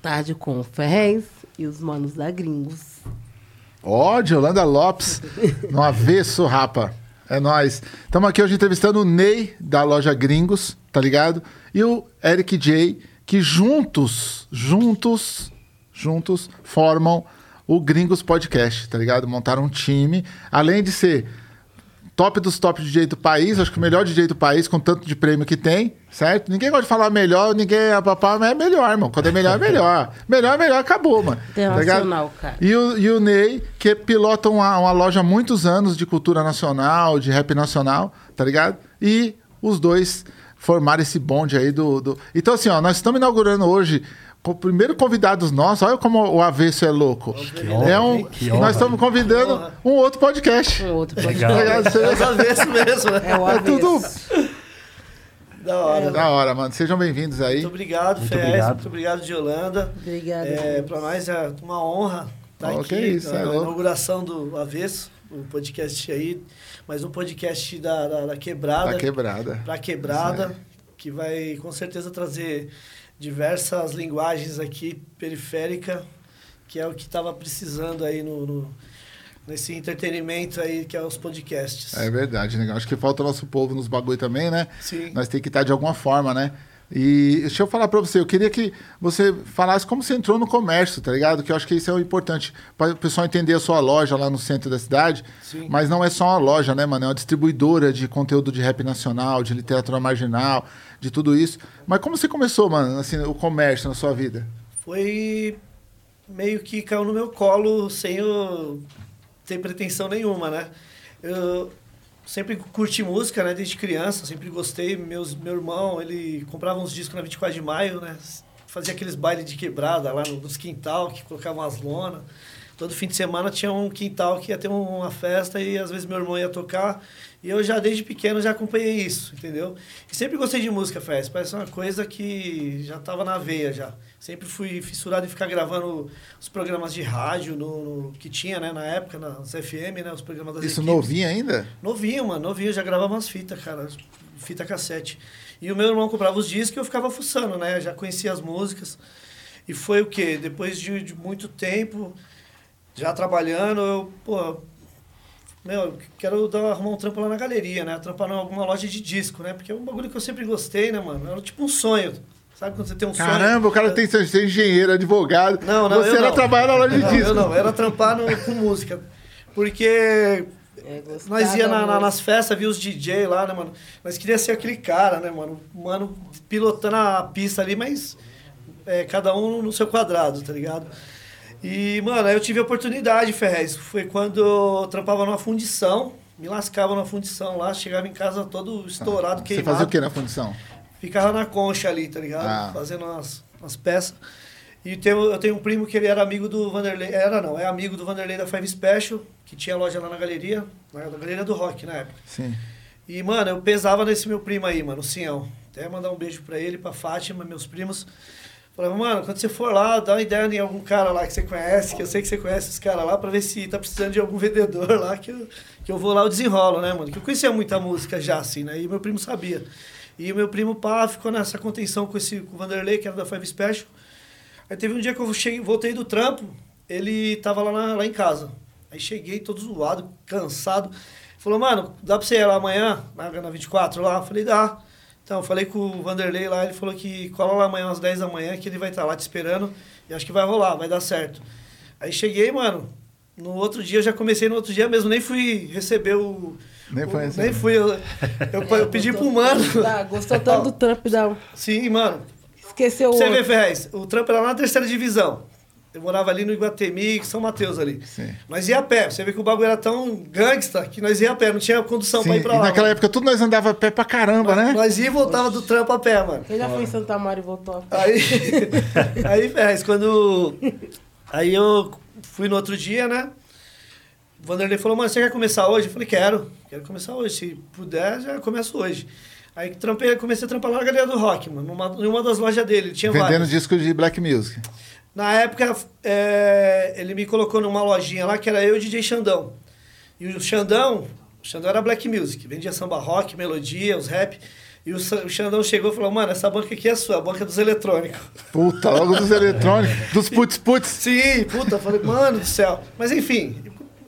tarde com o Ferrez e os manos da Gringos. Ó, de Yolanda Lopes, no avesso, rapa. É nóis. Estamos aqui hoje entrevistando o Ney, da loja Gringos, tá ligado? E o Eric J, que juntos, juntos, juntos, formam o Gringos Podcast, tá ligado? Montaram um time, além de ser top dos top DJ do país, acho que o melhor DJ do país, com tanto de prêmio que tem, certo? Ninguém gosta de falar melhor, ninguém é papá, mas é melhor, irmão. Quando é melhor, é melhor. melhor é melhor, acabou, mano. Tá? Internacional, cara. E o, e o Ney, que pilota uma, uma loja há muitos anos de cultura nacional, de rap nacional, tá ligado? E os dois formaram esse bonde aí do. do... Então, assim, ó, nós estamos inaugurando hoje. Com o primeiro convidados nossos, olha como o avesso é louco. é um, que honra. nós estamos convidando um outro podcast. Um outro. Tá? Você- É os avessos mesmo, né? É o É tudo- avesso. Da hora. Da hora, mano. Sejam bem-vindos aí. Muito obrigado, Muito Fez. obrigado. Muito obrigado, Yolanda. Obrigada. É, para nós é uma honra estar Oh, aqui que isso, na é inauguração do Avesso, o podcast aí, mais um podcast da, da, da Quebrada, Tá quebrada. para Quebrada, que vai com certeza trazer diversas linguagens aqui periférica, que é o que estava precisando aí no, no- nesse entretenimento aí que é os podcasts. É verdade, né? Acho que falta o nosso povo nos bagulho também, né? Sim. Nós tem que estar de alguma forma, né? E deixa eu falar pra você, eu queria que você falasse como você entrou no comércio, tá ligado? Que eu acho que isso é o importante para o pessoal entender a sua loja lá no centro da cidade. Sim. Mas não é só uma loja, né, mano? É uma distribuidora de conteúdo de rap nacional, de literatura marginal, de tudo isso. Mas como você começou, mano, assim, o comércio na sua vida? foi meio que caiu no meu colo sem o, ter pretensão nenhuma, né? Eu sempre curti música, né? Desde criança, sempre gostei. Meus, meu irmão, ele comprava uns discos na 24 de maio, né? Fazia aqueles bailes de quebrada lá no- nos quintal, que colocavam umas lonas. Todo fim de semana tinha um quintal que ia ter um- uma festa e às vezes meu irmão ia tocar. E eu já, desde pequeno, já acompanhei isso, entendeu? E sempre gostei de música, Fez. Parece uma coisa que já estava na veia já. Sempre fui fissurado em ficar gravando os programas de rádio no, no- que tinha, né, na época, nas FM, né, os programas das Isso equipes. novinho ainda? Novinho, mano, novinho, eu já gravava umas fitas, cara, fita cassete. E o meu irmão comprava os discos e eu ficava fuçando, né? Já conhecia as músicas. E foi o quê? Depois de, de muito tempo, já trabalhando, eu, pô, meu, eu quero dar, arrumar um trampo lá na galeria, né? Trampar em alguma loja de disco, né? Porque é um bagulho que eu sempre gostei, né, mano? Era tipo um sonho. Sabe quando você tem um sonho? Caramba, o cara tem que ser engenheiro, advogado. Não, não, Você eu era não. trabalhar na loja de não, disco. Eu não, era trampar no- com música. Porque É, nós ia na- na- nas festas, via os DJ lá, né, mano? Nós queria ser aquele cara, né, mano? Mano, pilotando a pista ali, mas é, cada um no seu quadrado, tá ligado? E, mano, aí eu tive a oportunidade, Ferrez. Foi quando eu trampava numa fundição, me lascava na fundição lá, chegava em casa todo estourado, Você queimado. fazia o que na fundição? Ficava na concha ali, tá ligado? Ah. Fazendo umas, umas peças. E tenho, eu tenho um primo que ele era amigo do Vanderlei. Era não, é amigo do Vanderlei da Five Special, que tinha loja lá na galeria, na na galeria do rock na época. Sim. E, mano, eu pesava nesse meu primo aí, mano, o Sião. Até mandar um beijo pra ele, pra Fátima, meus primos. Falava, mano, quando você for lá, dá uma ideia em algum cara lá que você conhece, que eu sei que você conhece os caras lá, pra ver se tá precisando de algum vendedor lá, que eu, que eu vou lá, eu desenrolo, né, mano? Que eu conhecia muita música já, assim, né? E meu primo sabia. E o meu primo, pá, ficou nessa contenção com, esse, com o Vanderlei, que era da Five Special. Aí teve um dia que eu cheguei, voltei do trampo, ele tava lá, na- lá em casa. Aí cheguei todo zoado, cansado. Falou, mano, dá pra você ir lá amanhã, na, na 24 lá? Eu falei, dá. Então, falei com o Vanderlei lá, ele falou que cola lá amanhã às 10 da manhã, que ele vai estar lá te esperando. E acho que vai rolar, vai dar certo. Aí cheguei, mano. No outro dia, já comecei no outro dia mesmo, nem fui receber o. Nem foi receber. Nem fui. Eu, eu, eu pedi pro mano. Tá, gostou tanto do Trump, da... Sim, mano. esqueceu o Você vê. Ferrez, o Trump era lá na terceira divisão. Eu morava ali no Iguatemi, São Mateus ali. Sim. Nós ia a pé. Você vê que o bagulho era tão gangsta que nós ia a pé, não tinha condução Sim, pra ir pra e lá. naquela mano. época tudo nós andava a pé pra caramba, né? Nós ia e voltava do trampo a pé, mano. Você já foi em Santa Maria e voltou a pé? Aí, aí Ferrez, quando. Aí eu fui no outro dia, né? O Vanderlei falou, mano, você quer começar hoje? Eu falei, quero, quero começar hoje. Se puder, já começo hoje. Aí trampei, comecei a trampar lá na Galeria do Rock, mano, numa, numa das lojas dele. Ele tinha Vendendo várias. disco de black music. Na época, é, ele me colocou numa lojinha lá que era eu e o DJ Xandão. E o Xandão, o Xandão era black music, vendia samba rock, melodia, os rap. E o, Xandão chegou e falou, mano, essa banca aqui é sua, a banca dos eletrônicos. Puta, logo dos eletrônicos, dos putz-putz. Sim, puta, falei, mano do céu. Mas enfim,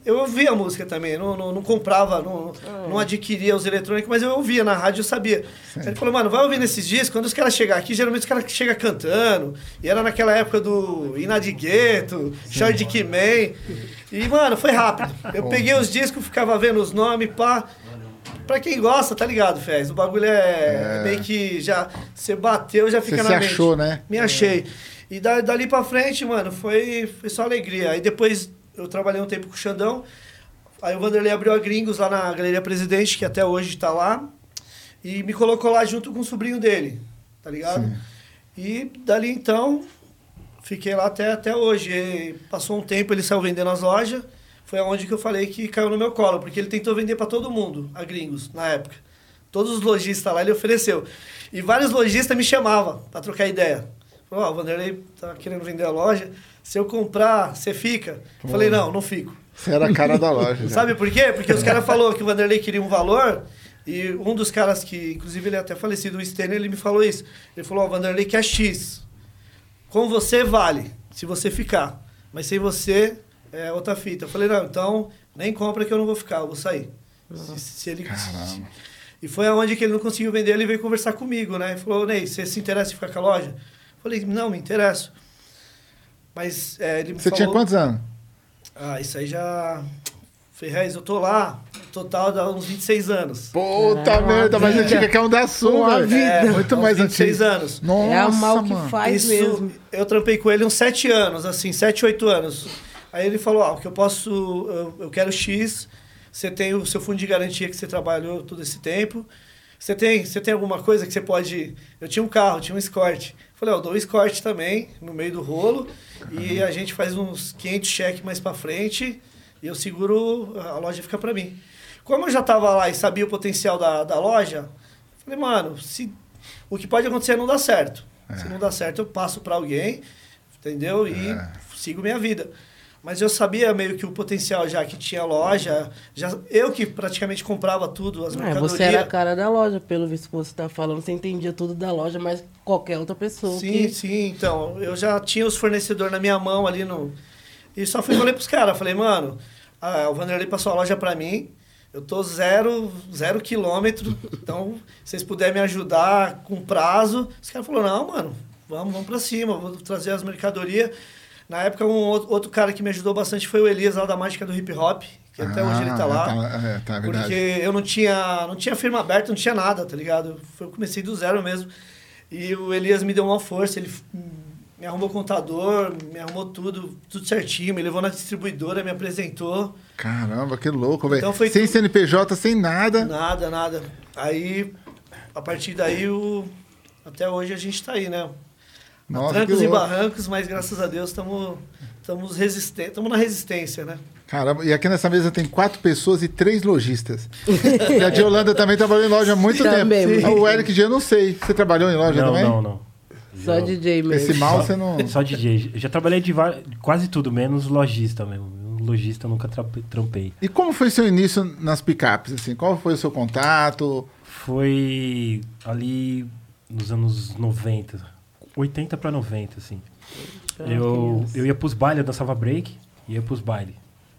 eu ouvia a música também, não, não, não comprava, não, não adquiria os eletrônicos, mas eu ouvia na rádio, eu sabia. Ele falou, mano, vai ouvindo esses discos, quando os caras chegam aqui, geralmente os caras chegam cantando, e era naquela época do Inadigueto, Short Man, e, mano, foi rápido. Eu peguei os discos, ficava vendo os nomes, pá... Pra quem gosta, tá ligado, Fez? O bagulho é, É. meio que já... Você bateu, já fica Você na se mente. achou, né? Me achei. E da- dali pra frente, mano, foi, foi só alegria. Aí depois eu trabalhei um tempo com o Xandão. Aí o Vanderlei abriu a Gringos lá na Galeria Presidente, que até hoje tá lá. E me colocou lá junto com o sobrinho dele, tá ligado? Sim. E dali então, fiquei lá até, até hoje. E passou um tempo, ele saiu vendendo as lojas. Foi aonde que eu falei que caiu no meu colo, porque ele tentou vender pra todo mundo, a Gringos, na época. Todos os lojistas lá ele ofereceu. E vários lojistas me chamavam pra trocar ideia. Falou, ó, o Vanderlei tá querendo vender a loja. Se eu comprar, você fica? Eu falei, não, não fico. Você era a cara da loja. já. Sabe por quê? Porque os caras falaram que o Vanderlei queria um valor e um dos caras que, inclusive ele é até falecido, o Stenner, ele me falou isso. Ele falou, ó, o Vanderlei quer X. Com você vale, se você ficar. Mas sem você, é outra fita. Eu falei, não, então nem compra que eu não vou ficar, eu vou sair. Se, se ele... Caramba. E foi aonde que ele não conseguiu vender, ele veio conversar comigo, né? Ele falou, Ney, você se interessa em ficar com a loja? Eu falei, não, me interesso. Mas é, ele me Você falou... tinha quantos anos? Ah, isso aí já... Ferrez, eu tô lá, total dá uns 26 anos. Puta Caramba, merda, mais vida. antiga que é um da sua, velho. vida. É, Muito mais 26 antigo. anos. Nossa, é a mal que faz Isso, mesmo. eu trampei com ele uns 7 anos, assim, 7, 8 anos. Aí ele falou, ah, o que eu posso, eu, eu quero X, você tem o seu fundo de garantia que você trabalhou todo esse tempo. Você tem, você tem alguma coisa que você pode... Eu tinha um carro, tinha um Escort. Falei, ó, eu dou um Escort também, no meio do rolo, e a gente faz uns 500 cheques mais pra frente, e eu seguro, a loja fica pra mim. Como eu já tava lá e sabia o potencial da, da loja, falei, mano, se, o que pode acontecer é não dar certo. Se não dá certo, eu passo pra alguém, entendeu? E É. sigo minha vida. Mas eu sabia meio que o potencial já que tinha loja, já eu que praticamente comprava tudo, as É, mercadorias. você era a cara da loja, pelo visto que você tá falando. Você entendia tudo da loja, mas qualquer outra pessoa. Sim, que... sim, então, eu já tinha os fornecedores na minha mão ali no. E só fui falei pros caras, falei, mano, o Vanderlei passou a loja pra mim, eu tô zero, zero quilômetro, então, se vocês puderem me ajudar com prazo. Os caras falaram, não, mano, vamos, vamos pra cima, vou trazer as mercadorias. Na época, um outro cara que me ajudou bastante foi o Elias, lá da Mágica do Hip Hop, que até hoje ele tá lá. Tá, é, tá, é verdade. Porque eu não tinha, não tinha firma aberta, não tinha nada, tá ligado? Eu comecei do zero mesmo. E o Elias me deu uma força, ele me arrumou contador, me arrumou tudo, tudo certinho, me levou na distribuidora, me apresentou. Caramba, que louco, velho. Então sem tudo- CNPJ, sem nada. Nada, nada. Aí, a partir daí, o... até hoje a gente tá aí, né? Nossa, Trancos e barrancos, mas graças a Deus estamos estamos estamos na resistência, né? Caramba, e aqui nessa mesa tem quatro pessoas e três lojistas. e a de Holanda também trabalhou em loja há muito Também, tempo. muito Ah, O Eric Dia, eu não sei. Você trabalhou em loja não, também? não, não. Só Eu- DJ mesmo. Esse mal você não. Só DJ. Eu já trabalhei de quase tudo, menos lojista mesmo. Lojista eu nunca tra- trampei. E como foi seu início nas picapes? Assim? Qual foi o seu contato? Foi ali nos anos 90, 80 pra 90, assim. eu, eu ia pros bailes, eu dançava break, ia pros bailes.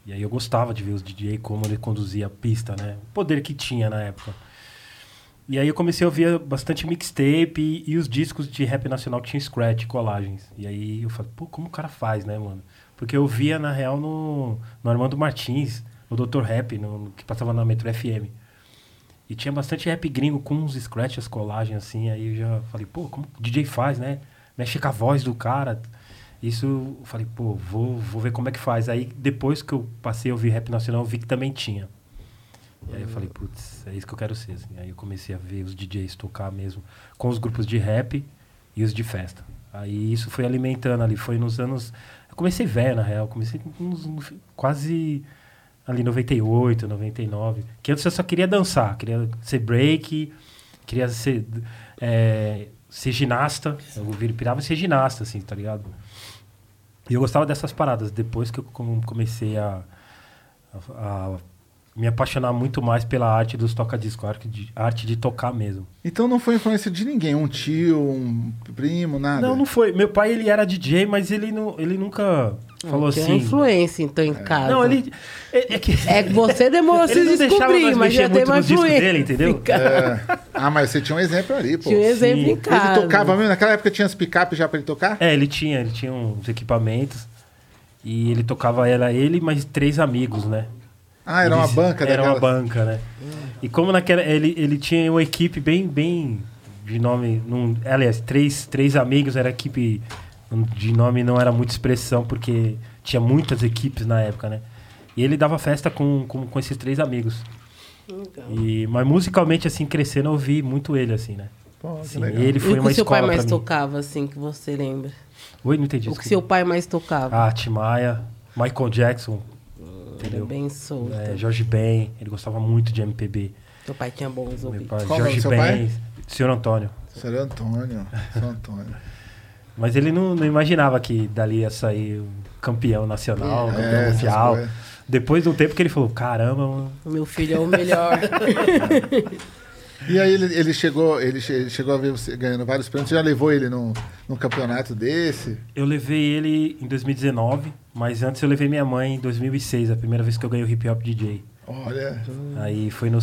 E aí eu gostava de ver os DJ, como ele conduzia a pista, né? O poder que tinha na época. E aí eu comecei a ouvir bastante mixtape e, e os discos de rap nacional que tinham scratch, colagens. E aí eu falei, pô, como o cara faz, né, mano? Porque eu via, na real, no, no Armando Martins, no Dr. Rap, no, no- que passava na Metro FM. E tinha bastante rap gringo com uns scratch, as colagens, assim. Aí eu já falei, pô, como o DJ faz, né? Mexe com a voz do cara. Isso, eu falei, pô, vou, vou ver como é que faz. Aí, depois que eu passei a ouvir rap nacional, eu vi que também tinha. E aí eu falei, putz, é isso que eu quero ser. assim. Aí eu comecei a ver os DJs tocar mesmo com os grupos de rap e os de festa. Aí isso foi alimentando ali, foi nos anos... Eu comecei velho, na real, comecei fi- quase ali 98, 99. Que antes eu só queria dançar, queria ser break, queria ser, é, ser ginasta. Eu vir- pirava em ser ginasta, assim, tá ligado? E eu gostava dessas paradas. Depois que eu com- comecei a, a- a me apaixonar muito mais pela arte dos toca-disco, a arte de, a arte de tocar mesmo. Então não foi influência de ninguém, um tio, um primo, nada. Não, não foi. Meu pai, ele era DJ, mas ele, não, ele nunca falou Tem assim... influência, então, em casa. Não, ele... É, é que... É que você demorou a se descobrir, nós mas já tem mais influência. dele, entendeu? É. Ah, mas você tinha um exemplo ali, pô. Tinha um exemplo Sim. em casa. Ele tocava mesmo? Naquela época tinha as picape já pra ele tocar? É, ele tinha, ele tinha uns equipamentos. E ele tocava ela, ele e mais três amigos, né? Ah, era uma Eles- banca Era uma banca, né? E como naquela. Ele, ele tinha uma equipe bem, bem. De nome. Num, aliás, três, três amigos, era equipe. De nome não era muita expressão, porque tinha muitas equipes na época, né? E ele dava festa com, com, com esses três amigos. E, mas musicalmente, assim, crescendo, eu ouvi muito ele, assim, né? Pô, que Assim, ele E foi o que seu pai mais tocava, assim, que você lembra? Oi, não entendi. O que seu pai mais tocava? Ah, Tim Maia, Michael Jackson, entendeu? Bem solto. É, Jorge Ben, ele gostava muito de MPB. Seu pai tinha bons ouvidos. Jorge Ben, pai? senhor Antônio. Seu Antônio. Seu Antônio. Mas ele não, não imaginava que dali ia sair um campeão nacional, campeão É, mundial. Depois de um tempo que ele falou, caramba, mano, O meu filho é o melhor. E aí ele, ele chegou, ele, che- ele chegou a ver você ganhando vários prêmios. Você já levou ele num, num campeonato desse? eu levei ele em 2019, mas antes eu levei minha mãe em 2006, a primeira vez que eu ganhei o hip hop DJ. Olha. Aí foi no.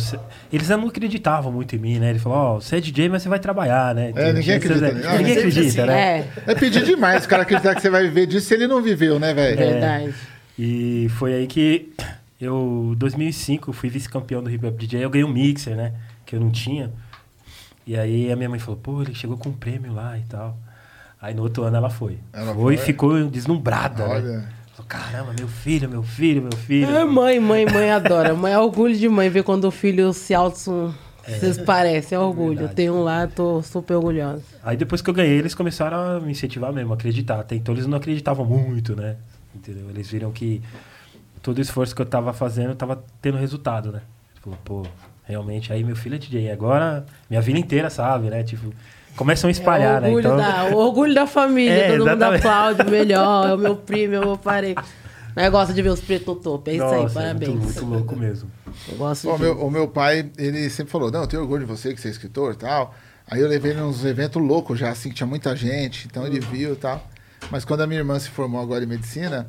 Eles não acreditavam muito em mim, né? Ele falou, ó, você é DJ, mas você vai trabalhar, né? É, ninguém acredita Você- nisso. Ah, Ninguém acredita, assim. né? é, É pedir demais o cara acreditar que você vai viver disso se ele não viveu, né, velho? verdade. E foi aí que eu, em 2005, eu fui vice-campeão do Hip Hop DJ. Eu ganhei um mixer, né? Que eu não tinha. E aí a minha mãe falou, pô, ele chegou com um prêmio lá e tal. Aí no outro ano ela foi. Ela foi e ficou deslumbrada, né? Olha. Falou, caramba, meu filho, meu filho, meu filho. É, mãe, mãe, mãe adora. Mãe é orgulho de mãe ver quando o filho se auto... Vocês parecem, é orgulho. Eu verdade. tenho um lá, tô super orgulhosa. Aí depois que eu ganhei, eles começaram a me incentivar mesmo, a acreditar. Até então eles não acreditavam muito, né? Entendeu? Eles viram que todo o esforço que eu tava fazendo tava tendo resultado, né? Falou, pô, realmente, aí meu filho é DJ. Agora, minha vida inteira, sabe, né? Tipo, começam a espalhar, é o né? orgulho, Então, da, o orgulho da família, É, todo mundo exatamente. aplaude, melhor, é o meu primo, é o meu parente. Mas gosta de ver os pretos no topo, é isso aí, é parabéns. muito, muito louco mesmo. Eu gosto Pô, de... meu, o meu pai, ele sempre falou, não, eu tenho orgulho de você, que você é escritor e tal. Aí eu levei ele nos eventos loucos já, assim, que tinha muita gente, então ele viu e tal. Mas quando a minha irmã se formou agora em medicina,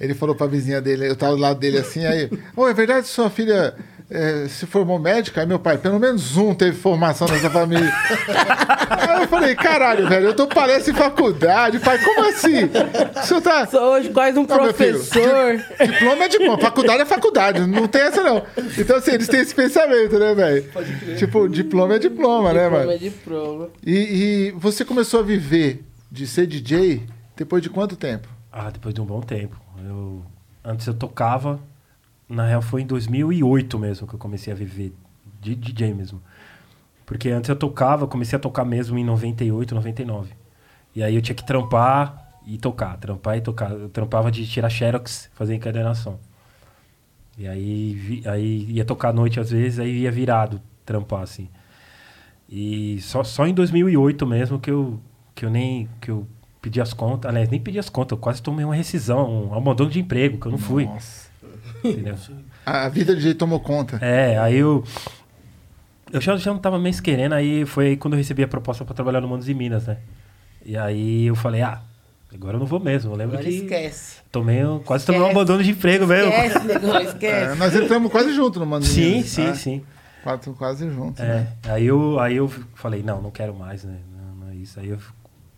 ele falou pra vizinha dele, eu tava do lado dele assim, aí, ô, é verdade que sua filha eh, se formou médica? Aí meu pai, pelo menos um teve formação nessa família. aí eu falei, caralho, velho, eu tô parece em faculdade, pai, como assim? O senhor tá... Sou hoje quase um Não, meu filho, professor. Diploma é diploma, faculdade é faculdade, não tem essa não. Então, assim, eles têm esse pensamento, né, velho? Tipo, diploma é diploma, né, Diploma mano? é diploma. E, e você começou a viver de ser DJ depois de quanto tempo? Ah, depois de um bom tempo. Eu, antes eu tocava, na real foi em 2008 mesmo que eu comecei a viver de DJ mesmo. Porque antes eu tocava, comecei a tocar mesmo em 98, 99. E aí eu tinha que trampar e tocar, trampar e tocar. Eu trampava de tirar xerox, fazer encadernação. E aí, vi- aí ia tocar à noite às vezes, aí ia virado trampar assim. E só, só em 2008 mesmo que eu, que eu nem que eu pedi as contas, aliás, nem pedi as contas, eu quase tomei uma rescisão, um abandono de emprego, que eu não fui, Nossa. Entendeu? A vida de DJ tomou conta. É, aí eu eu já, já não tava mais querendo, aí foi aí quando eu recebi a proposta para trabalhar no Manos e Minas, né? E aí eu falei, ah, agora eu não vou mesmo. Eu lembro Agora que esquece. tomei, um- quase tomei um Esquece. abandono de emprego mesmo. Esquece, É, esquece. nós entramos quase junto no Mano Sim, Meninos, sim, né? sim. Quatro, quase juntos. É, né? aí eu, aí eu falei, não, não quero mais, né? Não, não é isso. Aí eu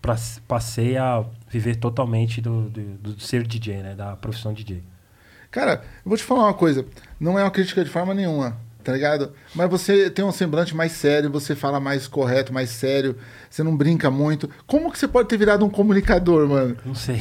pra- passei a viver totalmente do, do, do ser DJ, né? Da profissão DJ. Cara, eu vou te falar uma coisa. Não é uma crítica de forma nenhuma. tá ligado? Mas você tem um semblante mais sério, você fala mais correto, mais sério, você não brinca muito. Como que você pode ter virado um comunicador, mano? Não sei.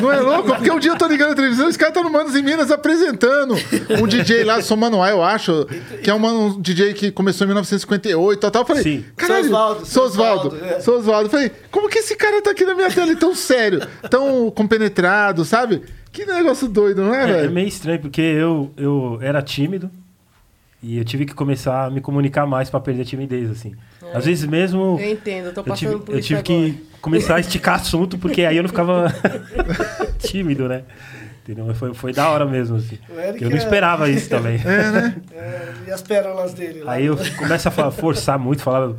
Não é louco? Porque um dia eu tô ligando a televisão e os caras estão no Manos em Minas apresentando um DJ lá, Sou Manuel, eu acho, que é um, um DJ que começou em 1958 e tal. Eu falei, Sim. caralho, Sou Osvaldo, Sou Osvaldo, é. sou Osvaldo. Eu falei, como que esse cara tá aqui na minha tela e tão sério, tão compenetrado, sabe? Que negócio doido, não é, É, é velho? meio estranho, porque eu, eu era tímido e eu tive que começar a me comunicar mais pra perder a timidez, assim. Às vezes mesmo Eu entendo, eu tô eu passando tive, por eu tive agora. que começar a esticar assunto, porque aí eu não ficava tímido, né? Entendeu? Mas Foi, foi da hora mesmo, assim. Eu não é- esperava isso também. É, e as pérolas dele lá. Aí eu começo a forçar muito, falar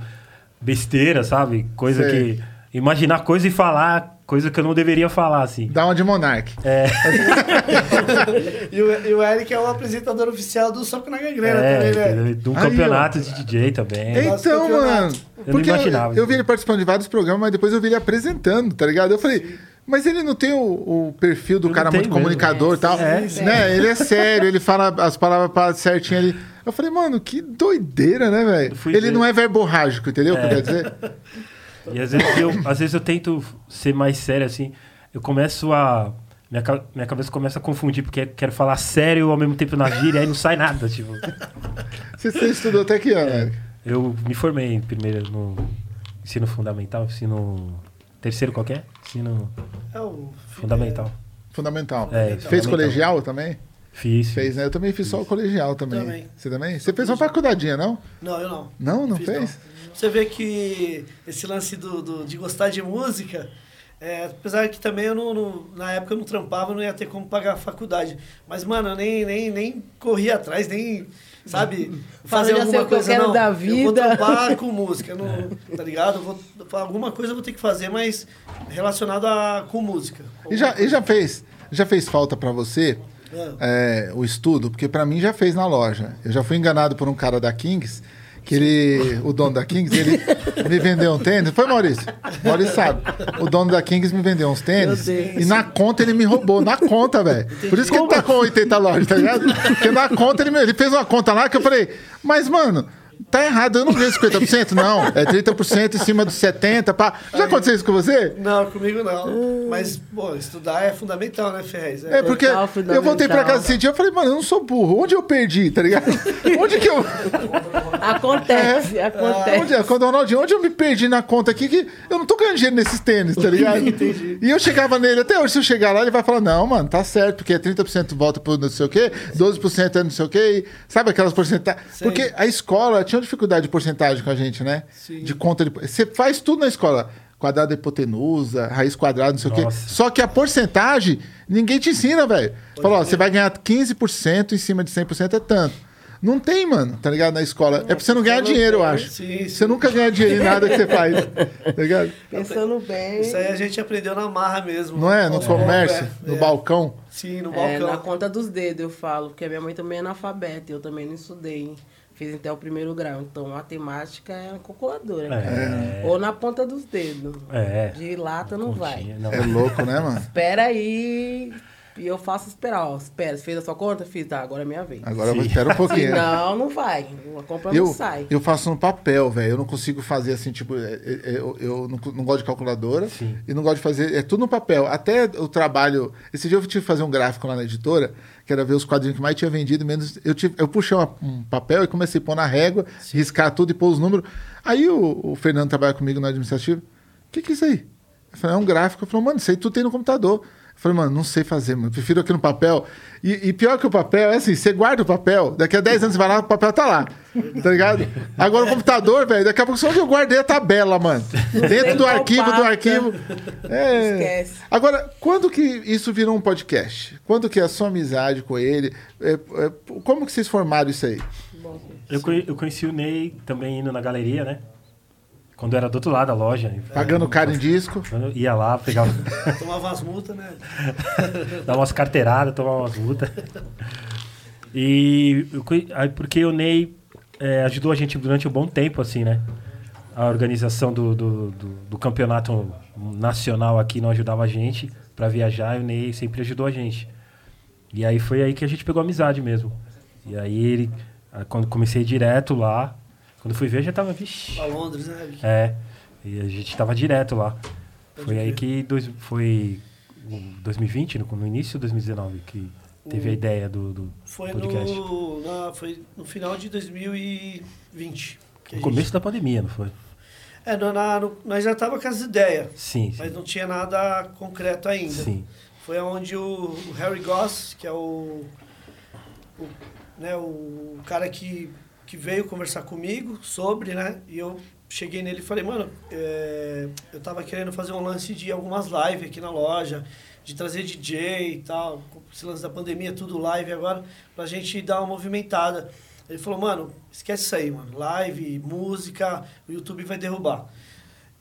besteira, sabe? Coisa Sei. que. Imaginar coisa e falar coisa que eu não deveria falar, assim. Dá uma de Monark. É, E o, e o Eric é o apresentador oficial do Soco na Gangrena é também, né? um ó. campeonato de DJ também. Então, mano. Eu não Porque eu, imaginava eu vi ele participando de vários programas, mas depois eu vi ele apresentando, tá ligado? Eu falei, mas ele não tem o, o perfil do Não cara muito mesmo. comunicador e tal. É, né? Ele é sério, ele fala as palavras certinho ali. Eu falei, mano, que doideira, né, velho? Eu Ele ver. não é verborrágico, entendeu o que eu quero dizer? E às vezes eu, às vezes eu tento ser mais sério, assim. Eu começo a. Minha, minha cabeça começa a confundir, porque eu quero falar sério ao mesmo tempo na gíria, aí não sai nada, tipo. Você, você estudou até que ano, Eric? Eu me formei primeiro no ensino fundamental, ensino. Terceiro qualquer? Ensino É o fundamental. Fundamental. É, Fez fundamental. colegial também? Fiz. Fez, né? Eu também fiz só o colegial também. Também. Você também? Você fez uma faculdadinha, não? Não, eu não. Não, não Fiz, fez? Você vê que esse lance do, do- de gostar de música, é, apesar que também eu não, não- na época eu não trampava, não ia ter como pagar a faculdade. Mas, mano, eu nem, nem, nem corri atrás, nem, sabe, fazer alguma que coisa. quero não, da Eu vou vida. trampar com música, não, tá ligado? Eu vou, alguma coisa eu vou ter que fazer, mas relacionado a, com música. E já, e já fez? Já fez falta pra você Ah. é, o estudo? Porque pra mim já fez na loja. Eu já fui enganado por um cara da Kings, que ele, o dono da Kings, ele me vendeu um tênis. Foi Maurício? Maurício sabe. O dono da Kings me vendeu uns tênis e na conta ele me roubou, na conta, velho. Por isso que ele tá com 80 lojas, tá ligado? Porque na conta ele, me- ele fez uma conta lá que eu falei, mas mano. Tá errado, eu não ganho 50%, não. É 30% em cima dos 70%. Pá. Já aconteceu isso com você? Não, comigo não. Mas, pô, estudar é fundamental, né, Ferrez? É porque Total, eu voltei pra casa esse dia eu falei, mano, eu não sou burro. Onde eu perdi, tá ligado? Onde que eu. Acontece, acontece. Onde, é? quando o Ronaldinho, onde eu me perdi na conta aqui que eu não tô ganhando dinheiro nesses tênis, tá ligado? E eu chegava nele, até hoje, se eu chegar lá, ele vai falar, não, mano, tá certo, porque é 30% volta pro não sei o quê, 12% é não sei o quê. e sabe aquelas porcentagens? Porque a escola tinha uma dificuldade de porcentagem com a gente, né? Sim. De conta de. Você faz tudo na escola. Quadrado da hipotenusa, raiz quadrada, não sei o quê. Nossa. Só que a porcentagem, ninguém te ensina, velho. Falou, ó, você vai ganhar 15% em cima de 100% é tanto. Não tem, mano, tá ligado? Na escola. É pra você não ganhar dinheiro, eu acho. Sim, Você nunca ganha dinheiro em nada que você faz, tá ligado? Pensando bem. Isso aí a gente aprendeu na marra mesmo. Não é? No É, comércio, é, no é. balcão. Sim, no É, balcão. na conta dos dedos eu falo, porque a minha mãe também é analfabeta, eu também não estudei. Fiz até o primeiro grau, então matemática é uma calculadora. cara. É. Ou na ponta dos dedos. É. De lata não vai. Não. É louco, né, mano? Espera aí. E eu faço esperar, ó. Espera, você fez a sua conta? Fiz, tá, agora é minha vez. Agora Sim. espera um pouquinho. né? Não, não vai. A compra Eu, não sai. eu faço no papel, velho. Eu não consigo fazer assim, tipo, é, é, é, eu, eu não, não gosto de calculadora Sim. e não gosto de fazer. É tudo no papel. Até o trabalho. Esse dia eu tive que fazer um gráfico lá na editora, que era ver os quadrinhos que mais tinha vendido, menos. Eu, tive, eu puxei uma- um papel e comecei a pôr na régua, riscar tudo e pôr os números. Aí o, o Fernando trabalha comigo no administrativo. O que, que é isso aí? Eu falei, é um gráfico. Ele falou, mano, isso aí tudo tem no computador. Eu falei, mano, não sei fazer, mano. Prefiro aqui no papel. E, e pior que o papel é assim: você guarda o papel, daqui a 10 anos você vai lá, o papel tá lá. Tá ligado? Agora o computador, velho, daqui a pouco só onde eu guardei a tabela, mano. Dentro do arquivo, do arquivo. É. Esquece. Agora, quando que isso virou um podcast? Quando que a sua amizade com ele? é, é, como que vocês formaram isso aí? Eu, eu conheci o Ney também indo na galeria, né? Quando era do outro lado da loja. Pagando caro em disco. Eu ia lá, pegava, Tomava as multas, né? dava umas carteiradas, tomava umas multas. E eu conhe- aí porque o Ney é, ajudou a gente durante um bom tempo, assim, né? A organização do, do, do- do campeonato nacional aqui não ajudava a gente pra viajar, e o Ney sempre ajudou a gente. E aí foi aí que a gente pegou amizade mesmo. E aí ele Aí quando comecei direto lá, quando fui ver já tava, vixi. Pra Londres, né? É, e a gente tava direto lá. Pode Foi aí crer. que dois, foi o 2020, no, no início de 2019, que teve a O- ideia do, do Foi podcast. no, na- foi no final de 2020. que a No gente- começo da pandemia, não foi? É, no- na- no- nós já tava com as ideias, Sim, sim. mas não tinha nada concreto ainda. Sim. Foi onde o, o Harry Goss, que é o, o, né, o cara que, que veio conversar comigo sobre, né? E eu cheguei nele e falei, mano, é, eu tava querendo fazer um lance de algumas lives aqui na loja, de trazer DJ e tal, esse lance da pandemia, tudo live agora, pra gente dar uma movimentada. Ele falou, mano, esquece isso aí, mano. Live, música, o YouTube vai derrubar.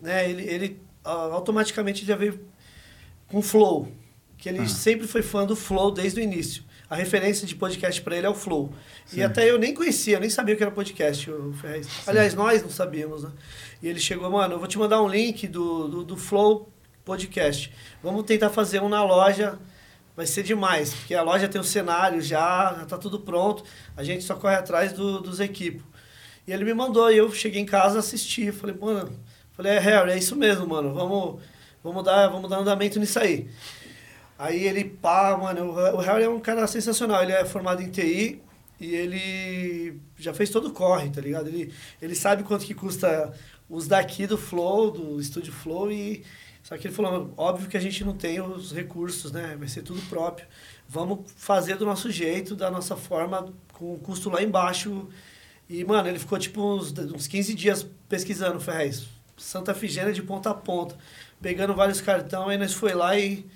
né, ele, ele ah, automaticamente já veio com Flow, que ele sempre foi fã do Flow desde o início. A referência de podcast para ele é o Flow. E até eu nem conhecia, eu nem sabia o que era podcast, o Ferrez. Aliás, nós não sabíamos, né? E ele chegou, mano, eu vou te mandar um link do, do, do Flow Podcast. Vamos tentar fazer um na loja vai ser demais, porque a loja tem o cenário já, já tá tudo pronto, a gente só corre atrás do, dos equipos. E ele me mandou, e eu cheguei em casa, assisti, falei, mano, falei, é, Harry, é isso mesmo, mano, vamos, vamos, dar, vamos dar andamento nisso aí. Aí ele, pá, mano, o Harry é um cara sensacional, ele é formado em TI e ele já fez todo o corre, tá ligado? Ele, ele sabe quanto que custa os daqui do Flow, do estúdio Flow e... Só que ele falou, óbvio que a gente não tem os recursos, né? Vai ser tudo próprio. Vamos fazer do nosso jeito, da nossa forma, com o custo lá embaixo. E, mano, ele ficou tipo uns, uns 15 dias pesquisando, Ferrez. Santa Figênia de ponta a ponta. Pegando vários cartões, aí nós foi lá e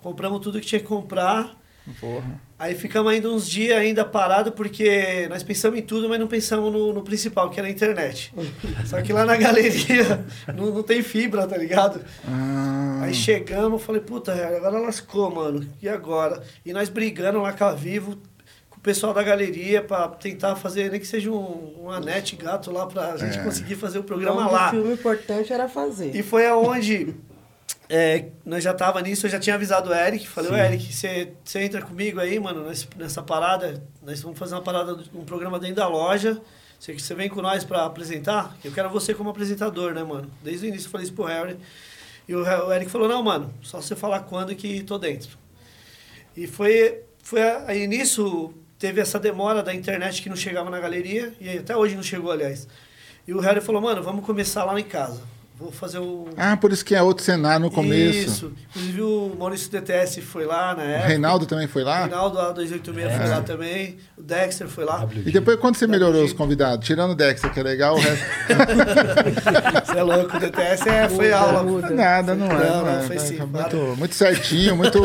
compramos tudo que tinha que comprar. Porra. Aí ficamos ainda uns dias ainda parado porque nós pensamos em tudo, mas não pensamos no, no principal, que era a internet. Só que lá na galeria não, não tem fibra, tá ligado? Ah, Aí chegamos, falei, puta, agora lascou, mano. E agora? E nós brigando lá com a Vivo, pessoal da galeria, pra tentar fazer, nem que seja um, uma net gato lá, pra gente É. conseguir fazer o programa Então, lá. O filme importante era fazer. E foi aonde é, nós já tava nisso, eu já tinha avisado o Eric, falei, ô Sim. Eric, você você entra comigo aí, mano, nesse- nessa parada, nós vamos fazer uma parada, um programa dentro da loja, você, você vem com nós pra apresentar? Eu quero você como apresentador, né, mano? Desde o início eu falei isso pro Harry, e o, o Eric falou, não, mano, só você falar quando que tô dentro. E foi, foi a- aí nisso teve essa demora da internet que não chegava na galeria, e até hoje não chegou, aliás. E o Harry falou, mano, vamos começar lá em casa. Vou fazer o. Ah, por isso que é outro cenário no começo. Isso. Inclusive o Maurício DTS foi lá na O. Reinaldo também foi O lá? Reinaldo lá 286 foi lá também. O Dexter foi lá. E depois, quando você melhorou os convidados? Tirando o Dexter, que é legal, o resto... Você é louco, o DTS é, foi Muda, aula. muda. Nada, não é. Não, Não, não, é. foi sim, muito, muito certinho, muito.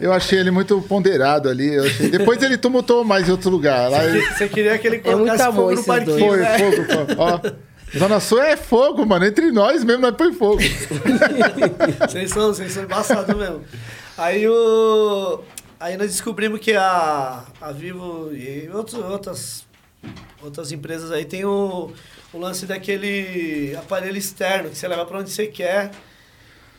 Eu achei ele muito ponderado ali. eu achei- Depois ele tumultou mais em outro lugar. Lá ele- Você queria que ele É muito colocasse amor fogo no parquinho. Foi, né? fogo, fogo. Ó. Zona Sul é fogo, mano. Entre nós mesmo, nós põe fogo. Vocês são, vocês são embaçados mesmo. Aí o. Aí nós descobrimos que a, a Vivo e outros, outras, outras empresas aí tem o, o lance daquele aparelho externo que você leva para onde você quer.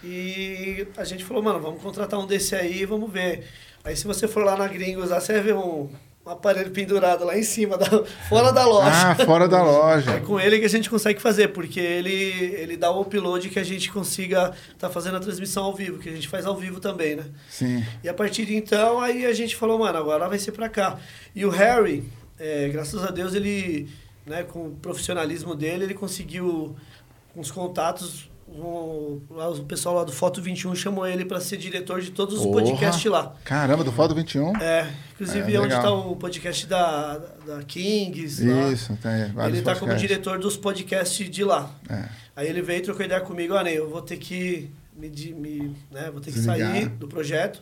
E a gente falou, mano, vamos contratar um desse aí vamos ver. Aí se você for lá na Gringos, lá você vai ver um, um aparelho pendurado lá em cima, da, fora da loja. Ah, fora da É loja. com ele que a gente consegue fazer, porque ele, ele dá o upload que a gente consiga estar fazendo a transmissão ao vivo, que a gente faz ao vivo também, né? Sim. E a partir de então, aí a gente falou, mano, agora vai ser pra cá. E o Harry, é, graças a Deus, ele, né, com o profissionalismo dele, ele conseguiu, com os contatos, o, lá o pessoal lá do Foto 21 chamou ele pra ser diretor de todos os Porra. podcasts lá. Caramba, do Foto 21? É, inclusive É, onde legal. tá o podcast da, da Kings. lá. Isso, tem vários Ele tá como diretor dos podcasts de lá. É. Aí ele veio e trocou ideia comigo, ah, Ney, eu vou ter que me, me né, vou ter que Desligar. sair do projeto,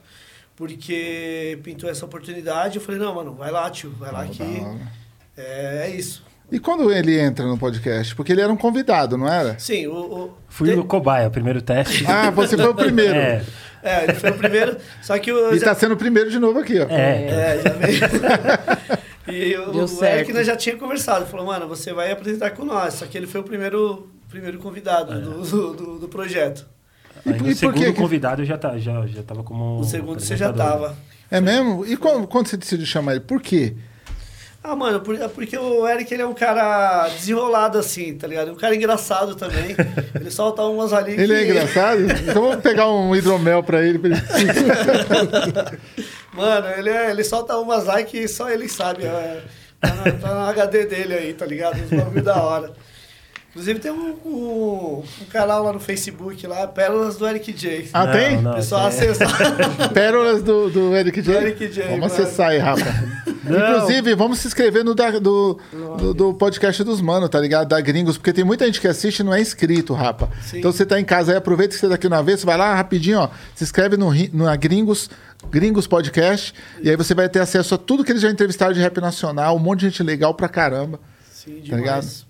porque pintou essa oportunidade. Eu falei, não, mano, vai lá, tio, vai lá que hora. É, é isso. E quando ele entra no podcast? Porque ele era um convidado, não era? Sim, o. o Fui de- no cobaia, primeiro teste. Ah, você foi o primeiro. É, É, ele foi o primeiro. Só que o. E tá sendo o primeiro de novo aqui, ó. é. É, já veio. e o, Deu o. Eric nós já tinha conversado. Falou, mano, você vai apresentar com nós. Só que ele foi o primeiro, primeiro convidado do, do, do- do projeto. E Aí e por que segundo que- convidado eu já, tá, já, já tava como. O segundo você já tava. É mesmo? E quando, quando você decidiu chamar ele? Por quê? Ah, mano, por- é porque o Eric ele é um cara desenrolado assim, tá ligado? Um cara engraçado também. ele solta umas ali Ele que... é engraçado? Então vamos pegar um hidromel pra ele. Pra ele... Mano, ele, é, ele solta umas lá que só ele sabe. é, tá, na, tá na HD dele aí, tá ligado? Uns bagulho da hora. Inclusive tem um, um, um canal lá no Facebook lá, Pérolas do Eric J. Ah, Não, tem? não. O pessoal tem. acessa. Pérolas do, do Eric J. Do Eric J, Vamos mano. acessar aí, Rafa. Inclusive, vamos se inscrever no da- do, do, do podcast dos manos, tá ligado? Da Gringos, porque tem muita gente que assiste e não é inscrito, Rafa. Sim. Então você tá em casa aí, aproveita que você tá aqui na vez, vai lá rapidinho, ó, se inscreve no, na Gringos, Gringos Podcast, e aí você vai ter acesso a tudo que eles já entrevistaram de rap nacional, um monte de gente legal pra caramba. Sim, Tá ligado? demais.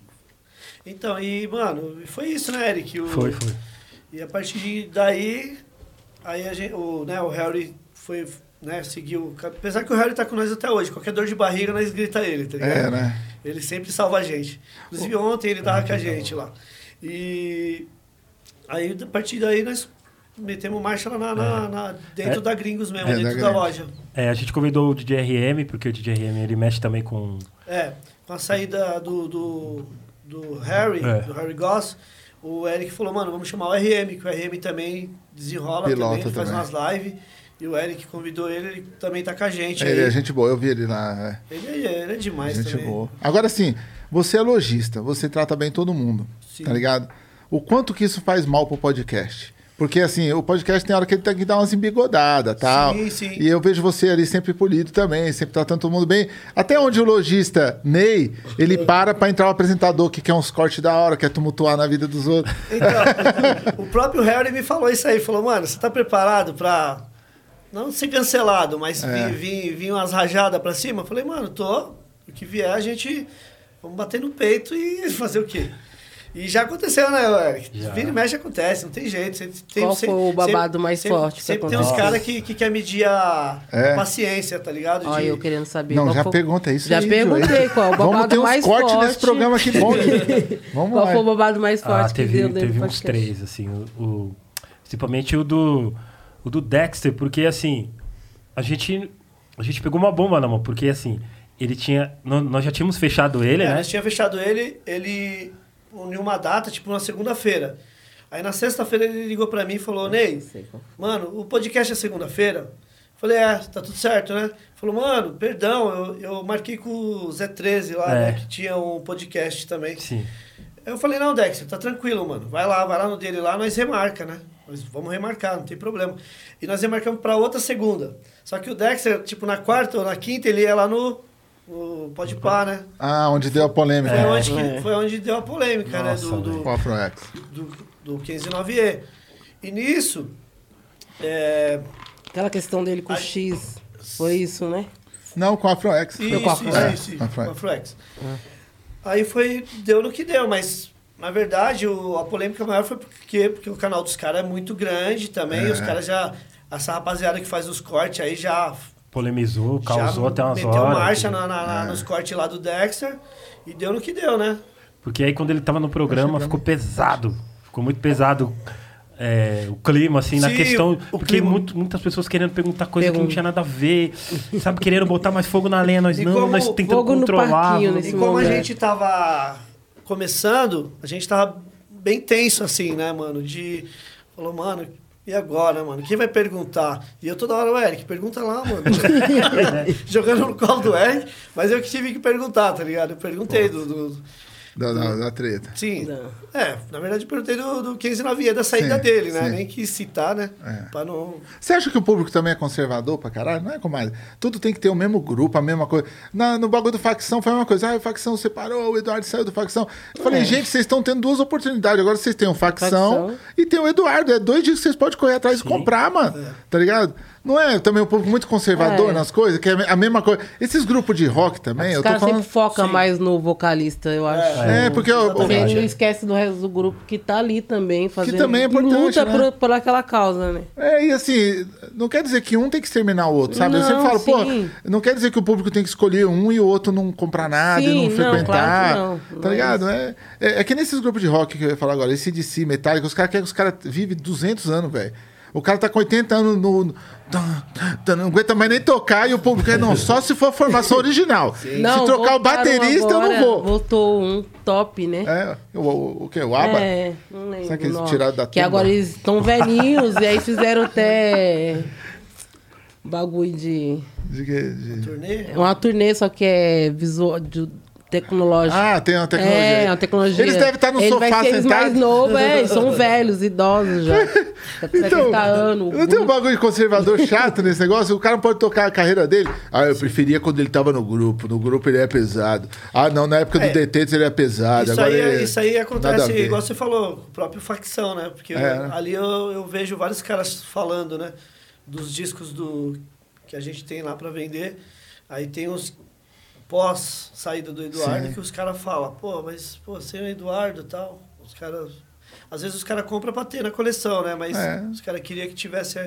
Então, e, mano, foi isso, né, Eric? O- Foi, foi. E a partir daí, aí a gente, o, né, o Harry foi, né, seguiu. Apesar que o Harry tá com nós até hoje, qualquer dor de barriga nós grita ele, tá ligado? É, né? Ele sempre salva a gente. Inclusive ontem ele tava com a gente lá. E aí, a partir daí, nós metemos marcha lá na, na- na- dentro É. da Gringos mesmo, É, da dentro da, Gringos. loja. É, a gente convidou o DJ RM, porque o DJ RM ele mexe também com. É, com a saída do, do, do Harry, É. do Harry Goss, o Eric falou, mano, vamos chamar o RM, que o RM também desenrola Pilota também, ele faz também. umas lives. E o Eric convidou ele, ele também tá com a gente. Ele aí. é gente boa, eu vi ele lá. é. Ele, é, ele é demais Gente também. boa. Agora sim, você é lojista, você trata bem todo mundo, Sim. tá ligado? O quanto que isso faz mal pro podcast? Porque assim, o podcast tem hora que ele tem que dar umas embigodadas tal. Sim, sim. E eu vejo você ali sempre polido também, sempre tratando todo mundo bem. Até onde o lojista Ney, ele para pra entrar o apresentador que quer uns cortes da hora, quer tumultuar na vida dos outros. Então, o próprio Harry me falou isso aí. Falou, mano, você tá preparado pra não ser cancelado, mas É. vir, vir, vir umas rajadas pra cima? Eu falei, mano, tô. O que vier, a gente vamos bater no peito e fazer o quê? E já aconteceu, né, Eric? Vira e mexe acontece, não tem jeito. Sempre, tem, Qual sempre- foi o babado sempre- mais sempre- forte que Sempre tem uns caras que, que quer medir a É. paciência, tá ligado? Olha, De- eu querendo saber. Não, já foi- pergunta isso Já aí, perguntei qual o babado Vamos ter mais forte. nesse programa aqui bom. gente. Vamos Qual lá. foi o babado mais forte Ah, que teve, deu dentro teve uns podcast? três, assim. O, o- principalmente o do, o do Dexter, porque assim, a gente, a gente pegou uma bomba na mão, porque assim, ele tinha. nó- Nós já tínhamos fechado ele, É, né? nós tinha fechado ele, ele uniu uma data, tipo, na segunda-feira. Aí na sexta-feira ele ligou pra mim e falou, Ney, mano, o podcast é segunda-feira? Falei, é, tá tudo certo, né? Falou, mano, perdão, eu, eu marquei com o Zé 13 lá, É. né? Que tinha um podcast também. Sim. Eu falei, não, Dexter, tá tranquilo, mano. Vai lá, vai lá no dele lá, nós remarca, né? Nós vamos remarcar, não tem problema. E nós remarcamos pra outra segunda. Só que o Dexter, tipo, na quarta ou na quinta, ele ia lá no, no Pode Pá, né? Ah, onde deu a polêmica. Foi, É. onde, que- É. foi onde deu a polêmica, Nossa, né? Do, do, o AfroX. do, do 159E. E nisso, é, Aquela questão dele com o X. Foi isso, né? Não, com o AfroX. isso, com a isso, Afroex? isso, isso, Com a Afroex. com a Afroex. Aí foi, deu no que deu, mas na verdade o- a polêmica maior foi porque, porque o canal dos caras é muito grande também, É. os caras já, essa rapaziada que faz os cortes aí já, Polemizou, causou já até umas meteu horas. marcha na, na- na- É. nos cortes lá do Dexter e deu no que deu, né? Porque aí quando ele tava no programa ficou pesado. Ficou muito pesado é, o clima, assim, na Sim, questão. o porque clima. muito- muitas pessoas querendo perguntar coisa que não Pergunta. tinha nada a ver. Sabe, querendo botar mais fogo na lenha, nós E não, como nós tentando controlar. E como a momento. gente tava começando, a gente tava bem tenso, assim, né, mano? De. Falou, mano, e agora, mano? Quem vai perguntar? E eu toda hora, o Eric, pergunta lá, mano. Jogando no colo do Eric, mas eu que tive que perguntar, tá ligado? Eu perguntei do. do- Da, da, da treta. sim. Não. É, na verdade eu perguntei do, do 15 9 da saída Sim, dele, né? sim. Nem quis citar, né? É. Pra não. Você acha que o público também é conservador pra caralho? Não é, comadre? Tudo tem que ter o mesmo grupo, a mesma coisa. Na, no bagulho do facção foi a mesma coisa. Ah, a facção separou, o Eduardo saiu do facção. Eu falei, É. gente, vocês estão tendo duas oportunidades. Agora vocês têm o facção, Facção. e tem o Eduardo. É dois dias que vocês podem correr atrás e comprar, mano. Tá ligado? Não é também um público muito conservador É. nas coisas, que é a mesma coisa. Esses grupos de rock também, Os eu caras falando. sempre focam mais no vocalista, eu acho. É, porque eu- Exatamente. não esquece do resto do grupo que tá ali também, fazendo também é importante, luta né? por, por aquela causa, né? É, e assim, não quer dizer que um tem que exterminar o outro, sabe? eu Não, sempre falo, sim. pô, não quer dizer que o público tem que escolher um e o outro não comprar nada e Sim, não não, frequentar. claro que não. Tá é ligado? É, é, é que nesses grupos de rock que eu ia falar agora, esse DC, Metallica, os caras querem que os caras vivem 200 anos, velho. O cara tá com 80 anos no. no- não aguenta mais nem tocar e o público quer, não, só se for a formação original. Se trocar o baterista, eu agora, não vou. Voltou um top, né? É, o, o, o que? O ABBA? É, não lembro. Será que eles tiraram da Que tumba? agora eles estão velhinhos e aí fizeram até bagulho de. De que- de- Turnê? Uma turnê, só que é visual, de tecnológico. Ah, tem uma tecnologia. É, uma tecnologia. Eles devem estar no Ele sofá vai ser eles sentado. mais novos, é, eles são velhos, idosos já. Tá 70 anos. Não tem um bagulho conservador chato nesse negócio? O cara não pode tocar a carreira dele. Ah, eu preferia quando ele tava no grupo. No grupo ele é pesado. Ah, não, na época do É. DT ele é pesado. Isso Agora aí, ele- isso aí acontece, igual você falou, o próprio facção, né? Porque É, né? ali eu, eu vejo vários caras falando, né? Dos discos do que a gente tem lá pra vender. Aí tem os pós saída do Eduardo Sim. que os caras falam, pô, mas pô, sem o Eduardo e tal. Os caras. Às vezes os caras compram pra ter na coleção, né? Mas É. os caras queriam que tivesse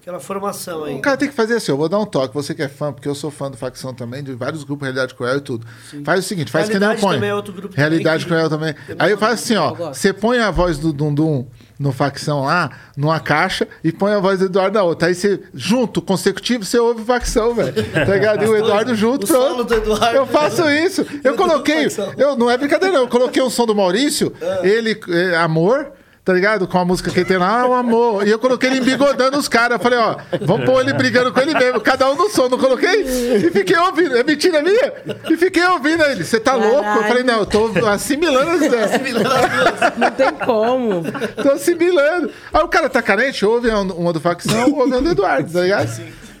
aquela formação aí. O cara tem que fazer assim, eu vou dar um toque, você que é fã, porque eu sou fã do facção também, de vários grupos Realidade Cruel e tudo. Faz o seguinte, faz que nem eu Realidade ponho. também é outro grupo Realidade também Cruel também. Aí eu faço assim, ó, você põe a voz do Dundum no facção lá, numa caixa, e põe a voz do Eduardo na outra. Aí você, junto, consecutivo, você ouve facção, velho. Tá ligado? E o Eduardo junto, O pronto. do Eduardo. Eu faço isso. Eu coloquei, eu, não é brincadeira não, eu coloquei um som do Maurício, ele, é, Amor, tá ligado? Com a música que ele tem lá, ah, o amor. E eu coloquei ele embigodando os caras. Eu falei, ó, vamos pôr ele brigando com ele mesmo, cada um no som, não coloquei? E fiquei ouvindo, é mentira minha? E fiquei ouvindo ele, você tá louco? Eu falei, não, eu tô assimilando as ideias. Não tem como. Tô assimilando. Aí o cara tá carente, ouve uma do facção, ouve uma do Eduardo, tá ligado?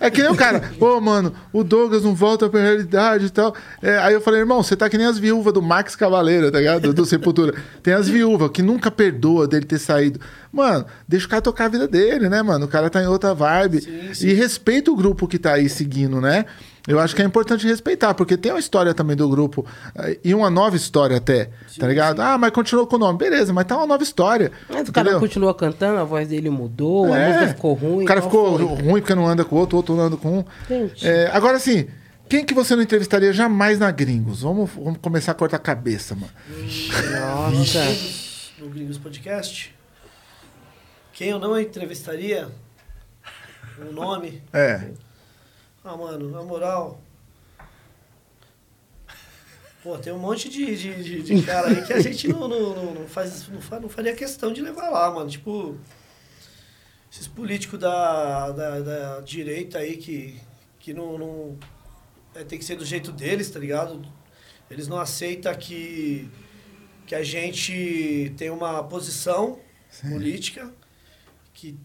É que nem o cara, pô, mano, o Douglas não volta pra realidade e tal. É, aí eu falei, irmão, você tá que nem as viúvas do Max Cavaleiro, tá ligado? Do Sepultura. Tem as viúvas que nunca perdoa dele ter saído. Mano, deixa o cara tocar a vida dele, né, mano? O cara tá em outra vibe. E respeita o grupo que tá aí seguindo, né? Eu acho que é importante respeitar, porque tem uma história também do grupo, eh, e uma nova história até, tá ligado? Ah, mas continuou com o nome. Beleza, mas tá uma nova história. Mas o cara entendeu? continua cantando, a voz dele mudou, a É. música ficou ruim. O cara ficou foi? ruim porque não anda com o outro, o outro não anda com um. Gente. É, agora, assim, quem que você não entrevistaria jamais na Gringos? Vamos, vamos começar a cortar a cabeça, mano. Nossa. no Gringos Podcast. Quem eu não entrevistaria? O nome? É. Ah, mano, na moral. Pô, tem um monte de, de, de, de cara aí que a gente não, não, não, não faz, não, fa- não faria questão de levar lá, mano. Tipo, esses políticos da, da, da direita aí que, que não. não é, tem que ser do jeito deles, tá ligado? Eles não aceitam que, que a gente tem uma posição política, que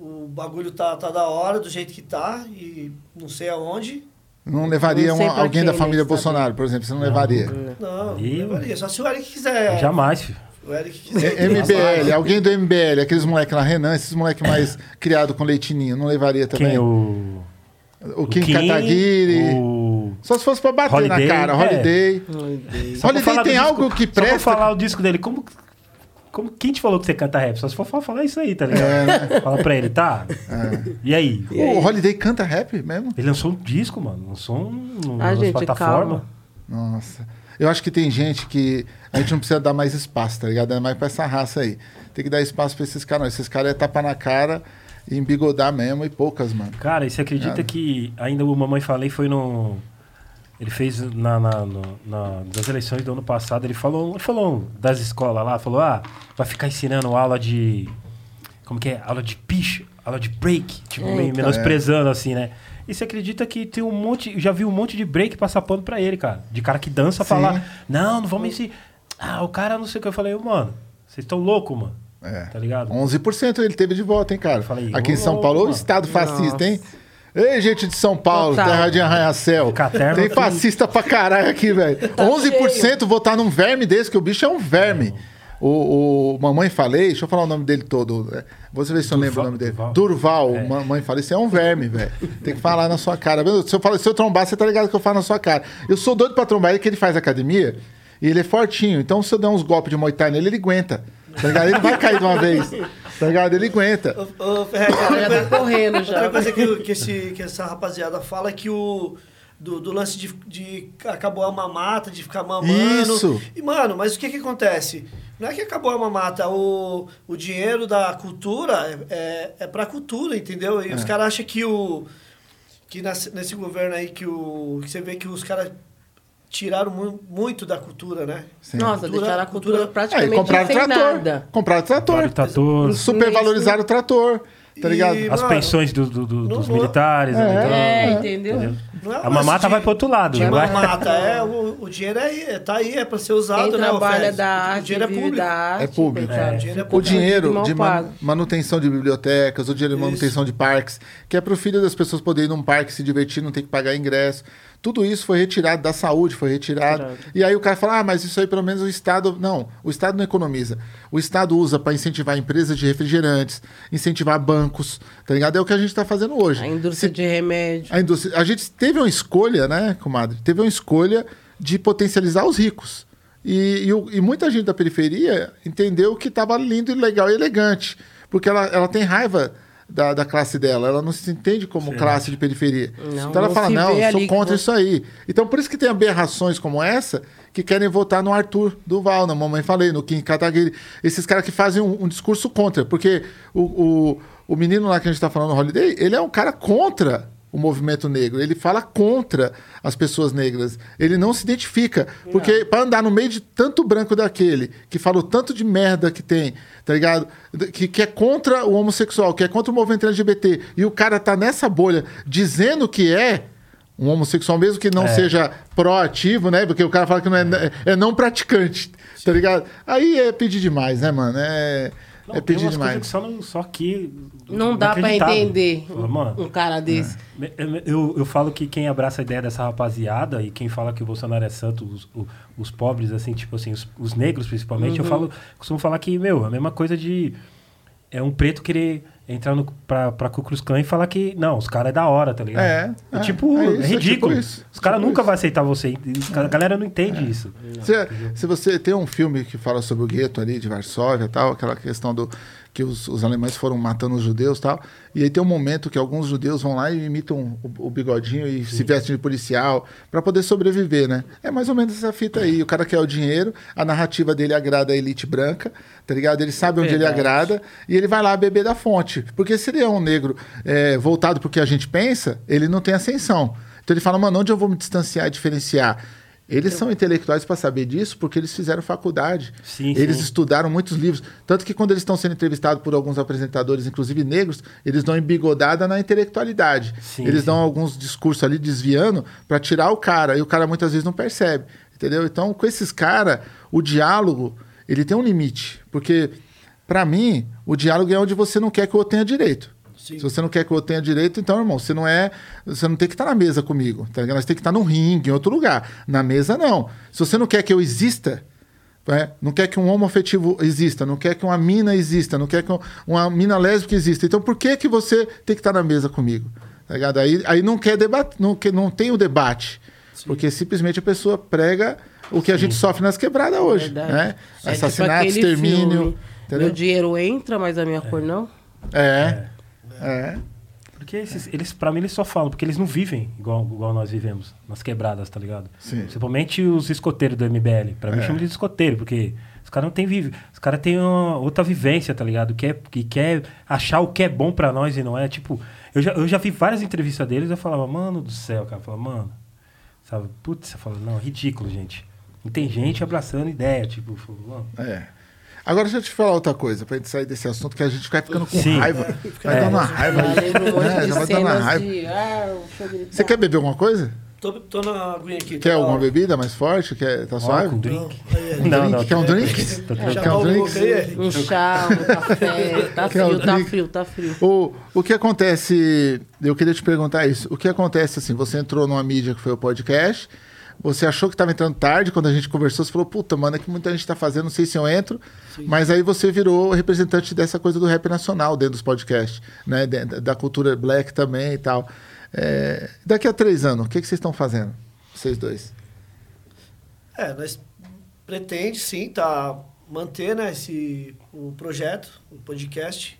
o bagulho tá, tá da hora, do jeito que tá, e não sei aonde. Não levaria Não pra alguém da família sabe? Bolsonaro, por exemplo, você não levaria. Não, não levaria. Só se o Eric quiser. Jamais, filho. O Eric quiser. É, MBL, alguém do MBL, aqueles moleques lá, Renan, esses moleques mais criados com leitinho, não levaria também. Quem? O. O Kim, Kataguiri. O. Só se fosse pra bater Holiday, na cara. é. Holiday. Pra Holiday do tem disco- algo que Só pra presta. falar o disco dele. Como. Como, quem te falou que você canta rap? Só se for fa- falar isso aí, tá ligado? É, né? Fala pra ele, tá? E aí? O Holiday canta rap mesmo? Ele lançou um disco, mano. Lançou um, Ah, uma gente, plataforma. calma. Nossa. Eu acho que tem gente que a gente não precisa dar mais espaço, tá ligado? É mais pra essa raça aí. Tem que dar espaço pra esses caras. não. Esses caras é tapa na cara e embigodar mesmo e poucas, mano. Cara, e você acredita Cara. que ainda o Mamãe Falei foi no. Ele fez na, na, no- na- das eleições do ano passado, ele falou, ele falou das escolas lá, falou, ah, vai ficar ensinando aula de. Como que é? Aula de picho, aula de break, tipo, meio Eita. menosprezando, assim, né? E você acredita que tem um monte. eu Já vi um monte de break passar pano pra ele, cara. De cara que dança Sim. falar, não, não vamos ensinar. Ah, o cara não sei o que. Eu falei, mano, vocês estão loucos, mano. É. Tá ligado? 11% ele teve de voto, hein, cara? Eu falei, Aqui em São Paulo, o estado fascista, Nossa. hein? Ei, gente de São Paulo, Total. terra de arranha-céu. Tem fascista pra caralho aqui, velho. Tá 11% votar num verme desse, que o bicho é um verme. O, o Mamãe Falei, deixa eu falar o nome dele todo. Você vê se eu lembro o Durval- nome dele. Durval. Durval, É. Mamãe Falei, você é um verme, velho. Tem que falar na sua cara. Se eu, falo, se eu trombar, você tá ligado que eu falo na sua cara. Eu sou doido pra trombar ele, que ele faz academia e ele é fortinho. Então, se eu der uns golpes de Muay Thai nele, ele aguenta. Tá ligado? Ele não vai cair de uma vez. Tá ligado? Ele aguenta. Ô, ô, Ferretti, Já outra tá coisa- correndo Outra já. coisa que, que, esse, que essa rapaziada fala é que o. Do, do lance de, de acabou a mamata, de ficar mamando. Isso. E, mano, mas o que que acontece? Não é que acabou a mamata, o, o dinheiro da cultura é, é, é pra cultura, entendeu? E É. os caras acham que o. Que nesse, nesse governo aí, que, o, que você vê que os caras tiraram mu- muito da cultura, né? Sim. Nossa, Cultura- deixaram a cultura cultura- É, praticamente e compraram sem trator. nada. Compraram trator. Claro, trator, Supervalorizaram o trator. Tá E- ligado? as Mano, pensões do- do- do- dos não- militares. É. né? É, Então, entendeu? entendeu? Não é A mamata de- vai pro outro lado. Não vai? mamata, é, o, o dinheiro é, tá aí, é pra ser usado, Quem né, trabalha da O arte, dinheiro é público. da arte, É público. É, dinheiro é O público. dinheiro mal de man- manutenção de bibliotecas, o dinheiro de Isso. manutenção de parques, que é para o filho das pessoas poderem ir num parque se divertir, não ter que pagar ingresso. Tudo isso foi retirado da saúde, foi retirado. E aí o cara fala: ah, mas isso aí pelo menos o Estado. Não, o Estado não economiza. O Estado usa para incentivar empresas de refrigerantes, incentivar bancos, tá ligado? É o que a gente está fazendo hoje. A indústria de remédio. A indústria. A gente teve uma escolha, né, comadre? Teve uma escolha de potencializar os ricos. E, e e muita gente da periferia entendeu que estava lindo, e legal e elegante. Porque ela, ela tem raiva da, da classe dela. Ela não se entende como Sim. classe de periferia. Não, então ela não fala: não, eu sou contra que isso aí. Então por isso que tem aberrações como essa que querem votar no Arthur Duval, na Mamãe Falei, no Kim Kataguiri. Esses caras que fazem um, um discurso contra. Porque o, o, o menino lá que a gente está falando, no Holiday, ele é um cara contra o movimento negro. Ele fala contra as pessoas negras. Ele não se identifica. Porque para andar no meio de tanto branco daquele, que fala o tanto de merda que tem, tá ligado? Que, que é contra o homossexual, que é contra o movimento LGBT, e o cara tá nessa bolha dizendo que é um homossexual, mesmo que não É. seja proativo, né? Porque o cara fala que não é, é não praticante, tá ligado? Aí é pedir demais, né, mano? É, Não, é tem pedir umas coisas demais. que só, não, só que. Não dá pra inacreditável. entender Fala, Mano, um cara desse. Eu, eu, eu falo que quem abraça a ideia dessa rapaziada e quem fala que o Bolsonaro é santo, os, o- os pobres, assim, tipo assim, os, os negros principalmente, Uhum. eu falo, costumo falar que, meu, a mesma coisa de. É um preto querer entrar pra Ku Klux Klan e falar que, não, os caras é da hora, tá ligado? É, é, tipo, é é, isso, é ridículo. tipo isso, os caras tipo nunca vão aceitar você. A galera não entende isso. Se, se você tem um filme que fala sobre o gueto ali de Varsóvia tal, aquela questão do que os, os alemães foram matando os judeus tal, e aí tem um momento que alguns judeus vão lá e imitam o, o bigodinho e se vestem de policial para poder sobreviver, né? É mais ou menos essa fita aí. O cara quer o dinheiro, a narrativa dele agrada a elite branca, tá ligado? Ele sabe onde ele Verdade. agrada e ele vai lá beber da fonte. Porque se ele é um negro é, voltado pro que a gente pensa, ele não tem ascensão. Então ele fala, mano, onde eu vou me distanciar, diferenciar? Eles são intelectuais para saber disso porque eles fizeram faculdade. Sim, eles sim. estudaram muitos livros. Tanto que quando eles estão sendo entrevistados por alguns apresentadores, inclusive negros, eles dão embigodada na intelectualidade. Sim, eles sim. dão alguns discursos ali desviando para tirar o cara. E o cara muitas vezes não percebe. Entendeu? Então, com esses caras, o diálogo ele tem um limite. Porque, para mim, o diálogo é onde você não quer que o outro tenha direito. Sim. Se você não quer que outro tenha direito, então, irmão, você não é. Você não tem que estar na mesa comigo. Tá ligado? Você tem que estar num ringue, em outro lugar. Na mesa, não. Se você não quer que eu exista, né, não quer que um homo afetivo exista, não quer que uma mina exista, não quer que um- uma mina lésbica exista. Então, por que, que você tem que estar na mesa comigo? Tá ligado? Aí, aí não quer debate, não, quer, não tem o debate. Porque simplesmente a pessoa prega o que a gente sofre nas quebradas hoje. Verdade. Né? É Assassinato, tipo extermínio. filme? Meu dinheiro entra, mas a minha cor não. É. É. Porque esses, eles, pra mim, eles só falam, porque eles não vivem igual, igual nós vivemos, nas quebradas, tá ligado? Sim. Principalmente os escoteiros do MBL. Pra mim, É. eu chamo de escoteiro, porque os caras não têm vive. Os caras têm outra vivência, tá ligado? Que, é, que quer achar o que é bom pra nós e não é. Tipo, eu já, eu já vi várias entrevistas deles eu falava, mano do céu, cara. Eu falava, mano, sabe? Putz, você fala, não, ridículo, gente. E tem gente abraçando ideia, tipo, falo, mano. É. Agora deixa eu te falar outra coisa, pra gente sair desse assunto, que a gente vai ficando com Sim. raiva. Vai É. dando uma raiva. Um É, vai dando uma raiva. de... Ah. Você quer beber alguma coisa? Tô, tô na aguinha aqui. Quer tá alguma bebida mais forte? Quer, tá suave? Não, drink. Não, não, Quer um drink? Quer um drink? Um chá, um café. Tá um frio, tá frio, tá frio. O, o que acontece, eu queria te perguntar isso, o que acontece assim, você entrou numa mídia que foi o podcast, Você achou que estava entrando tarde quando a gente conversou. Você falou, puta, mano, é que muita gente está fazendo, não sei se eu entro. Mas aí você virou representante dessa coisa do rap nacional dentro dos podcasts, né? Da, da cultura black também e tal. É, daqui a três anos, o que, que vocês estão fazendo? Vocês dois. É, nós pretende sim tá, manter né, esse, o projeto, o podcast,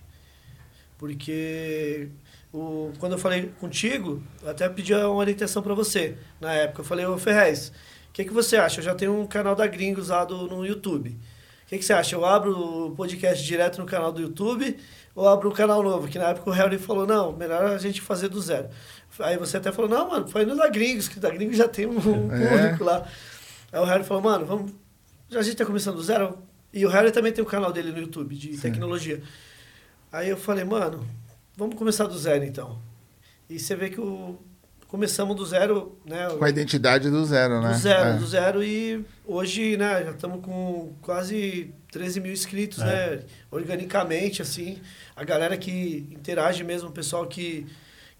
porque o, quando eu falei contigo, eu até pedi uma orientação para você. Na época, eu falei, ô Ferrez, o que, que você acha? Eu já tenho um canal da Gringo usado no YouTube. O que, que você acha? Eu abro o podcast direto no canal do YouTube ou abro um canal novo? Que na época o Harry falou, não, melhor a gente fazer do zero. Aí você até falou, não, mano, foi no da Gringos, que da Gringos já tem um, um É. público lá. Aí o Harry falou, mano, vamos. A gente tá começando do zero. E o Harry também tem o canal dele no YouTube de tecnologia. Aí eu falei, mano, vamos começar do zero então. E você vê que o. Começamos do zero, né? Com a identidade do zero, né? Do zero, É. do zero e hoje, né, já estamos com quase 13 mil inscritos, É. né? Organicamente, assim. A galera que interage mesmo, o pessoal que,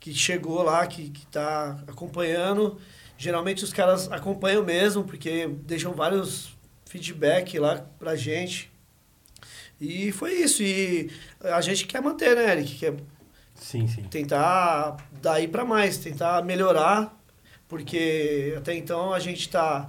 que chegou lá, que, que tá acompanhando. Geralmente os caras acompanham mesmo, porque deixam vários feedback lá pra gente. E foi isso. E a gente quer manter, né, Eric? Quer Sim, sim. tentar daí para mais, tentar melhorar, porque até então a gente tá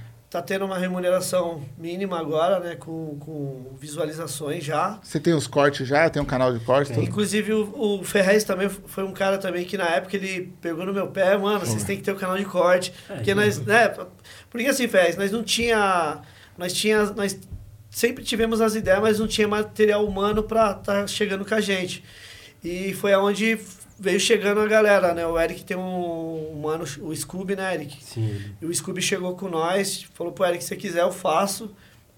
Tá tendo uma remuneração mínima agora, né, com, com visualizações já. Você tem os cortes já? Tem um canal de cortes? tudo? Inclusive o, o Ferrez também foi um cara também que na época ele pegou no meu pé, mano, vocês têm que ter o canal de corte, porque nós, né, porque assim, Ferrez, nós não tinha, nós tinha, nós sempre tivemos as ideias, mas não tinha material humano para estar chegando com a gente. E foi aonde veio chegando a galera, né? O Eric tem um, um mano, o Scooby, né, Eric? Sim, E o Scooby chegou com nós, falou pro Eric, se você quiser eu faço.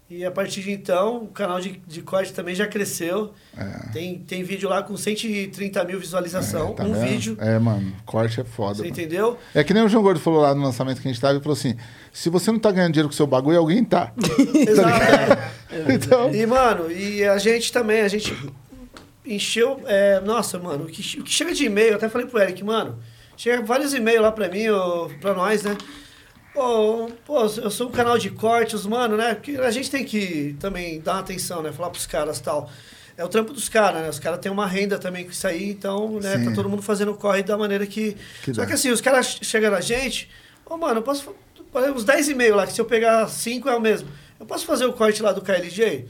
E a partir de então, o canal de, de corte também já cresceu. É. Tem, tem vídeo lá com 130 mil visualização, É, tá um vendo? vídeo. É, mano, corte é foda. Você mano. entendeu? É que nem o João Gordo falou lá no lançamento que a gente tava, ele falou assim: se você não tá ganhando dinheiro com o seu bagulho, alguém tá. Exato. então, E, mano, e a gente também, a gente encheu. é, nossa, mano, o que, o que chega de e-mail, até falei pro Eric, mano, chega vários e-mails lá pra mim, ô, pra nós, né? Pô, pô, eu sou um canal de cortes, mano, né? Porque a gente tem que também dar uma atenção, né? Falar pros caras tal. É o trampo dos caras, né? Os caras têm uma renda também com isso aí, então, né? Sim. Tá todo mundo fazendo o corre da maneira que. Que Só dá. que assim, os caras chegam na gente, ô, mano, eu posso. Os 10 e-mails lá, que se eu pegar 5 é o mesmo. Eu posso fazer o corte lá do KLJ?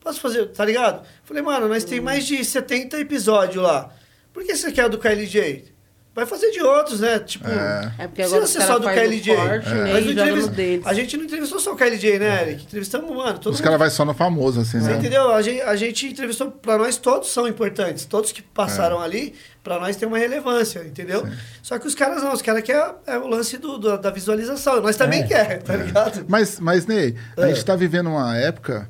Posso fazer, tá ligado? Falei, mano, nós tem mais de 70 episódios lá. Por que você quer do KLJ? Vai fazer de outros, né? Tipo, É. É precisa agora os ser só do o KLJ. corte, né, Mas. A gente não entrevistou só o KLJ, né, Eric? Entrevistamos, mano, todo os caras vão só no famoso, assim, Você né? entendeu? A gente, a gente entrevistou, pra nós todos são importantes. Todos que É. passaram ali, pra nós tem uma relevância, entendeu? Só que os caras não, os caras querem é o lance do, do- da visualização. Nós também É. quer, tá ligado? Mas, mas, Ney, a É. gente tá vivendo uma época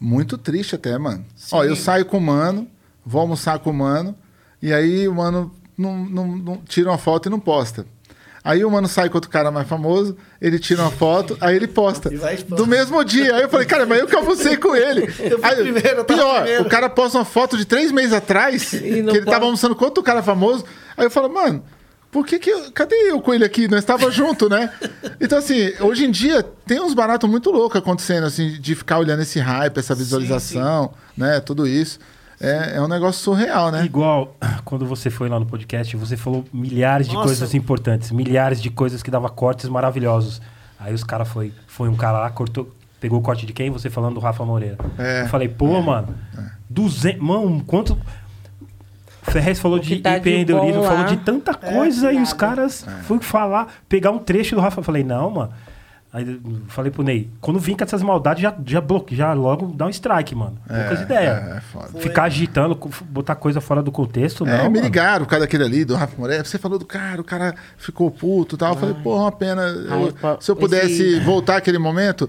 muito triste até, mano. Sim. Ó, eu saio com o mano, vou almoçar com o mano, e aí o mano não, não, não tira uma foto e não posta. Aí o mano sai com outro cara mais famoso, ele tira uma foto, aí ele posta. Do mesmo dia. Aí eu falei, cara, mas eu que almocei com ele. Eu fui Aí, primeiro, pior, primeiro. o cara posta uma foto de três meses atrás, que ele pode. tava almoçando com outro cara famoso. Aí eu falo, mano, por que que... eu- Cadê eu com ele aqui? Nós estava junto, né? Então, assim, hoje em dia tem uns baratos muito loucos acontecendo, assim, de ficar olhando esse hype, essa visualização, né? Tudo isso. É, é um negócio surreal, né? Igual quando você foi lá no podcast, você falou milhares de Nossa. coisas importantes, milhares de coisas que dava cortes maravilhosos. Aí os cara foi, foi um cara lá, cortou, pegou o corte de quem? Você falando do Rafa Moreira. É. Eu falei, pô, mano, 200, mano, quanto Ferrez falou de tá de empreendedorismo, falou de tanta É, coisa e os caras É. foram falar, pegar um trecho do Rafa. Eu falei, não, mano. Aí falei pro Ney, quando vim com essas maldades, já, já bloqueia, já logo dá um strike, mano. Poucas ideias. É, é foda. Foi. Ficar agitando, botar coisa fora do contexto, não. É, me mano. ligaram, o cara daquele ali, do Rafa Moreira. Você falou do cara, o cara ficou puto e tal. Eu falei, pô, uma pena. eu- se eu pudesse esse- voltar àquele momento.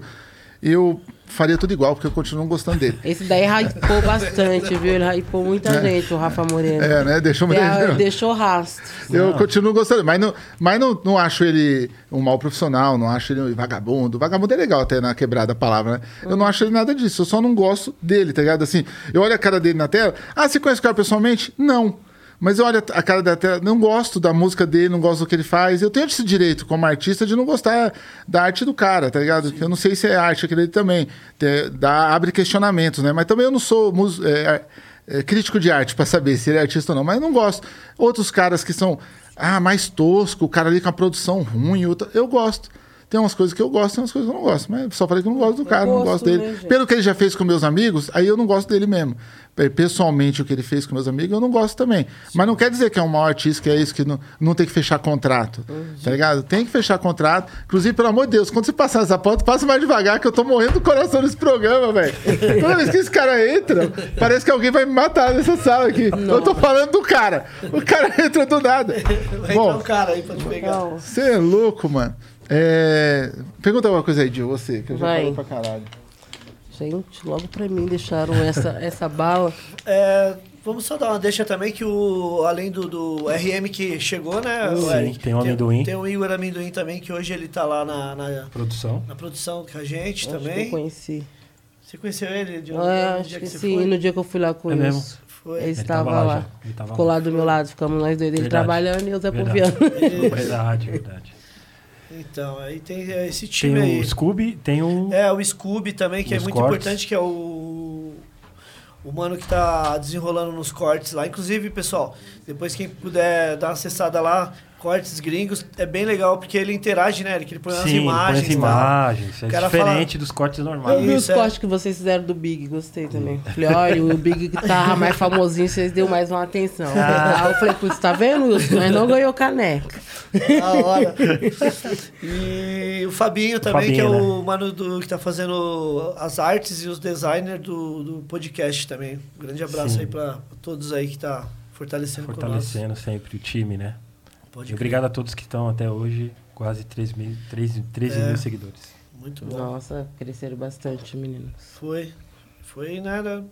eu faria tudo igual, porque eu continuo gostando dele. Esse daí hypou bastante, viu? Ele hypou muita gente, o Rafa Moreno. É, né? Deixou É, deixou rastro. Eu continuo gostando, mas, não, mas não, não acho ele um mau profissional, não acho ele um vagabundo. Vagabundo é legal até na quebrada a palavra, né? Eu não acho ele nada disso, eu só não gosto dele, tá ligado? Assim, eu olho a cara dele na tela. Ah, você conhece o cara pessoalmente? Não. Mas eu olho a cara da tela, não gosto da música dele, não gosto do que ele faz. Eu tenho esse direito, como artista, de não gostar da arte do cara, tá ligado? Eu não sei se é arte aquele também. Tem- dá, abre questionamentos, né? Mas também eu não sou mus- é, é, crítico de arte pra saber se ele é artista ou não. Mas eu não gosto. Outros caras que são ah, mais tosco, o cara ali com a produção ruim, eu gosto. Tem umas coisas que eu gosto, tem umas coisas que eu não gosto. Mas só falei que eu não gosto do cara, não gosto, gosto dele. né? Pelo que ele já fez com meus amigos, aí eu não gosto dele mesmo. Pessoalmente, o que ele fez com meus amigos, eu não gosto também. Mas não quer dizer que é um mau artista, que é isso, que não, não tem que fechar contrato. Tá ligado? Tem que fechar contrato. Inclusive, pelo amor de Deus, quando você passar essa pauta, passa mais devagar, que eu tô morrendo do coração nesse programa, velho. Toda vez que esse cara entra, parece que alguém vai me matar nessa sala aqui. Eu tô falando do cara. O cara entra do nada. Vai Bom, entrar um cara aí pra te pegar. Não. você é louco, mano. É... Pergunta alguma coisa aí, Gil, você, que eu já Vai. falei pra caralho. Gente, logo pra mim deixaram essa, essa bala. É, vamos só dar uma deixa também que o além do, do RM que chegou, né? o Sim, Eric, tem o amendoim. Tem, o Igor Amendoim também, que hoje ele tá lá na, na, Produção. na produção com a gente Acho que eu também. conheci. Você conheceu ele de É, no acho dia que você sim, foi? no dia que eu fui lá com É mesmo? Foi. Ele Ele estava tava lá lá. ele. Ficou lá do meu lado, ficamos nós dois, ele Verdade. trabalhando e eu Zé. Poviano. Verdade, verdade. Então, aí tem esse Tem time aí. o Scooby, tem o. É, o Scooby também, que é muito cortes. importante, que é o. O mano que tá desenrolando nos cortes lá. Inclusive, pessoal, depois quem puder dar uma acessada lá, cortes gringos, é bem legal, porque ele interage, né? Eric? Ele põe umas Sim, imagens. põe as e imagens. É O cara diferente dos cortes Eu normais. vi os é. cortes que vocês fizeram do Big, gostei também. Falei, olha, o Big que tava mais famosinho, vocês deu mais uma atenção. Ah. Aí eu falei, putz, tá vendo, Wilson? Mas não ganhou caneca. Da hora. E o Fabinho também, que é Fabinho, o mano do, que tá fazendo as artes e os designers do, do podcast também. Um grande abraço Sim. aí pra todos aí que tá fortalecendo, Fortalecendo sempre o time, né? Pode obrigado a todos que estão até hoje, quase 3 mil, 13, 13 É. mil seguidores. Muito bom. Nossa, cresceram bastante, meninos. Foi. Foi, né, da,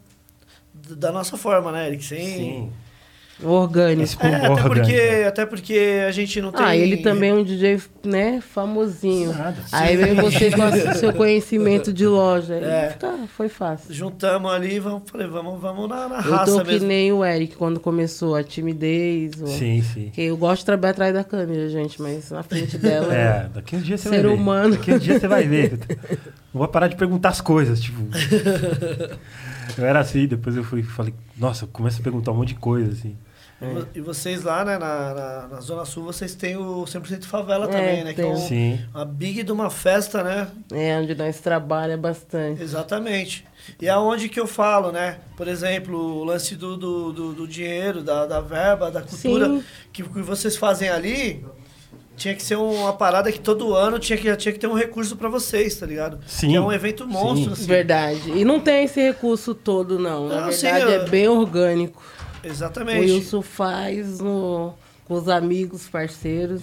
da nossa forma, né, Eric? Sem... Sim. Orgânico. É, até orgânico. porque, até porque a gente não tem... Ah, ele também é um DJ, né, famosinho. Nada. Aí vem você com o seu conhecimento de loja. É. Tá, foi fácil. Juntamos ali, vamos, falei, vamos, vamos na, na Eu raça tô que mesmo. nem o Eric quando começou a timidez. o- Sim, sim. Porque eu gosto de trabalhar atrás da câmera, gente, mas na frente dela. É, daqui uns dias você Ser vai ver. humano. Daqui dias você vai ver. Não vou parar de perguntar as coisas, tipo. eu era assim, depois eu fui falei, nossa, eu começo a perguntar um monte de coisa, assim. E vo- E vocês lá, né, na, na, na Zona Sul, vocês têm o 100% Favela É, também, né? Que é tem. um, Sim. uma big de uma festa, né? É, onde nós trabalhamos bastante. Exatamente. E é onde que eu falo, né? Por exemplo, o lance do, do, do, do dinheiro, da, da verba, da cultura Sim. que, que vocês fazem ali, tinha que ser uma parada que todo ano tinha que, tinha que ter um recurso pra vocês, tá ligado? Sim. Que é um evento monstro, assim. Verdade. E não tem esse recurso todo, não. Na Não, sim, verdade, eu- é bem orgânico. O Exatamente. Wilson faz no, com os amigos, parceiros,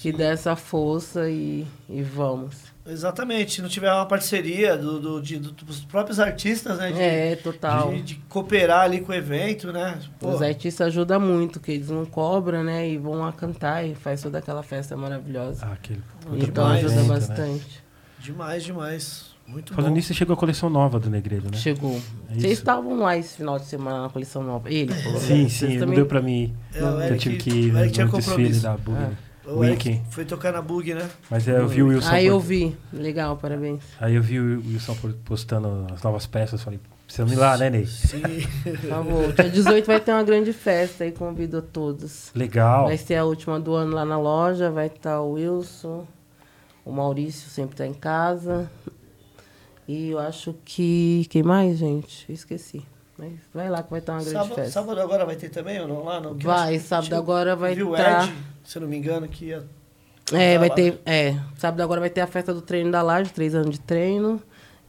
que dá essa força e, e vamos. Exatamente. Se não tiver uma parceria do, do- de- do- dos próprios artistas, né? De, É, total. de, de cooperar ali com o evento, né? Pô, Os artistas ajudam muito, que eles não cobram, né? E vão lá cantar e faz toda aquela festa maravilhosa. Ah, aquele. então demais, ajuda evento, né? bastante. demais, demais. Muito Falando bom. nisso, chegou a coleção nova do Negredo, né? Chegou. É Vocês isso. estavam lá esse final de semana na coleção nova. Ele, falou, Sim, né? sim, Vocês não também- deu pra mim. É, o eu Eric- tive que o ir Eric tinha no desfile compromisso. da Bug. Ah. né? O Eric Wiki. foi tocar na Bug, né? Mas é, eu vi o Wilson. Aí eu post- vi. Legal, parabéns. Aí eu vi o Wilson postando as novas peças. Falei, precisamos ir lá, né, Ney? Sim. Por favor. Dia 18 vai ter uma grande festa aí, convido a todos. Legal. Vai ser a última do ano lá na loja, vai estar o Wilson, o Maurício sempre tá em casa. E eu acho que. Quem mais, gente? Eu esqueci. Mas vai lá que vai estar uma grande sábado, festa. sábado agora vai ter também ou não? Lá no, que Vai, nós- sábado tinha- agora vai viu o tá- Ed, se eu não me engano, que ia. É, tá vai lá. ter. É, sábado agora vai ter a festa do treino da laje, três anos de treino.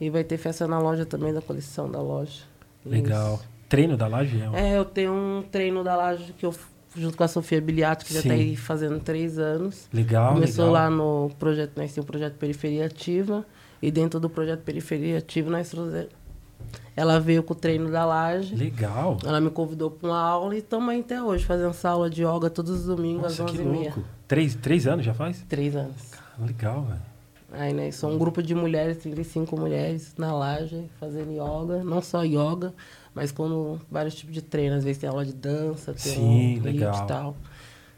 E vai ter festa na loja também, da coleção da loja. Legal. Treino da laje? É, um- É, eu tenho um treino da laje que eu junto com a Sofia Biliato, que já Sim. tá aí fazendo três anos. Legal, Começou legal. lá no projeto, nós temos o projeto Periferia Ativa. E dentro do projeto Periferia Ativo, nós trouxe- ela veio com o treino da laje. Legal. Ela me convidou para uma aula e estamos aí até hoje, fazendo essa aula de yoga todos os domingos Nossa, às que 11h30. louco. Três, três anos já faz? Três anos. Legal, velho. Aí, né, sou um grupo de mulheres, 35 mulheres na laje, fazendo yoga. Não só yoga, mas com vários tipos de treino. Às vezes tem aula de dança, tem Sim, um legal. e tal.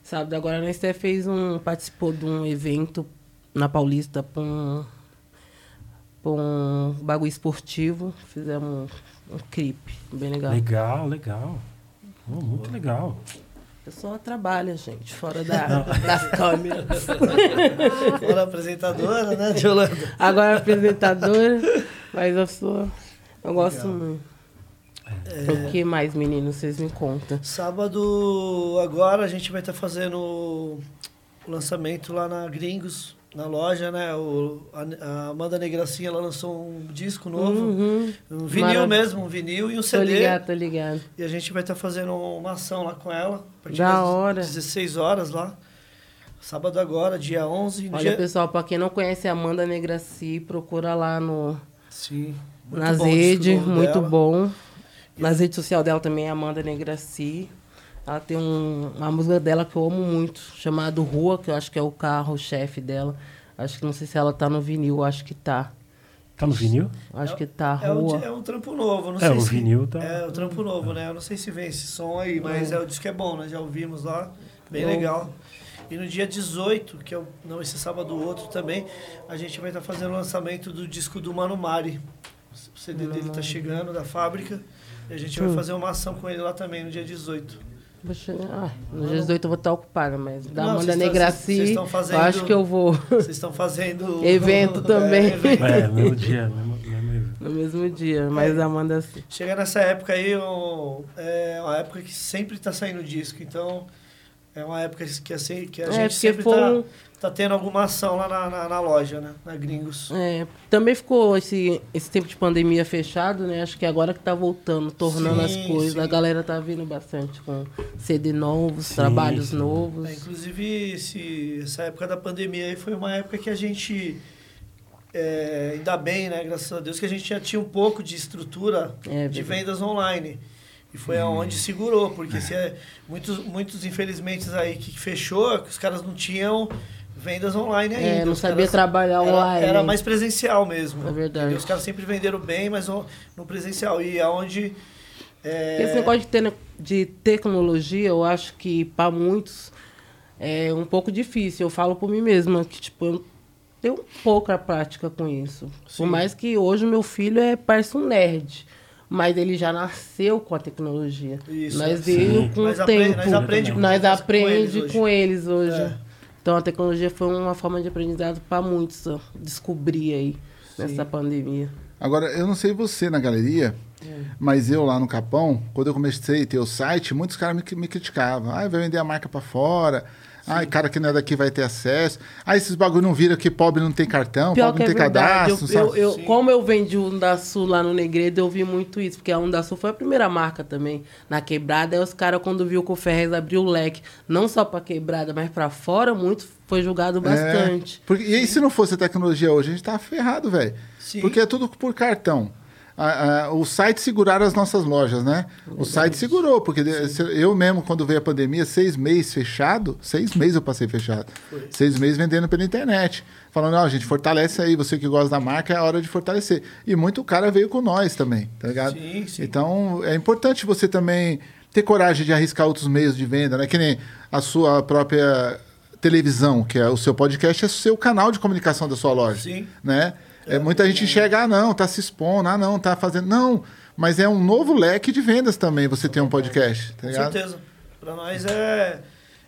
Sabe, agora a Esté fez um... Participou de um evento na Paulista para um, pra um bagulho esportivo. Fizemos um, um clipe bem legal. Legal, legal. Oh, muito legal. Eu só trabalho, gente, fora da, das câmeras. Fora apresentadora, né, Yolanda? Agora apresentadora, mas eu sou. Eu gosto muito. É. O que mais, meninos, vocês me contam? Sábado, agora, a gente vai estar fazendo o lançamento lá na Gringos, na loja, né? O, a, Amanda Negracinha, ela lançou um disco novo, Uhum. um vinil Maravilha. mesmo, um vinil e um Tô CD. ligado, tô ligado. E a gente vai estar fazendo uma ação lá com ela. A partir Da das hora. 16 horas lá. Sábado agora, dia 11. no Olha, dia... pessoal, pra quem não conhece a Amanda Negraci, procura lá no, Sim. nas redes, muito dela. bom. Nas redes sociais dela também é Amanda Negraci. Ela tem um- uma música dela que eu amo muito, chamado Rua, que eu acho que é o carro-chefe dela. Acho que não sei se ela tá no vinil, acho que tá. Tá no vinil? Acho que tá, É Rua. é um trampo novo, não É, sei o se... vinil tá- É, o trampo novo, né? Eu não sei se vem esse som aí, mas é, o disco é bom, nós já ouvimos lá. Bem Bom. legal. E no dia 18, que é o, não esse sábado o outro também, a gente vai estar fazendo o lançamento do disco do Mano Mari. O CD dele tá chegando da fábrica. E a gente vai fazer uma ação com ele lá também no dia 18. Vou chegar- Ah, no dia 18 eu vou estar ocupada, mas da Não, Amanda vocês Negraci, fazendo- eu acho que eu vou Vocês estão fazendo. Evento também. É, evento. É, mesmo dia, mesmo, mesmo evento. no mesmo dia, mas a Amanda assim. Chega nessa época aí, um, é uma época que sempre tá saindo disco, então é uma época que, assim, que a É, gente sempre foi tá, tendo alguma ação lá na, na, na loja, né? Na Gringos. É, também ficou esse, esse tempo de pandemia fechado, né? Acho que agora que tá voltando, tornando Sim, as coisas. sim. A galera tá vindo bastante com CD novos, trabalhos sim. novos. É, inclusive, esse, essa época da pandemia aí foi uma época que a gente. É, ainda bem, né? Graças a Deus, que a gente já tinha um pouco de estrutura É, de vendas online. E foi aonde segurou, porque se é, muitos, muitos, infelizmente, aí que fechou, que os caras não tinham vendas online ainda. É, não sabia caras- trabalhar era, online. Era mais presencial mesmo. É verdade. entendeu? Os caras sempre venderam bem, mas no, no presencial. E aonde. É, Esse negócio de, te- de tecnologia, eu acho que para muitos é um pouco difícil. Eu falo por mim mesma que, tipo, eu tenho pouca prática com isso. Sim. Por mais que hoje meu filho é parece um nerd. Mas ele já nasceu com a tecnologia. Isso, nós é. veio Sim. com Nós o tempo. nós aprende com- Nós com eles aprende hoje. com eles hoje. É. Então a tecnologia foi uma forma de aprendizado para muitos ó, descobrir aí Sim. nessa pandemia. Agora, eu não sei você na galeria, mas eu lá no Capão, quando eu comecei a ter o site, muitos caras me, me criticavam. Ah, vai vender a marca pra fora. Ah, cara que não é daqui vai ter acesso. Ah, esses bagulho não vira que pobre não tem cartão, Pior pobre que não é tem verdade. cadastro. Eu, sabe? eu, eu- como eu vendi o Undaçu lá no Negredo, eu vi muito isso, porque a Undaçu foi a primeira marca também na quebrada. Aí os caras, quando viu que o Ferrez abriu o leque, não só pra quebrada, mas pra fora, muito foi julgado bastante. É, porque, e aí, se não fosse a tecnologia hoje, a gente tava ferrado, velho. Porque é tudo por cartão. A- a- o site seguraram as nossas lojas, né? O site segurou, porque se- eu mesmo, quando veio a pandemia, seis meses fechado, seis meses eu passei fechado. Seis meses vendendo pela internet. Falando, não, gente, fortalece aí, você que gosta da marca, é a hora de fortalecer. E muito cara veio com nós também, tá ligado? Sim, sim. Então, é importante você também ter coragem de arriscar outros meios de venda, né? Que nem a sua própria televisão, que é o seu podcast, é o seu canal de comunicação da sua loja. Sim. Né? É, muita gente enxerga, ah, não, tá se expondo, ah, não, tá fazendo. Não, mas é um novo leque de vendas também você ter um podcast, tá Com ligado? certeza. Pra nós é,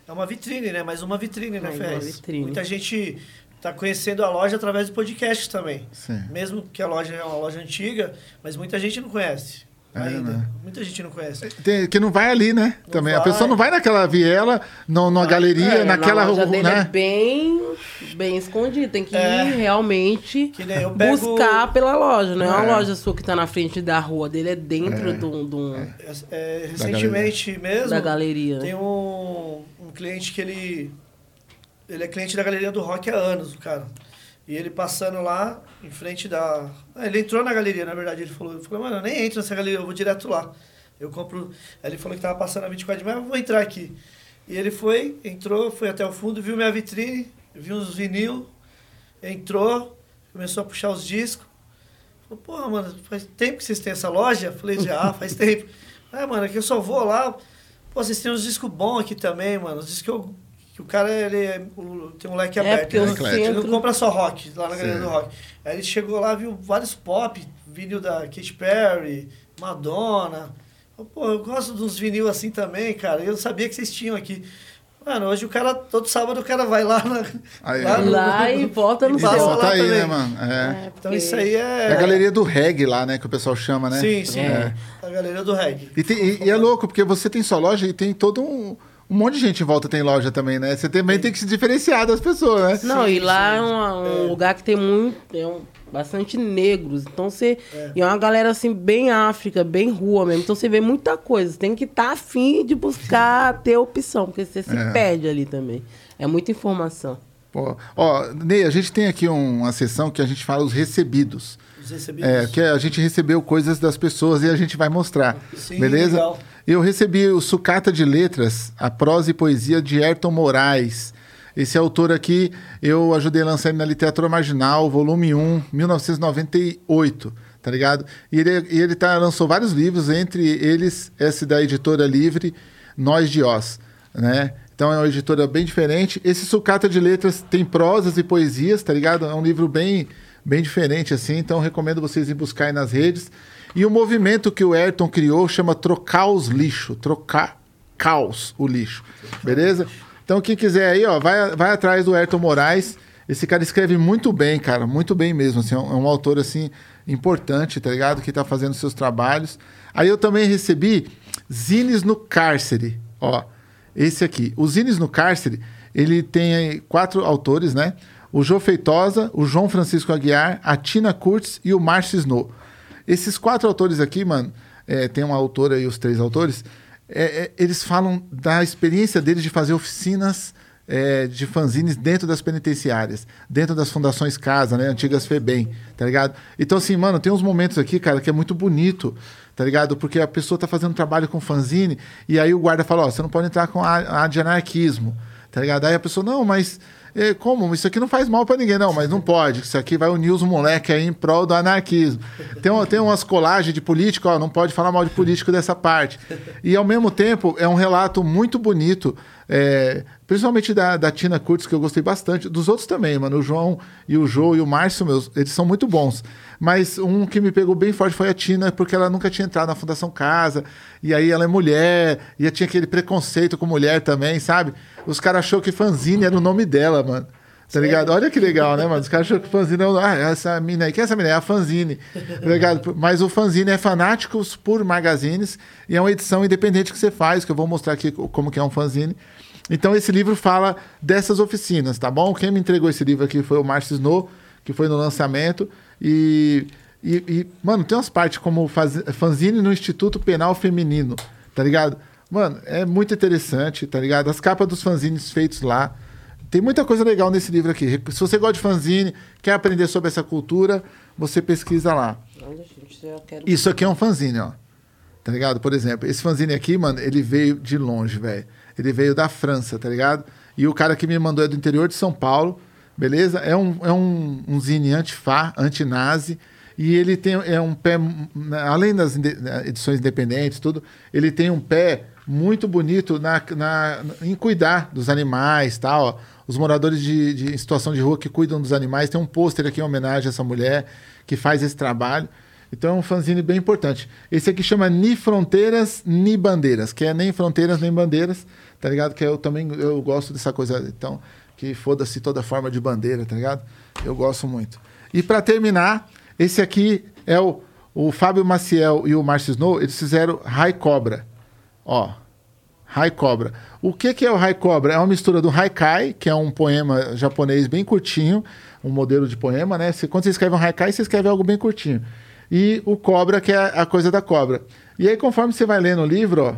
é uma vitrine, né? Mais uma vitrine, né, vitrine. Muita gente tá conhecendo a loja através do podcast também. Sim. Mesmo que a loja é uma loja antiga, mas muita gente não conhece. É, ainda. né? Muita gente não conhece. Tem- que não vai ali, né? Não também. A vai. pessoa não vai naquela viela, no, numa galeria, É, naquela. na loja dele é né? bem, bem escondido. Tem que É. ir realmente Que pego- buscar pela loja. Não é uma É. loja sua que tá na frente da rua dele, é dentro de um- É, é, recentemente mesmo, da galeria. tem um, um cliente que ele. Ele é cliente da Galeria do Rock há anos, o cara. E ele passando lá, em frente da. Ah, Ele entrou na galeria, na verdade. Ele falou, ele falou mano, eu nem entro nessa galeria, eu vou direto lá. Eu compro. Aí ele falou que tava passando a 24 de maio, eu vou entrar aqui. E ele foi, entrou, foi até o fundo, viu minha vitrine, viu uns vinil, entrou, começou a puxar os discos. Falou, porra, mano, faz tempo que vocês têm essa loja? Falei, já, faz tempo. É, mano, aqui eu só vou lá. Pô, vocês têm uns discos bons aqui também, mano. Os discos que, eu, que o cara, ele é, o- tem um leque É, aberto. porque né? o Eclético. Ele não centro... compra só rock, lá na galeria do rock. Aí ele chegou lá, viu vários pop, vinil da Katy Perry, Madonna. Pô, eu gosto de uns vinil assim também, cara. Eu não sabia que vocês tinham aqui. Mano, hoje o cara, todo sábado o cara vai lá na. Aí, lá no- Lá e volta no E passa seu. lá Tá aí, também. né, mano? É. É, Então porque- isso aí é. É a galeria do reggae lá, né? Que o pessoal chama, né? Sim, sim. É. A galeria do reggae. E, tem- e- e é louco, porque você tem sua loja e tem todo um. Um monte de gente em volta tem loja também, né? Você também tem que se diferenciar das pessoas, né? Não, e Sim, lá sim. é uma- um É. lugar que tem muito. É um, bastante negros. Então você. É. E é uma galera assim, bem África, bem rua mesmo. Então você vê muita coisa. Você tem que estar afim de buscar ter opção, porque você se É. perde ali também. É muita informação. Pô, ó, Ney, a gente tem aqui um- uma sessão que a gente fala os recebidos. Os recebidos. É, que a gente recebeu coisas das pessoas e a gente vai mostrar. Sim, beleza? legal. Eu recebi o Sucata de Letras, a prosa e poesia de Ayrton Moraes. Esse autor aqui, eu ajudei a lançar ele na Literatura Marginal, volume 1, 1998, tá ligado? E ele, e ele tá, lançou vários livros, entre eles esse da editora Livre, Nós de Oz, né? Então é uma editora bem diferente. Esse Sucata de Letras tem prosas e poesias, tá ligado? É um livro bem, bem diferente, assim, então recomendo vocês ir buscar aí nas redes. E o movimento que o Ayrton criou chama Trocar os Lixo. Trocar caos o lixo. Beleza? Então, quem quiser aí, ó, vai, vai atrás do Ayrton Moraes. Esse cara escreve muito bem, cara, muito bem mesmo. Assim, é um, é um autor assim importante, tá ligado? Que tá fazendo seus trabalhos. Aí eu também recebi Zines no Cárcere. Ó, esse aqui. O Zines no Cárcere, ele tem quatro autores, né? O Jô Feitosa, o João Francisco Aguiar, a Tina Kurtz e o Márcio Snow. Esses quatro autores aqui, mano, é, tem uma autora e os três autores, é, é, eles falam da experiência deles de fazer oficinas é, de fanzines dentro das penitenciárias, dentro das fundações Casa, né? Antigas FEBEM, tá ligado? Então, assim, mano, tem uns momentos aqui, cara, que é muito bonito, tá ligado? Porque a pessoa tá fazendo trabalho com fanzine e aí o guarda fala, ó, você não pode entrar com a, a de anarquismo, tá ligado? Aí a pessoa, não, mas é, como? Isso aqui não faz mal pra ninguém, não, mas não pode. Isso aqui vai unir os moleques aí em prol do anarquismo. Tem, tem umas colagens de político, ó, não pode falar mal de político dessa parte. E ao mesmo tempo, é um relato muito bonito, é, principalmente da, da Tina Kurtz, que eu gostei bastante. Dos outros também, mano. O João e o Jô e o Márcio, meus, eles são muito bons. Mas um que me pegou bem forte foi a Tina, porque ela nunca tinha entrado na Fundação Casa. E aí ela é mulher, e tinha aquele preconceito com mulher também, sabe? Os caras achou que fanzine era o nome dela, mano. Tá ligado? Olha que legal, né, mano? Os caras achou que fanzine é o Ah, essa mina aí. Quem é essa mina? É a fanzine. Tá ligado? Mas o fanzine é Fanáticos por Magazines e é uma edição independente que você faz, que eu vou mostrar aqui como que é um fanzine. Então esse livro fala dessas oficinas, tá bom? Quem me entregou esse livro aqui foi o Márcio Snow, que foi no lançamento. E, e, e, mano, tem umas partes como faz, fanzine no Instituto Penal Feminino, tá ligado? Mano, é muito interessante, tá ligado? As capas dos fanzines feitos lá. Tem muita coisa legal nesse livro aqui. Se você gosta de fanzine, quer aprender sobre essa cultura, você pesquisa lá. Olha, gente, eu quero. Isso aqui é um fanzine, ó. Tá ligado? Por exemplo, esse fanzine aqui, mano, ele veio de longe, velho. Ele veio da França, tá ligado? E o cara que me mandou é do interior de São Paulo, beleza? É um, é um, um zine anti-fá, anti-nazi. E ele tem é um pé, além das inde- edições independentes, tudo, ele tem um pé muito bonito na, na, em cuidar dos animais, tal. ó. Os moradores de, de situação de rua que cuidam dos animais. Tem um pôster aqui em homenagem a essa mulher que faz esse trabalho. Então é um fanzine bem importante. Esse aqui chama Ni Fronteiras, Ni Bandeiras, que é nem fronteiras nem bandeiras, tá ligado? Que eu também eu gosto dessa coisa, então, que foda-se toda forma de bandeira, tá ligado? Eu gosto muito. E para terminar, esse aqui é o, o Fábio Maciel e o Márcio Snow, eles fizeram Rai Cobra. Ó, Rai Cobra. O que, que é o Rai Cobra? É uma mistura do Haikai, que é um poema japonês bem curtinho, um modelo de poema, né? Você- Quando você escreve um Haikai, você escreve algo bem curtinho. E o Cobra, que é a coisa da cobra. E aí, conforme você vai lendo o livro, ó,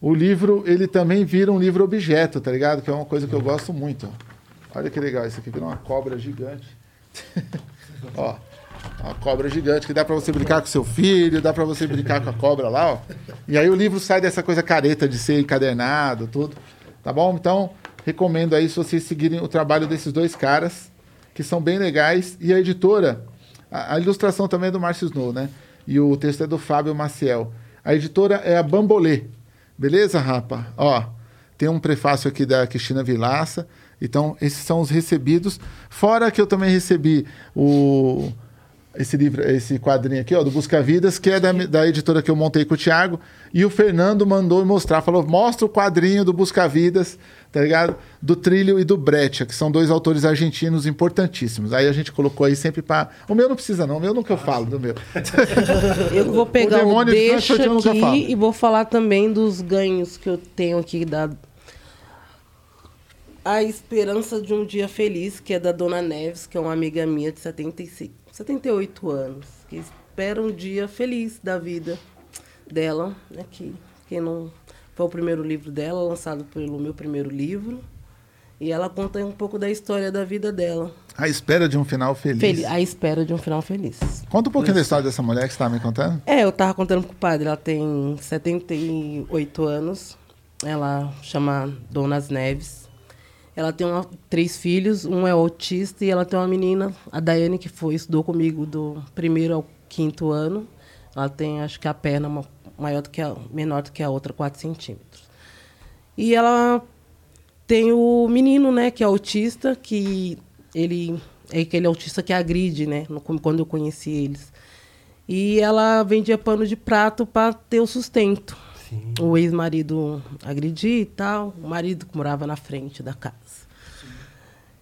o livro, ele também vira um livro objeto, tá ligado? Que é uma coisa que eu gosto muito, ó. Olha que legal, isso aqui vira uma cobra gigante. ó, uma cobra gigante que dá pra você brincar com seu filho, dá pra você brincar com a cobra lá, ó. E aí o livro sai dessa coisa careta de ser encadernado, tudo. Tá bom? Então, recomendo aí se vocês seguirem o trabalho desses dois caras, que são bem legais. E a editora, a, a ilustração também é do Márcio Snow, né? E o texto é do Fábio Maciel. A editora é a Bambolê. Beleza, rapa? Ó, tem um prefácio aqui da Cristina Vilaça. Então, esses são os recebidos. Fora que eu também recebi o esse livro, esse quadrinho aqui, ó, do Busca Vidas, que é da, da editora que eu montei com o Thiago, e o Fernando mandou mostrar, falou: "Mostra o quadrinho do Busca Vidas, tá ligado? Do Trilho e do Breccia, que são dois autores argentinos importantíssimos". Aí a gente colocou aí sempre para O meu não precisa não, o meu nunca eu falo do meu. Eu vou pegar o, demônio de deixa eu aqui e vou falar também dos ganhos que eu tenho aqui da A Esperança de um Dia Feliz, que é da Dona Neves, que é uma amiga minha de 75, 78 anos, que espera um dia feliz da vida dela, né, que, que não foi o primeiro livro dela, lançado pelo meu primeiro livro. E ela conta um pouco da história da vida dela. À espera de um final feliz. Fel- a espera de um final feliz. Conta um pouquinho da história dessa mulher que você estava me contando. É, eu tava contando com o padre, ela tem 78 anos. Ela chama Donas Neves. Ela tem uma- três filhos, um é autista e ela tem uma menina, a Daiane, que foi, estudou comigo do primeiro ao quinto ano. Ela tem, acho que a perna ma- maior do que a, menor do que a outra, 4 centímetros. E ela tem o menino, né, que é autista, que ele é aquele autista que agride, né, no- quando eu conheci eles. E ela vendia pano de prato para ter o sustento. Sim. O ex-marido agredia e tal, o marido que morava na frente da casa.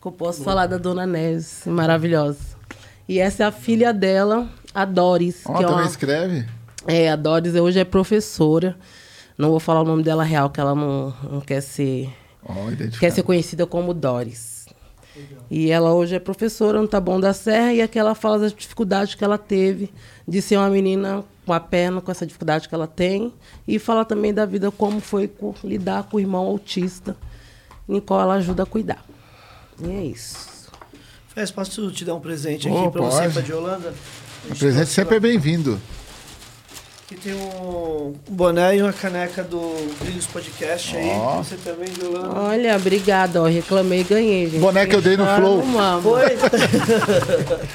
que eu posso falar da Dona Neves, maravilhosa. E essa é a filha dela, a Doris. Ó, que é, também uma, escreve. é, a Doris hoje é professora. Não vou falar o nome dela real, que ela não, não quer ser Ó, quer ser conhecida como Doris. E ela hoje é professora no Taboão da Serra e aqui ela fala das dificuldades que ela teve de ser uma menina com a perna, com essa dificuldade que ela tem. E fala também da vida, como foi lidar com o irmão autista, em qual ela ajuda a cuidar. E é isso. Fez, posso te dar um presente aqui Oh, pra você, pode. pra de Holanda? O presente sempre lá. é bem-vindo. Aqui tem um boné e uma caneca do Brilhos Podcast aí. Você também, de Holanda. Olha, obrigada, ó, reclamei e ganhei, gente. Boné que eu dei no Fecharam Flow. Foi?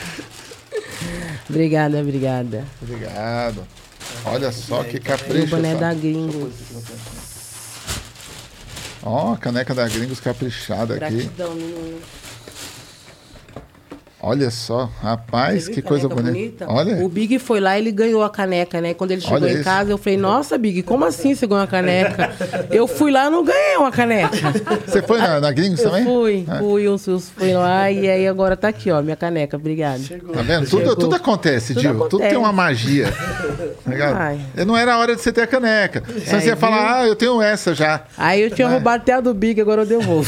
Obrigada, obrigada. Obrigado. Olha só que o capricho. boné essa- da Gringos. Ó, a caneca da Gringos caprichada aqui. Gratidão, menino. Olha só, rapaz, que a coisa bonita. bonita? Olha, O Big foi lá e ele ganhou a caneca, né? Quando ele chegou Olha em isso. casa, eu falei, nossa, Big, como assim você ganhou uma caneca? eu fui lá e não ganhei uma caneca. você foi na, na Gringos Eu também? fui, É. fui, o Sus foi lá e aí agora tá aqui, ó, minha caneca, obrigada. Tá vendo? Tudo, Chegou. tudo acontece, Tudo Dil. Tudo tem uma magia. Ai. Não era hora de você ter a caneca. Senão Aí, você ia falar, viu? ah, eu tenho essa já. Aí eu tinha É. roubado até a do Big, agora eu devolvo.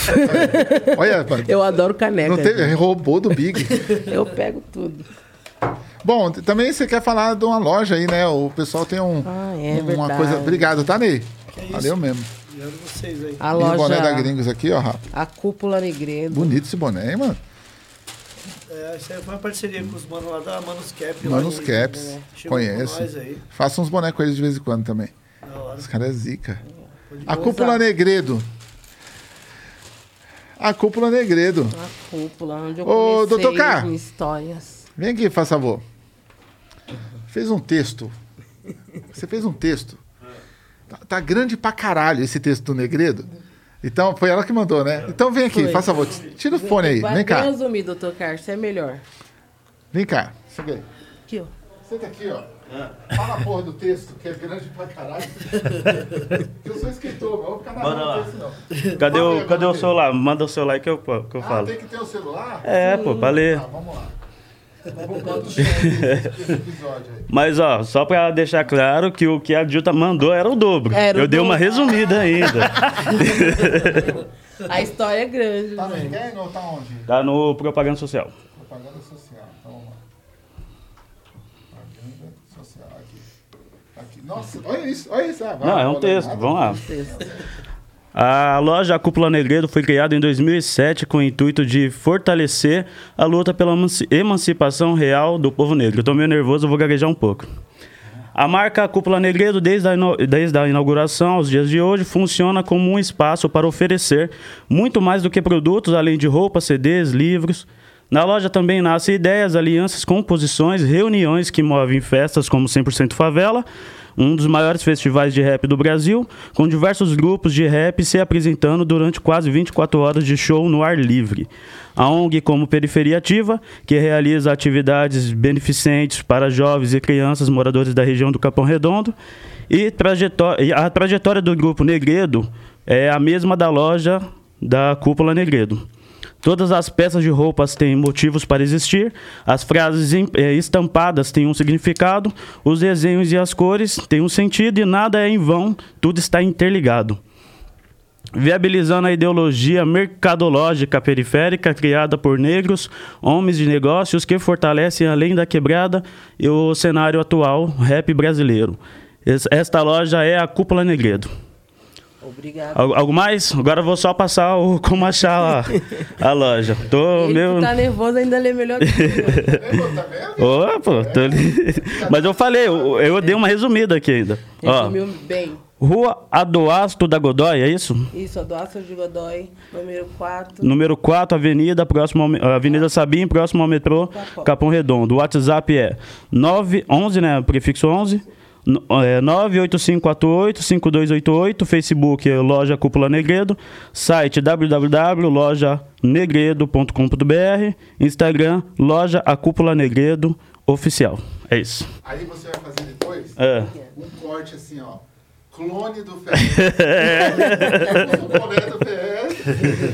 Olha, mano, eu adoro caneca. não teve, roubou do Big. Eu pego tudo. Bom, também você quer falar de uma loja aí, né? O pessoal tem um, Ah, é uma verdade. coisa. Obrigado, tá, Ney? Que isso? Valeu mesmo. Obrigado a vocês aí. A E o boné da loja, Gringos aqui, ó, Rafa. a Cúpula Negredo. Bonito esse boné, hein, mano? É, isso aí foi uma parceria com os manos lá da Manus Cap. lá Manus em- Caps, né? Conheço. aí. Faça uns bonecos com eles de vez em quando também. Os caras é zica. A Cúpula. Negredo. A Cúpula Negredo. A Cúpula, onde eu Ô, doutor K. histórias. Vem aqui, faz favor. Fez um texto. Você fez um texto. Tá, tá grande pra caralho esse texto do Negredo. Então, foi ela que mandou, né? Então vem aqui, Foi. faz favor. Tira o fone aí. Vem cá. resumido, doutor Carlos, é melhor. Vem cá. Chega aí. Aqui, ó. Senta aqui, ó. Fala a porra do texto, que é grande pra caralho. Eu sou escritor, mas eu vou ficar o texto, não. Cadê o, cadê o celular? Manda o celular que eu, que eu Ah, falo. tem que ter o celular? É, pô, pra ler. Tá, vamos lá. Mas, ó, só pra deixar claro que o que a Dilta mandou era o dobro. Era o Eu dei uma dobro. resumida ainda. A história é grande. Tá no né? tá onde? tá no Propaganda Social. Propaganda social. Então vamos lá. Propaganda social. Aqui. Aqui. Nossa, olha isso, olha isso. Ah, vai, Não, é um texto, nada. vamos lá. A loja Cúpula Negredo foi criada em 2007 com o intuito de fortalecer a luta pela emanci- emancipação real do povo negro. Eu tô meio nervoso, eu vou gaguejar um pouco. A marca Cúpula Negredo, desde a, desde a inauguração aos dias de hoje, funciona como um espaço para oferecer muito mais do que produtos, além de roupas, CDs, livros. Na loja também nascem ideias, alianças, composições, reuniões que movem festas como 100% Favela, um dos maiores festivais de rap do Brasil, com diversos grupos de rap se apresentando durante quase 24 horas de show no ar livre. A ONG como Periferia Ativa, que realiza atividades beneficentes para jovens e crianças moradores da região do Capão Redondo, e a trajetória do grupo Negredo é a mesma da loja da Cúpula Negredo. Todas as peças de roupas têm motivos para existir, as frases eh, estampadas têm um significado, os desenhos e as cores têm um sentido e nada é em vão, tudo está interligado. Viabilizando a ideologia mercadológica periférica criada por negros, homens de negócios que fortalecem além da quebrada e o cenário atual rap brasileiro. Es- Esta loja é a Cúpula Negredo. Obrigado. Al- Algo mais? Agora eu vou só passar o como achar a, a loja. Tô Ele meio. que tá nervoso ainda lê melhor que eu. Ô, pô, tô ali. Mas eu falei, eu, eu dei uma resumida aqui ainda. Ó, Resumiu bem. Rua Adoasto da Godoy, é isso? Isso, Adoação de Godoy, número 4. Número 4, Avenida, próximo ao, Avenida Sabim, próximo ao metrô Capão. Capão Redondo. O WhatsApp é 911, né? Prefixo 11. É 98548-5288. Facebook é Loja Cúpula Negredo. Site www.lojanegredo.com.br. Instagram Loja A Cúpula Negredo Oficial. É isso. Aí você vai fazer depois É. um corte assim, ó. Clone do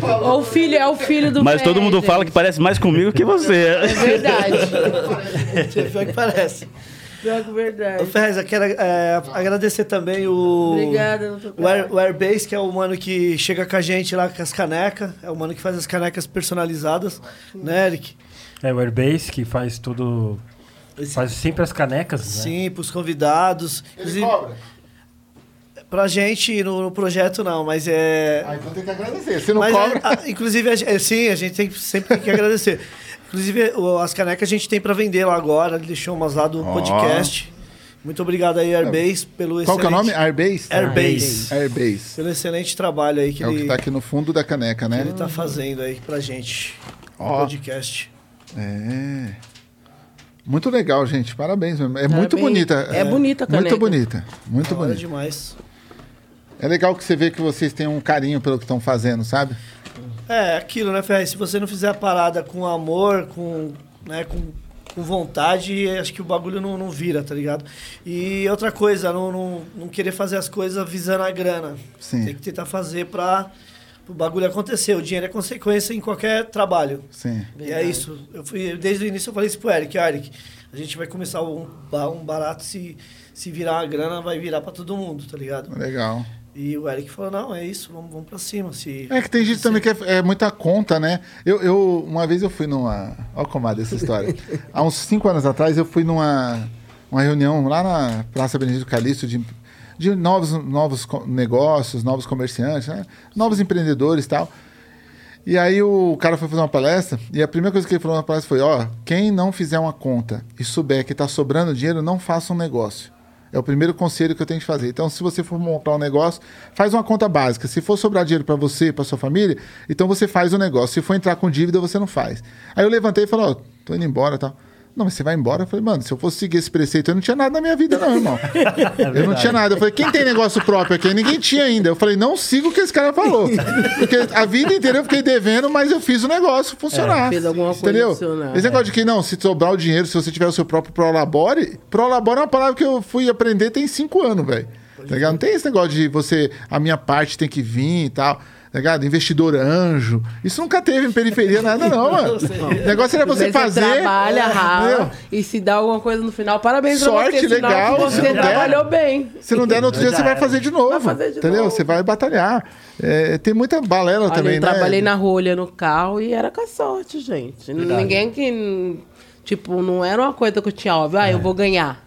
falou Ou o filho, é o filho do Mas todo mundo fala que parece mais comigo que você. É verdade. Pior que parece. Pior que Ô, verdade. Ferrez, eu quero é, agradecer também o. Obrigada, O, Air, o Airbase, que é o mano que chega com a gente lá com as canecas. É o mano que faz as canecas personalizadas, né, Eric? É o Airbase que faz tudo. Faz sempre as canecas, né? Sim, pros convidados. Ele Inclusive, cobra? pra gente no, no projeto não, mas é. Ah, então tem que agradecer. Se não Mas, cobra. a- a- inclusive, a, é, sim, a gente tem que, sempre tem que agradecer. Inclusive, o- as canecas a gente tem pra vender lá agora. Ele deixou umas lá do Ó. podcast. Muito obrigado aí, Airbase, pelo Qual que é o nome? excelente- Airbase? Airbase. Airbase. Pelo excelente trabalho aí que, É o ele, que tá aqui no fundo da caneca, que né? ele tá fazendo aí pra gente. Ó. podcast. É. Muito legal, gente. Parabéns mesmo. É Parabéns. muito bonita. É bonita a Muito caneca. bonita. Muito Da hora bonita. demais. É legal que você vê que vocês têm um carinho pelo que estão fazendo, sabe? É, aquilo, né, Ferrez? Se você não fizer a parada com amor, com, né, com, com vontade, acho que o bagulho não, não vira, tá ligado? E outra coisa, não, não, não querer fazer as coisas visando a grana. Sim. Tem que tentar fazer pra o bagulho acontecer. O dinheiro é consequência em qualquer trabalho. Sim. E é isso. Eu fui, desde o início eu falei isso pro Eric. Eric, a gente vai começar um, um barato, se, se virar uma grana, vai virar pra todo mundo, tá ligado? Legal. E o Eric falou, não, é isso, vamos, vamos pra cima. Se... É que tem gente também que é, é muita conta, né? Eu, eu- uma vez eu fui numa. Olha como é essa história. Há uns cinco anos atrás eu fui numa uma reunião lá na Praça Benedito Calixto de, de novos, novos negócios, novos comerciantes, né? novos empreendedores e tal. E aí o cara foi fazer uma palestra e a primeira coisa que ele falou na palestra foi: ó, quem não fizer uma conta e souber que está sobrando dinheiro, não faça um negócio. É o primeiro conselho que eu tenho que fazer. Então, se você for montar um negócio, faz uma conta básica. Se for sobrar dinheiro para você, para sua família, então você faz o negócio. Se for entrar com dívida, você não faz. Aí eu levantei e falei: ó, tô indo embora, tal. Não, mas você vai embora? Eu falei, mano, se eu fosse seguir esse preceito, eu não tinha nada na minha vida, não, irmão. eu não tinha nada. Eu falei, quem tem negócio próprio aqui? Ninguém tinha ainda. Eu falei, não siga o que esse cara falou. Porque a vida inteira eu fiquei devendo, mas eu fiz o negócio funcionar. É, fez alguma coisa Entendeu? funcionar. Esse negócio de que não, se sobrar o dinheiro, se você tiver o seu próprio Prolabore, Prolabore é uma palavra que eu fui aprender tem cinco anos, velho. Tá ligado? Não tem esse negócio de você, a minha parte tem que vir e tal. Tá ligado? Investidor anjo. Isso nunca teve em periferia, nada não, mano. O negócio era você Você fazer. trabalha, rala, Entendeu? e se dá alguma coisa no final, parabéns Sorte, pra você. sinal legal, você der- trabalhou bem. Se não der no outro dia, você vai fazer de novo. Vai fazer de entendeu? novo. Você vai batalhar. É, tem muita balela Olha, também, eu né? trabalhei na rua olhando o carro e era com a sorte, gente. Verdade. Ninguém que. Tipo, não era uma coisa que eu tinha óbvio, ah, eu vou ganhar.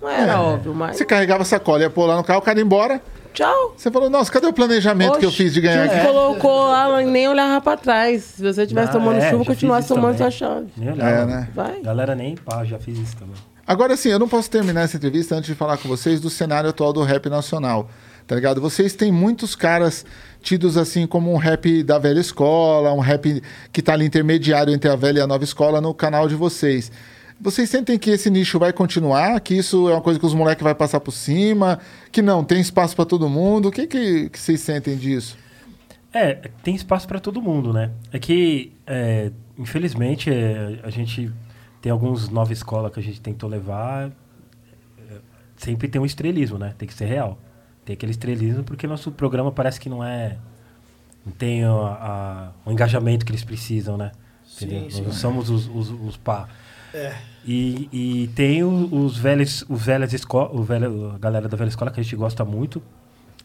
Não era É. óbvio, mas. Você carregava a sacola, ia pôr lá no carro, o cara ia embora. Tchau. Você falou, nossa, cadê o planejamento que eu Oxe, fiz de ganhar aqui? colocou lá, nem olhava pra trás. Se você estivesse Ah, tomando é, chuva, continuasse tomando também. sua chave. Nem olhava. É, né? Vai. Galera nem pá, já fiz isso também. Agora sim, eu não posso terminar essa entrevista antes de falar com vocês do cenário atual do rap nacional. Tá ligado? Vocês têm muitos caras tidos assim como um rap da velha escola, um rap que tá ali intermediário entre a velha e a nova escola no canal de vocês. Vocês sentem que esse nicho vai continuar? Que isso é uma coisa que os moleques vai passar por cima? Que não, tem espaço para todo mundo? O que, que, que vocês sentem disso? É, tem espaço pra todo mundo, né? É que, é, infelizmente, é, a gente tem alguns nova escola que a gente tentou levar. é, sempre tem um estrelismo, né? Tem que ser real. Tem aquele estrelismo porque nosso programa parece que não é. Não tem a- a- o engajamento que eles precisam, né? Sim, sim. Nós não somos os, os, os pá. É. E, e tem o- os velhos, os velhas escola, o velho, a galera da velha escola que a gente gosta muito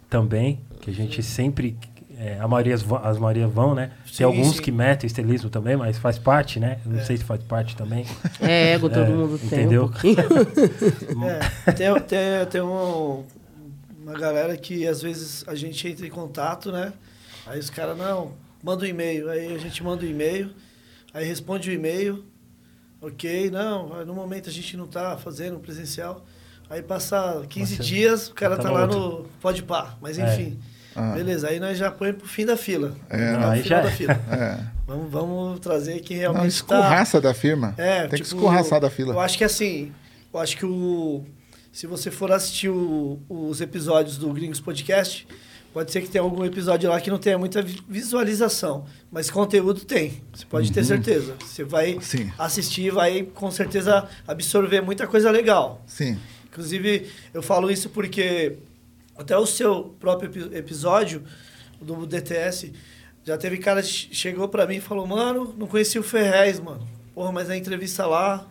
também, que a gente sempre, é, a maioria, as maioria vão, né? Sim, tem alguns sim. que metem estelismo também, mas faz parte, né? Eu não sei se faz parte também. É, ego todo É, mundo tem. entendeu? Um pouquinho. É, tem, tem, tem um- uma galera que às vezes a gente entra em contato, né? Aí os caras, não, manda um e-mail. Aí a gente manda um e-mail, aí responde o e-mail, ok, não, no momento a gente não tá fazendo presencial. Aí passa 15 Você- dias, o cara tá tá lá outro. no Pode Pá, mas É. enfim. Ah. Beleza, aí nós já põe pro fim da fila. É, Não, não, aí já da é. fila. É. Vamos, vamos trazer quem Não, realmente tá... escorraça da firma. É, Tem que tipo, escorraçar da fila. Eu acho que assim, eu acho que o. Se você for assistir o- os episódios do Gringos Podcast, pode ser que tenha algum episódio lá que não tenha muita vi- visualização. Mas conteúdo tem. Você pode ter certeza. Você vai Uhum. Sim. assistir, vai com certeza absorver muita coisa legal. Sim. Inclusive, eu falo isso porque até o seu próprio epi- episódio do DTS, já teve cara que che- chegou pra mim e falou, mano, não conheci o Ferrez, mano. Porra, mas a entrevista lá,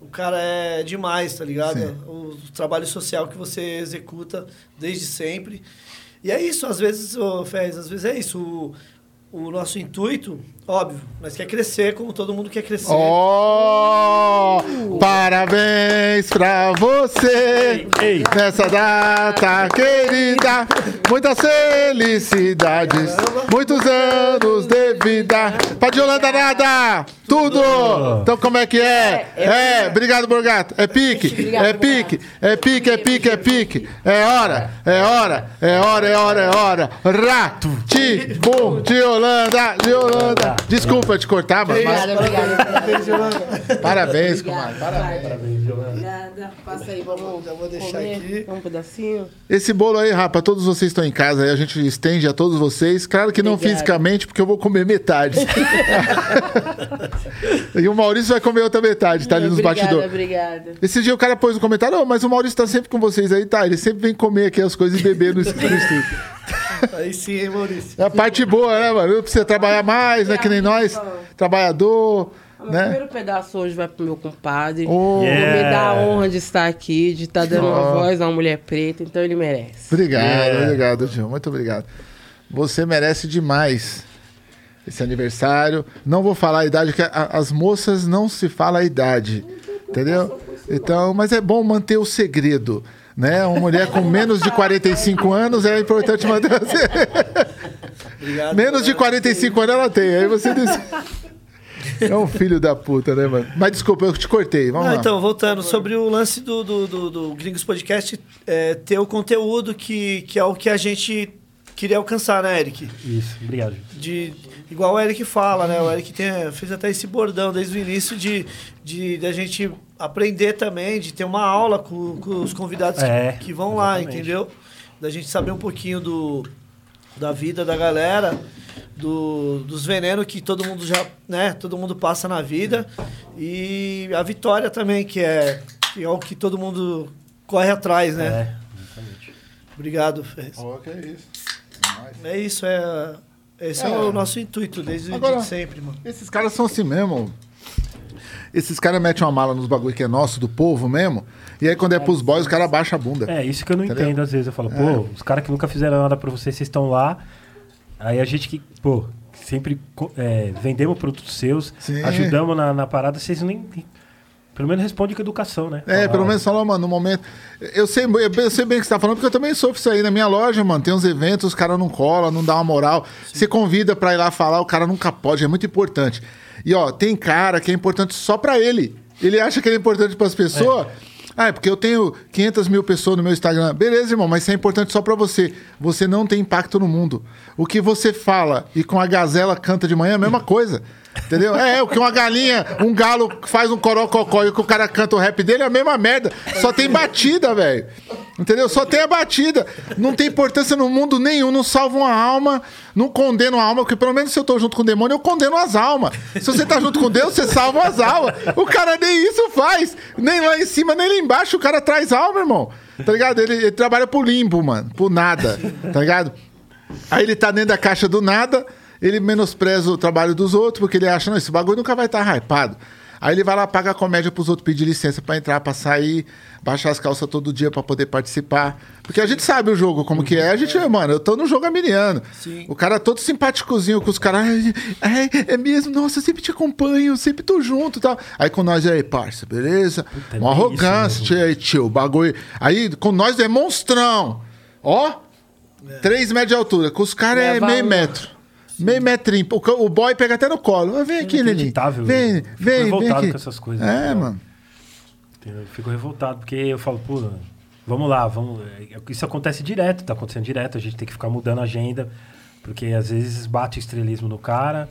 o cara é demais, tá ligado? Sim. O trabalho social que você executa desde sempre. E é isso, às vezes, ô Ferrez, às vezes é isso. O, o nosso intuito, óbvio, nós quer crescer como todo mundo quer crescer. Oh, parabéns pra você Ei, ei. nessa data querida. Muitas felicidades, muitos anos de vida. Pra de Holanda nada, tudo. Então como é que é? É, obrigado, Borgato. É pique, Obrigado, é pique, é pique, é pique, é pique. É hora, é hora, é hora, é hora, é hora. Ra, ti, bum, de Holanda, de Holanda. Desculpa te cortar, mas Obrigada, obrigada. parabéns, Obrigada. comadre. Parabéns. Parabéns, Obrigada. Passa aí, vamos. Já vou deixar comer. aqui. Um pedacinho. Esse bolo aí, rapaz, todos vocês estão em casa aí, a gente estende a todos vocês. Claro que não Obrigada. fisicamente, porque eu vou comer metade. e o Maurício vai comer outra metade, tá ali nos obrigada, bastidores. obrigada. Esse dia o cara pôs no comentário, "Ô, mas o Maurício tá sempre com vocês aí, tá? Ele sempre vem comer aqui as coisas e beber no no estúdio. Aí sim, hein, Maurício? É a parte boa, né, mano? Não precisa trabalhar mais, né? Que nem nós, trabalhador, O meu né? primeiro pedaço hoje vai pro meu compadre. Oh, Yeah. Ele me dá a honra de estar aqui, de estar dando uma Oh. voz a uma mulher preta, então ele merece. Obrigado, Yeah. obrigado, Gil. Muito obrigado. Você merece demais esse aniversário. Não vou falar a idade, que a- as moças não se fala a idade. Entendeu? Então, mas é bom manter o segredo. Né? Uma mulher com menos de 45 anos é importante manter. Obrigado. menos de 45 anos ela tem. Aí você diz. É um filho da puta, né, mano? Mas desculpa, eu te cortei. Vamos Não, lá. então, voltando, sobre o lance do, do, do, do Gringos Podcast, é, ter o conteúdo que, que é o que a gente queria alcançar, né, Eric? Isso, obrigado. De, igual o Eric fala, né? O Eric tem, fez até esse bordão desde o início de, de, de a gente aprender também, de ter uma aula com, com os convidados que- É, que, vão lá, exatamente. entendeu? Da gente saber um pouquinho do, da vida da galera, do, dos venenos que todo mundo já, né? Todo mundo passa na vida. E a vitória também, que é, que é o que todo mundo corre atrás, né? É, exatamente. Obrigado, Fez. Oh, que isso. É isso, é Esse é, É. o nosso intuito desde Agora- de sempre, mano. Esses caras são assim mesmo. Esses caras metem uma mala nos bagulho que é nosso, do povo mesmo. E aí, quando é pros boys, os caras baixam a bunda. É, isso que eu não Entendeu? entendo às vezes. Eu falo, pô, os caras que nunca fizeram nada pra vocês, vocês estão lá. Aí a gente que, pô, sempre é, vendemos produtos seus, Sim. ajudamos na, na parada, vocês nem. Pelo menos respondem com educação, né? É, Fala, pelo menos falou, mano, no momento. Eu sei, eu sei bem o que você tá falando, porque eu também sofro isso aí na minha loja, mano. Tem uns eventos, os caras não colam, não dá uma moral. Você convida pra ir lá falar, o cara nunca pode, é muito importante. E ó, tem cara que é importante só pra ele. Ele acha que ele é importante pras pessoas. Ah, é porque eu tenho 500 mil pessoas no meu Instagram. Beleza, irmão, mas isso é importante só pra você. Você não tem impacto no mundo. O que você fala e com a gazela canta de manhã é a mesma coisa. Entendeu? É, o que uma galinha, um galo faz um corococó e que o cara canta o rap dele é a mesma merda. Só tem batida, velho. Entendeu? Só tem a batida. Não tem importância no mundo nenhum. Não salva uma alma. Não condena uma alma. Porque pelo menos se eu tô junto com o demônio, eu condeno as almas. Se você tá junto com Deus, você salva as almas. O cara nem isso faz. Nem lá em cima, nem lá embaixo. O cara traz alma, irmão. Tá ligado? Ele, ele trabalha pro limbo, mano. Por nada. Tá ligado? Aí ele tá dentro da caixa do nada, ele menospreza o trabalho dos outros, porque ele acha, não, esse bagulho nunca vai estar hypado. Aí ele vai lá, paga a comédia pros outros, pedir licença pra entrar, pra sair, baixar as calças todo dia pra poder participar. Porque a gente sabe o jogo, como que é. A gente, mano, eu tô no jogo amiriano. Sim. O cara todo simpáticozinho com os caras. "Ai, É, é mesmo, nossa, eu sempre te acompanho, sempre tô junto e tal. Aí com nós, aí, parça, beleza? é Uma bem arrogância, isso tio, aí, tio, o bagulho. Aí com nós é monstrão. Ó, três metros de altura. Com os caras é meio um. Metro. Meio metrinho. O, o boy pega até no colo. Vem aqui. Inacreditável, Vem, velho. Fico vem, vem revoltado aqui. com essas coisas, É, né? mano. Eu fico revoltado, porque eu falo, pô, vamos lá, vamos. é, Isso acontece direto, tá acontecendo direto, a gente tem que ficar mudando a agenda, porque às vezes bate o estrelismo no cara,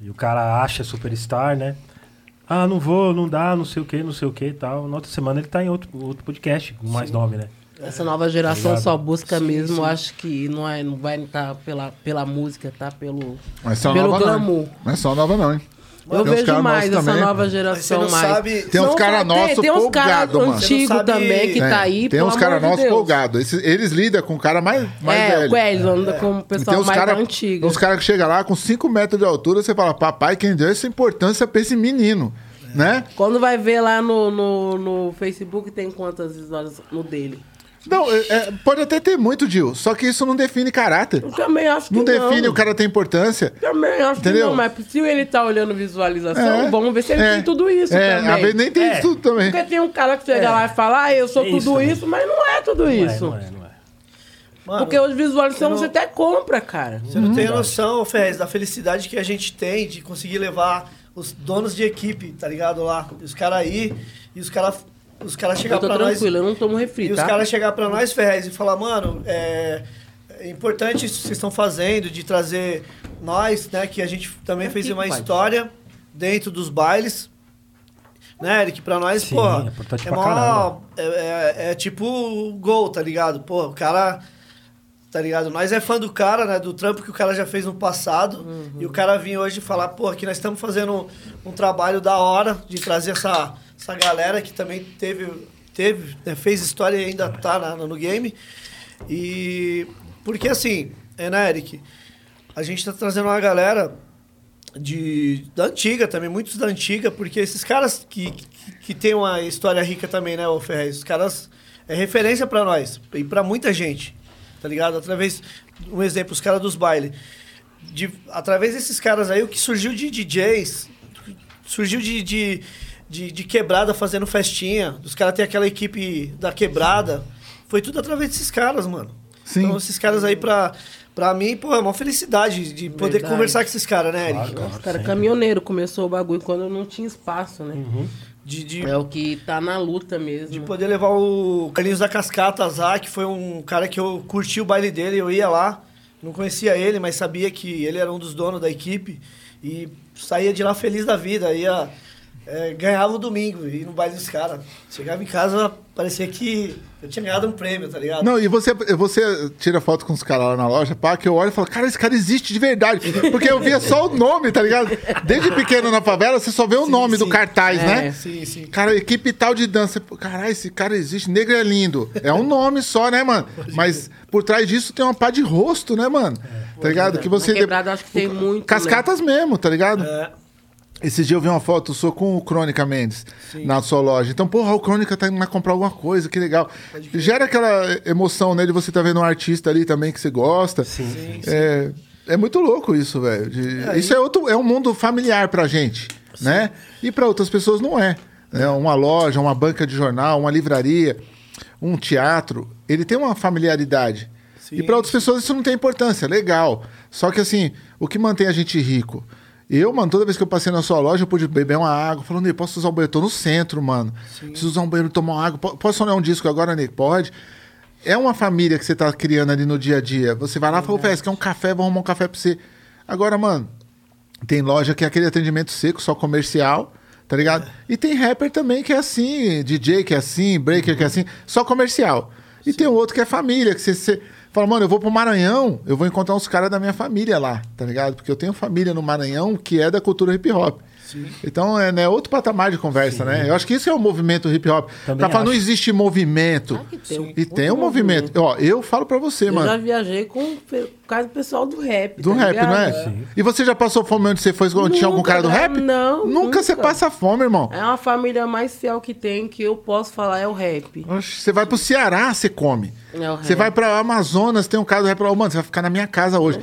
e o cara acha superstar, né? Ah, não vou, não dá, não sei o que, não sei o que e tal. Na outra semana ele tá em outro, outro podcast, com mais nome, né? Essa nova geração Obrigado. só busca mesmo, acho que não, é, não vai estar pela, pela música, tá? Pelo, é só pelo nova, glamour. não. Não é só nova, não, hein? Eu Tem vejo caras mais nossos essa também, nova Mas geração não mais. sabe. Tem uns Não, cara tem- Tem uns caras mano. antigos sabe- também que É, tá aí, tem pelo uns caras nossos folgados. Esses- Eles lidam com o cara mais, mais é, velho. o Eles anda com o pessoal mais cara, da antiga. uns caras que chegam lá com 5 metros de altura, você fala, papai, quem deu essa importância pra esse menino, né? Quando vai ver lá no, no, no Facebook, tem quantas visualizações no dele? Não, é- é, pode até ter muito, Dil, só que isso não define caráter. Eu também acho que Não não. define o cara ter importância. Também acho Entendeu? que não, mas se ele tá olhando visualização, É, vamos ver se ele é, tem tudo isso é, também. às vezes nem tem É. isso tudo também. Porque tem um cara que chega lá e fala, ah, eu sou É tudo isso também. isso, mas não é tudo Não é, isso. não é, não é. Mano, Porque os visualização você até compra, cara. Você não tem noção, Ferrez, da felicidade que a gente tem de conseguir levar os donos de equipe, tá ligado? Lá. Os caras aí, e os caras os cara Eu chegar pra nós. tranquilo, eu não tomo refri, E os tá? caras chegar pra nós, Ferrez, e falar, mano, é, é importante isso que vocês estão fazendo, de trazer nós, né? Que a gente também fez Aqui, uma pai. história dentro dos bailes. Né, Eric? Pra nós, Sim, porra, é é, pra mó- é, é- é tipo gol, tá ligado? Pô, o cara tá ligado? Nós é fã do cara, né? Do trampo que o cara já fez no passado. Uhum. E o cara vir hoje falar, pô, aqui nós estamos fazendo um, um trabalho da hora de trazer essa, essa galera que também teve, teve né, fez história e ainda tá na- no game. E porque assim, é, né, Eric? A gente tá trazendo uma galera de, da antiga também, muitos da antiga, porque esses caras que, que, que tem uma história rica também, né, o Ferrez? Os caras é referência pra nós e pra muita gente, tá ligado? Através, um exemplo, os caras dos bailes. De, através desses caras aí, o que surgiu de DJs, surgiu de, de, de, de quebrada fazendo festinha, dos caras ter aquela equipe da quebrada, foi tudo através desses caras, mano. Sim. Então, esses caras aí, pra, pra mim, pô, é uma felicidade de poder Verdade. conversar com esses caras, né, Eric? Claro, Os caras sim. caminhoneiro começou o bagulho quando não tinha espaço, né? Uhum. De, de, É o que tá na luta mesmo. de poder levar o Carlinhos da Cascata, Azar, que foi um cara que eu curti o baile dele, eu ia lá, não conhecia ele, mas sabia que ele era um dos donos da equipe e saía de lá feliz da vida, ia é, ganhava o domingo, ir no baile dos caras. Chegava em casa, parecia que eu tinha ganhado um prêmio, tá ligado? Não, e você, você tira foto com os caras lá na loja, pá, que eu olho e falo, cara, esse cara existe de verdade. Porque eu via só o nome, tá ligado? Desde pequeno na favela, você só vê o Sim, nome do sim. cartaz, É. né? Sim, sim. Cara, equipe tal de dança. Caralho, esse cara existe. Negro é lindo. É um nome só, né, mano? Mas por trás disso tem uma pá de rosto, né, mano? tá ligado? Que você... Na quebrada, acho que tem muito. né? Cascatas mesmo, tá ligado? É, Esses dias eu vi uma foto sua com o Crônica Mendes na sua loja. Então, porra, o Crônica tá indo lá comprar alguma coisa, que legal. Gera aquela emoção, né, de você tá vendo um artista ali também que você gosta. Sim. sim, sim. É, é muito louco isso, velho. É, isso é, outro, é um mundo familiar pra gente, né? E pra outras pessoas não é. né? Uma loja, uma banca de jornal, uma livraria, um teatro, ele tem uma familiaridade. Sim. E pra outras pessoas isso não tem importância, legal. Só que assim, o que mantém a gente rico? Eu, mano, toda vez que eu passei na sua loja, eu pude beber uma água. Falando, Ney, posso usar um banheiro? Tô no centro, mano. Preciso usar um banheiro, tomar uma água. Po- Posso olhar um disco agora, Ney? Pode. É uma família que você tá criando ali no dia a dia. Você vai lá e fala, "Fé, você quer um café? Vou arrumar um café pra você. Agora, mano, tem loja que é aquele atendimento seco, só comercial, tá ligado? E tem rapper também que é assim, DJ que é assim, breaker que é assim, só comercial. E tem um outro que é família, que você, você fala, mano, eu vou pro Maranhão, eu vou encontrar uns caras da minha família lá, tá ligado? Porque eu tenho família no Maranhão que é da cultura hip hop. Então é né, outro patamar de conversa, né? Eu acho que isso é o movimento hip hop. Também Pra falar, não existe movimento. Claro que tem um E tem um movimento. Ó, eu falo pra você, Eu mano. já viajei com por causa do pessoal do rap. Do tá rap, ligado? não é? E você já passou fome onde você foi quando tinha algum cara do rap? Não, Nunca você nunca. passa fome, irmão. É uma família mais fiel que tem, que eu posso falar, é o rap. Oxe, Você vai pro Ceará, você come. É o Você vai pra Amazonas, tem um cara do rap mano, você vai ficar na minha casa hoje.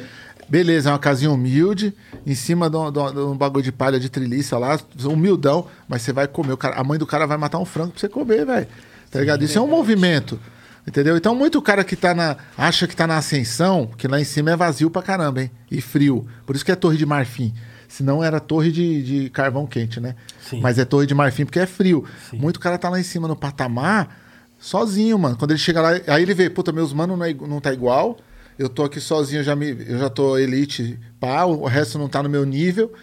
Beleza, é uma casinha humilde, em cima de um, de um- de um bagulho de palha de treliça lá, humildão, mas você vai comer. O cara, a mãe do cara vai matar um frango pra você comer, velho. Tá ligado? Isso é um movimento. Entendeu? Então, muito cara que tá na. acha que tá na ascensão, que lá em cima é vazio pra caramba, hein? E frio. Por isso que é torre de marfim. Senão era torre de, de carvão quente, né? Sim. Mas é torre de marfim porque é frio. Sim. Muito cara tá lá em cima no patamar, sozinho, mano. Quando ele chega lá, aí ele vê, puta, meus manos não, é não tá igual. Eu tô aqui sozinho, eu já, me, eu já tô elite, pá, o resto não tá no meu nível,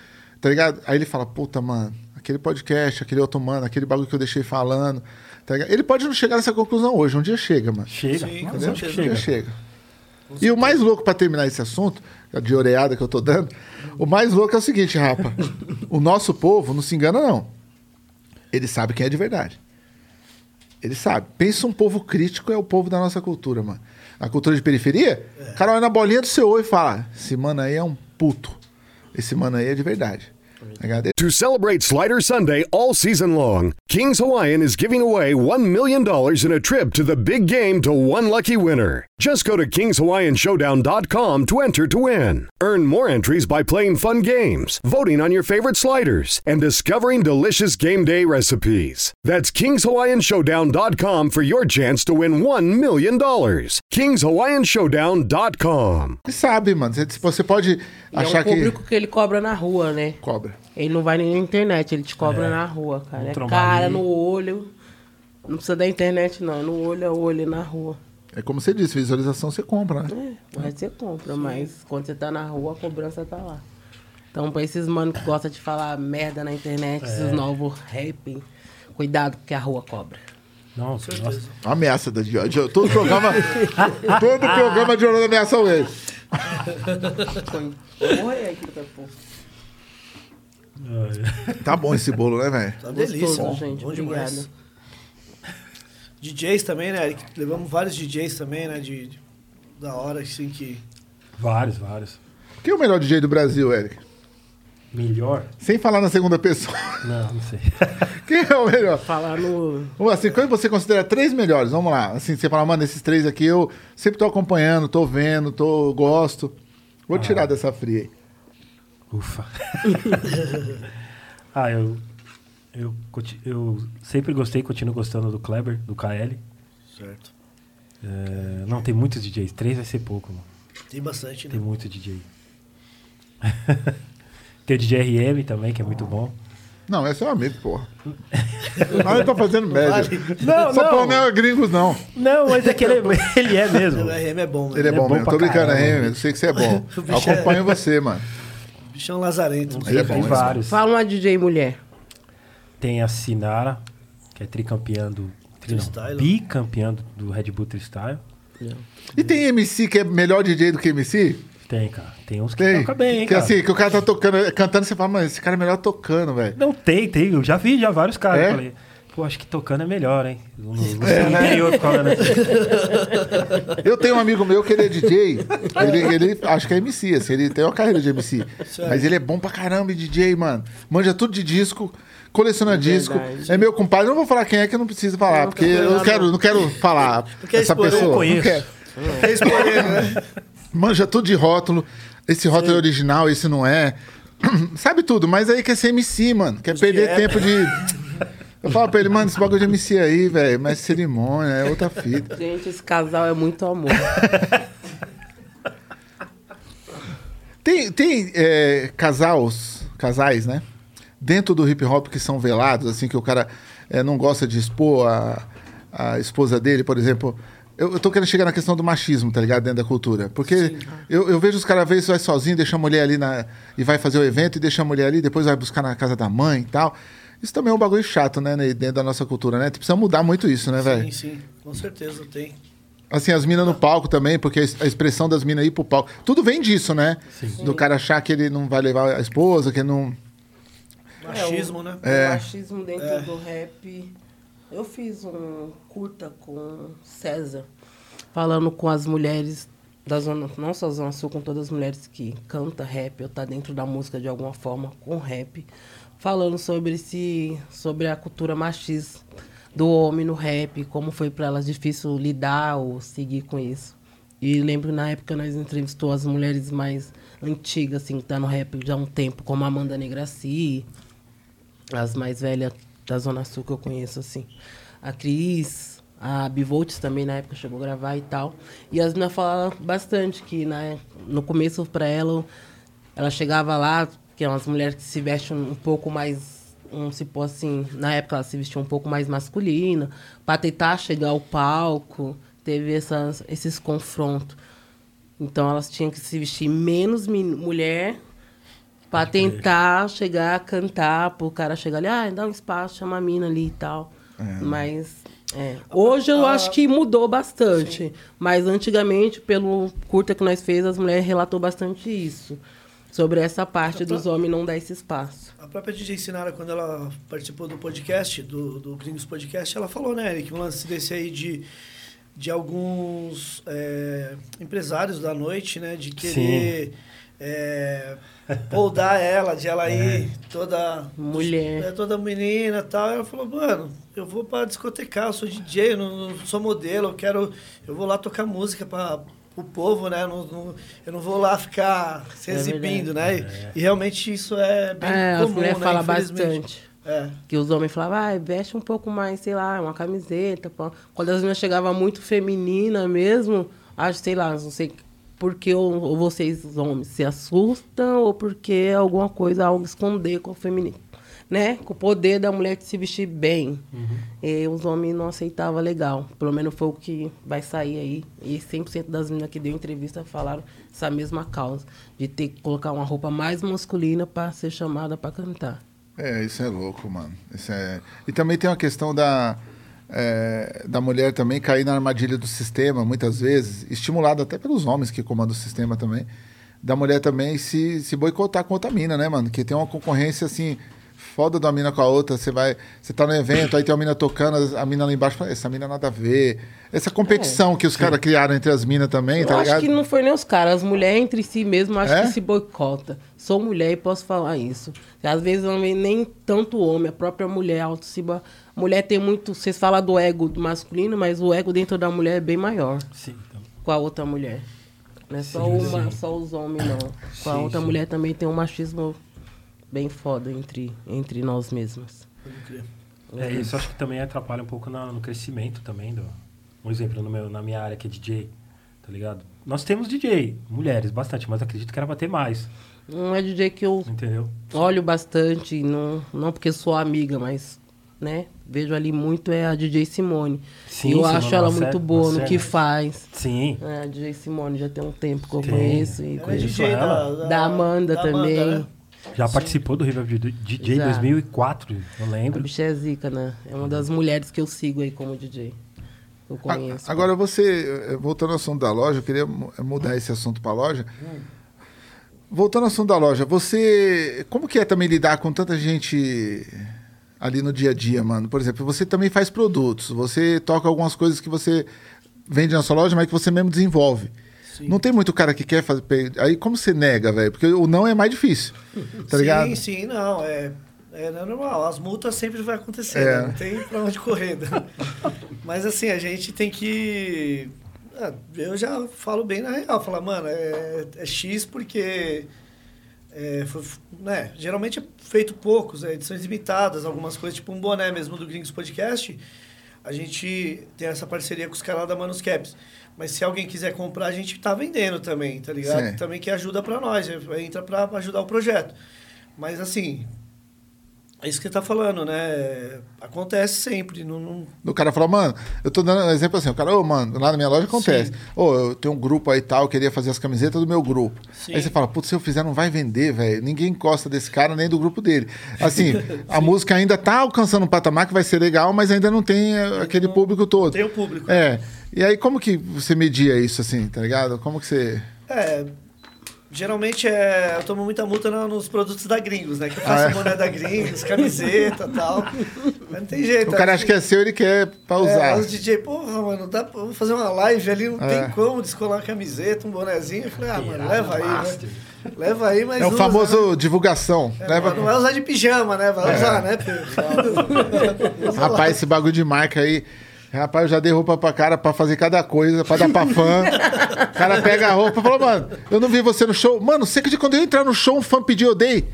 tá ligado? Aí ele fala, puta, mano, aquele podcast, aquele outro mano, aquele bagulho que eu deixei falando, tá ligado? Ele pode não chegar nessa conclusão hoje, um dia chega, mano. Chega. Sim, certeza. Um dia chega. chega. E o mais louco pra terminar esse assunto, de oreada que eu tô dando, o mais louco é o seguinte, rapa. o nosso povo não se engana, não. Ele sabe quem é de verdade. Ele sabe. Pensa um povo crítico, é o povo da nossa cultura, mano. A cultura de periferia, o cara olha na bolinha do seu olho e fala: esse mano aí é um puto. Esse mano aí é de verdade. Tá ligado? To celebrate Slider Sunday all season long, Kings Hawaiian is giving away $1 million in a trip to the big game to one lucky winner. Just go to KingsHawaiianShowdown.com to enter to win. Earn more entries by playing fun games, voting on your favorite sliders, and discovering delicious game day recipes. That's KingsHawaiianShowdown.com for your chance to win $1 million. KingsHawaiianShowdown.com. Ele sabe, mano. Você, você pode E é achar um que. público que ele cobra na rua, né? Cobra. Ele não vai nem na internet, ele te cobra na rua, cara. É cara aí. no olho. Não precisa da internet, não. É no olho a olho na rua. É como você disse, visualização você compra, né? É, resto você compra, mas quando você tá na rua, a cobrança tá lá. Então, pra esses manos que gostam de falar merda na internet, É. esses novos rap, cuidado porque a rua cobra. Nossa, nossa. Ameaça da de, todo programa. todo programa de Orlando ameaça ele. Vou morrer aqui daqui a pouco. Tá bom esse bolo, né, velho? Tá delícia. Bom, gente. bom demais. Obrigada. DJs também, né, Eric? Levamos vários DJs também, né? De, de- da hora, assim, que. Vários, vários. Quem é o melhor DJ do Brasil, Eric? Melhor? Sem falar na segunda pessoa. Não, não sei. Quem é o melhor? Falar no. Assim, quando você considera três melhores? Vamos lá. Assim, você fala, mano, esses três aqui eu sempre tô acompanhando, tô vendo, tô, gosto. Vou tirar dessa fria aí. Ufa. ah, eu, eu, eu sempre gostei, continuo gostando do Kleber, do KL. Certo. É, não, tem muitos DJs. Três vai ser pouco, mano. Tem bastante, né? Tem muito DJ. tem o DJ RM também, que é muito bom. Não, é seu amigo, porra. Não, eu tô fazendo média. Não, Só não. não é gringos, não. Não, mas é que ele, é- ele é mesmo. O RM é bom, né? Ele é, é bom, bom mesmo. pra Tô brincando? Eu sei que você é bom. É- Acompanho você, mano. Bichão lazarento. Ele é bom, tem ele é vários. Fala uma DJ mulher. Tem a Sinara, que é tricampeã do. Tri, não, Freestyle. bicampeã do, do Red Bull Freestyle. E tem MC que é melhor DJ do que MC? Tem, cara. Tem uns que Tem. tocam bem, hein, que cara. assim, que o cara tá tocando, cantando, você fala, mano, esse cara é melhor tocando, velho. Não, tem, tem. Eu já vi já vários caras. É? Eu falei, Pô, acho que tocando é melhor, hein? No, no interior ficava, né? Eu tenho um amigo meu que ele é DJ. Ele, ele acho que é MC, assim, ele tem uma carreira de MC. Mas ele é bom pra caramba DJ, mano. Manja tudo de disco, coleciona disco. verdade. É meu compadre. Eu não vou falar quem é que eu não preciso falar, porque eu não quero, não quero falar essa expor, eu pessoa. Não conheço. quero. É né? Manja tudo de rótulo. Esse rótulo é original, esse não é. Sabe tudo, mas aí quer ser MC, mano. Quer perder é. tempo de. Eu falo pra ele, mano, esse bagulho de MC aí, velho, mas cerimônia, é outra fita. Gente, esse casal é muito amor. Tem, tem é, casais, casais, né? Dentro do hip hop que são velados, assim, que o cara é, não gosta de expor a, a esposa dele, por exemplo. Eu, eu tô querendo chegar na questão do machismo, tá ligado? Dentro da cultura. Porque eu, eu vejo os caras, às vezes, vai sozinho, deixa a mulher ali na, e vai fazer o evento e deixa a mulher ali, depois vai buscar na casa da mãe e tal. Isso também é um bagulho chato, né, dentro da nossa cultura, né? Precisa mudar muito isso, né, velho? Sim, sim, com certeza tem. Assim, as minas no palco também, porque a es- a expressão das minas ir pro palco. Tudo vem disso, né? Do cara achar que ele não vai levar a esposa, que não. Machismo, né? O machismo dentro do rap. Eu fiz um curta com César, falando com as mulheres da Zona, não só Zona Sul, com todas as mulheres que cantam rap, ou tá dentro da música de alguma forma com rap, falando sobre esse, sobre a cultura machista do homem no rap, como foi para elas difícil lidar ou seguir com isso. E lembro na época nós entrevistou as mulheres mais antigas, assim, que tá no rap já há um tempo, como a Amanda Negraci, as mais velhas da Zona Sul que eu conheço, assim. A Cris, a Bivolts também na época chegou a gravar e tal. E as meninas falaram bastante que né, no começo para ela, ela chegava lá, que é umas mulheres que se vestem um pouco mais, um, se pôr assim, na época ela se vestia um pouco mais masculina, para tentar chegar ao palco, teve essas, esses confrontos. Então elas tinham que se vestir menos mulher Pra tentar chegar a cantar, pro cara chegar ali, ah, dá um espaço, chama a mina ali e tal. Mas, é. Hoje eu acho que mudou bastante. Mas antigamente, pelo curta que nós fez, as mulheres relatou bastante isso. Sobre essa parte dos homens não dar esse espaço. A própria DJ Sinara, quando ela participou do podcast, do, do Gringos Podcast, ela falou, né, Eric, um lance desse aí de, de alguns é, empresários da noite, né, de querer é, poldar ela, de ela ir toda... Mulher. É, toda menina e tal. Ela falou, mano, eu vou pra discotecar, eu sou DJ, eu não, não sou modelo, eu quero... Eu vou lá tocar música pra... O povo, né? Eu não, não- eu não vou lá ficar se É exibindo, né? E, e realmente isso é bem É, as comum, mulheres né? falam bastante. É. Que os homens falavam, ah, veste um pouco mais, sei lá, uma camiseta. pô. Quando as meninas chegavam muito feminina mesmo, acho, sei lá, não sei porque ou, ou vocês, os homens, se assustam ou porque é alguma coisa, algo esconder com o feminino. Né? Com o poder da mulher de se vestir bem. E os homens não aceitavam legal. Pelo menos foi o que vai sair aí. E 100% das meninas que deu entrevista falaram essa mesma causa. De ter que colocar uma roupa mais masculina para ser chamada para cantar. É, isso é louco, mano. Isso é... E também tem uma questão da, é, da mulher também cair na armadilha do sistema, muitas vezes, estimulada até pelos homens que comandam o sistema também, da mulher também se, se boicotar com outra mina, né, mano? Que tem uma concorrência assim. Foda de uma mina com a outra, você vai. Você tá no evento, aí tem uma mina tocando, a mina lá embaixo fala, essa mina nada a ver. Essa competição que os caras criaram entre as minas também, Eu tá acho ligado? que não foi nem os caras, as mulheres entre si mesmo, acho É? que se boicota. Sou mulher e posso falar isso. Às vezes não vem nem tanto o homem, a própria mulher auto se bo- Mulher tem muito. Vocês falam do ego do masculino, mas o ego dentro da mulher é bem maior Sim, então. com a outra mulher. Não é só, Sim, uma, sim. só os homens, não. Com a Sim, outra sim. mulher também tem um machismo bem foda entre, entre nós mesmos. Pode crer. É, isso acho que também atrapalha um pouco na- no crescimento também. Do, um exemplo, no meu, na minha área que é DJ, tá ligado? Nós temos DJ, mulheres, bastante, mas acredito que era pra ter mais, Não é DJ que eu entendeu? olho bastante, não, não porque sou amiga, mas né, vejo ali muito é a DJ Simone. Sim, eu sim, acho ela muito boa no que faz. Sim, É, a DJ Simone já tem um tempo que eu Tem. conheço e é conheço. Ela. da, Da Amanda da também. né? Já participou do River DJ Já. 2004, eu A lembro. bicha é zica, né? É uma das mulheres que eu sigo aí como DJ. Eu A- conheço. Agora você, eh, voltando ao assunto da loja, eu queria mu- mudar esse assunto para a loja. Voltando ao assunto da loja, você, como que é também lidar com tanta gente ali no dia a dia, mano? Por exemplo, você também faz produtos, você toca algumas coisas que você vende na sua loja, mas que você mesmo desenvolve. Sim. Não tem muito cara que quer fazer. Aí como você nega, velho? Porque o não é mais difícil. Tá ligado? Sim, sim, não. É, é normal. As multas sempre vai acontecer, É. né? Não tem pra onde correr. né? Mas assim, a gente tem que. ah, Eu já falo bem na real. Falar, mano, é, é X porque. é, foi- né, geralmente é feito poucos, é, edições limitadas, algumas coisas, tipo um boné mesmo do Gringos Podcast. A gente tem essa parceria com os caras lá da Manus Caps. Mas se alguém quiser comprar, a gente tá vendendo também, tá ligado? Sim. Também que ajuda pra nós, é, entra pra ajudar o projeto. Mas assim, é isso que você tá falando, né? Acontece sempre. Não, não- O cara fala, mano, eu tô dando um exemplo assim, o cara, ô, mano, lá na minha loja acontece. Ô, eu tenho um grupo aí e tal, eu queria fazer as camisetas do meu grupo. Sim. Aí você fala, putz, se eu fizer, não vai vender, velho. Ninguém gosta desse cara, nem do grupo dele. Assim, a música ainda tá alcançando um patamar que vai ser legal, mas ainda não tem eh, aquele público todo. tem o público. É. E aí, como que você media isso, assim, tá ligado? Como que você. É, geralmente é, eu tomo muita multa no- nos produtos da Gringos, né? Que eu Ah, faço é? boné da Gringos, camiseta e tal. Mas não tem jeito. O cara acha que é seu, ele quer pra É, usar. os DJ, porra, mano, dá pra vou fazer uma live ali, não É. tem como descolar uma camiseta, um bonezinho. Eu falei, ah, mano, leva aí, né? Leva aí, mas É o usa, famoso divulgação. né? É, Leva- Não vai usar de pijama, né? Vai usar, né? Pedro? Usa lá. Rapaz, esse bagulho de marca aí. Rapaz, eu já dei roupa pra cara pra fazer cada coisa, pra dar pra fã. O cara pega a roupa e fala, mano, eu não vi você no show. Mano, você que de quando eu entrar no show, um fã pediu, eu dei.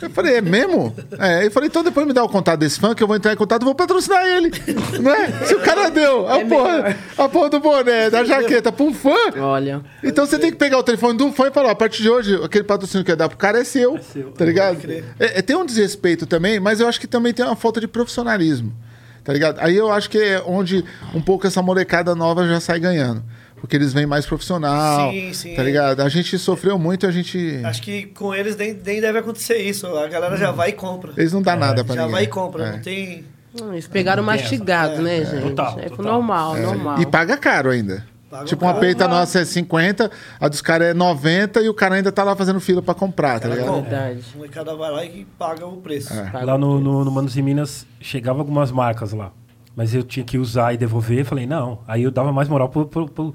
Eu falei, é mesmo? É, eu falei, então depois me dá o contato desse fã, que eu vou entrar em contato e vou patrocinar ele. É? Se o cara deu a, porra, a porra do boné, da jaqueta pra um fã, Olha, então você tem que pegar o telefone do fã e falar, a partir de hoje, aquele patrocínio que quer dar pro cara é seu. seu. Tá ligado? É, é, tem um desrespeito também, mas eu acho que também tem uma falta de profissionalismo. Tá ligado? Aí eu acho que é onde um pouco essa molecada nova já sai ganhando. Porque eles vêm mais profissional. Sim, sim. Tá ligado? A gente sofreu muito, a gente. Acho que com eles nem, nem deve acontecer isso. A galera já vai e compra. Eles não dá nada pra Já ninguém. vai e compra. É. Não tem. hum, eles pegaram mastigado, né, gente? Total, é total. normal, normal. E paga caro ainda. Paga tipo, uma peita nossa é 50, a dos caras é 90 e o cara ainda tá lá fazendo fila pra comprar, tá Cara, ligado? compra. Verdade. O molecada vai lá e paga o preço. É. Paga Lá no, no, no Manos e Minas chegava algumas marcas lá. Mas eu tinha que usar e devolver. Falei, não. Aí eu dava mais moral pro, pro, pro,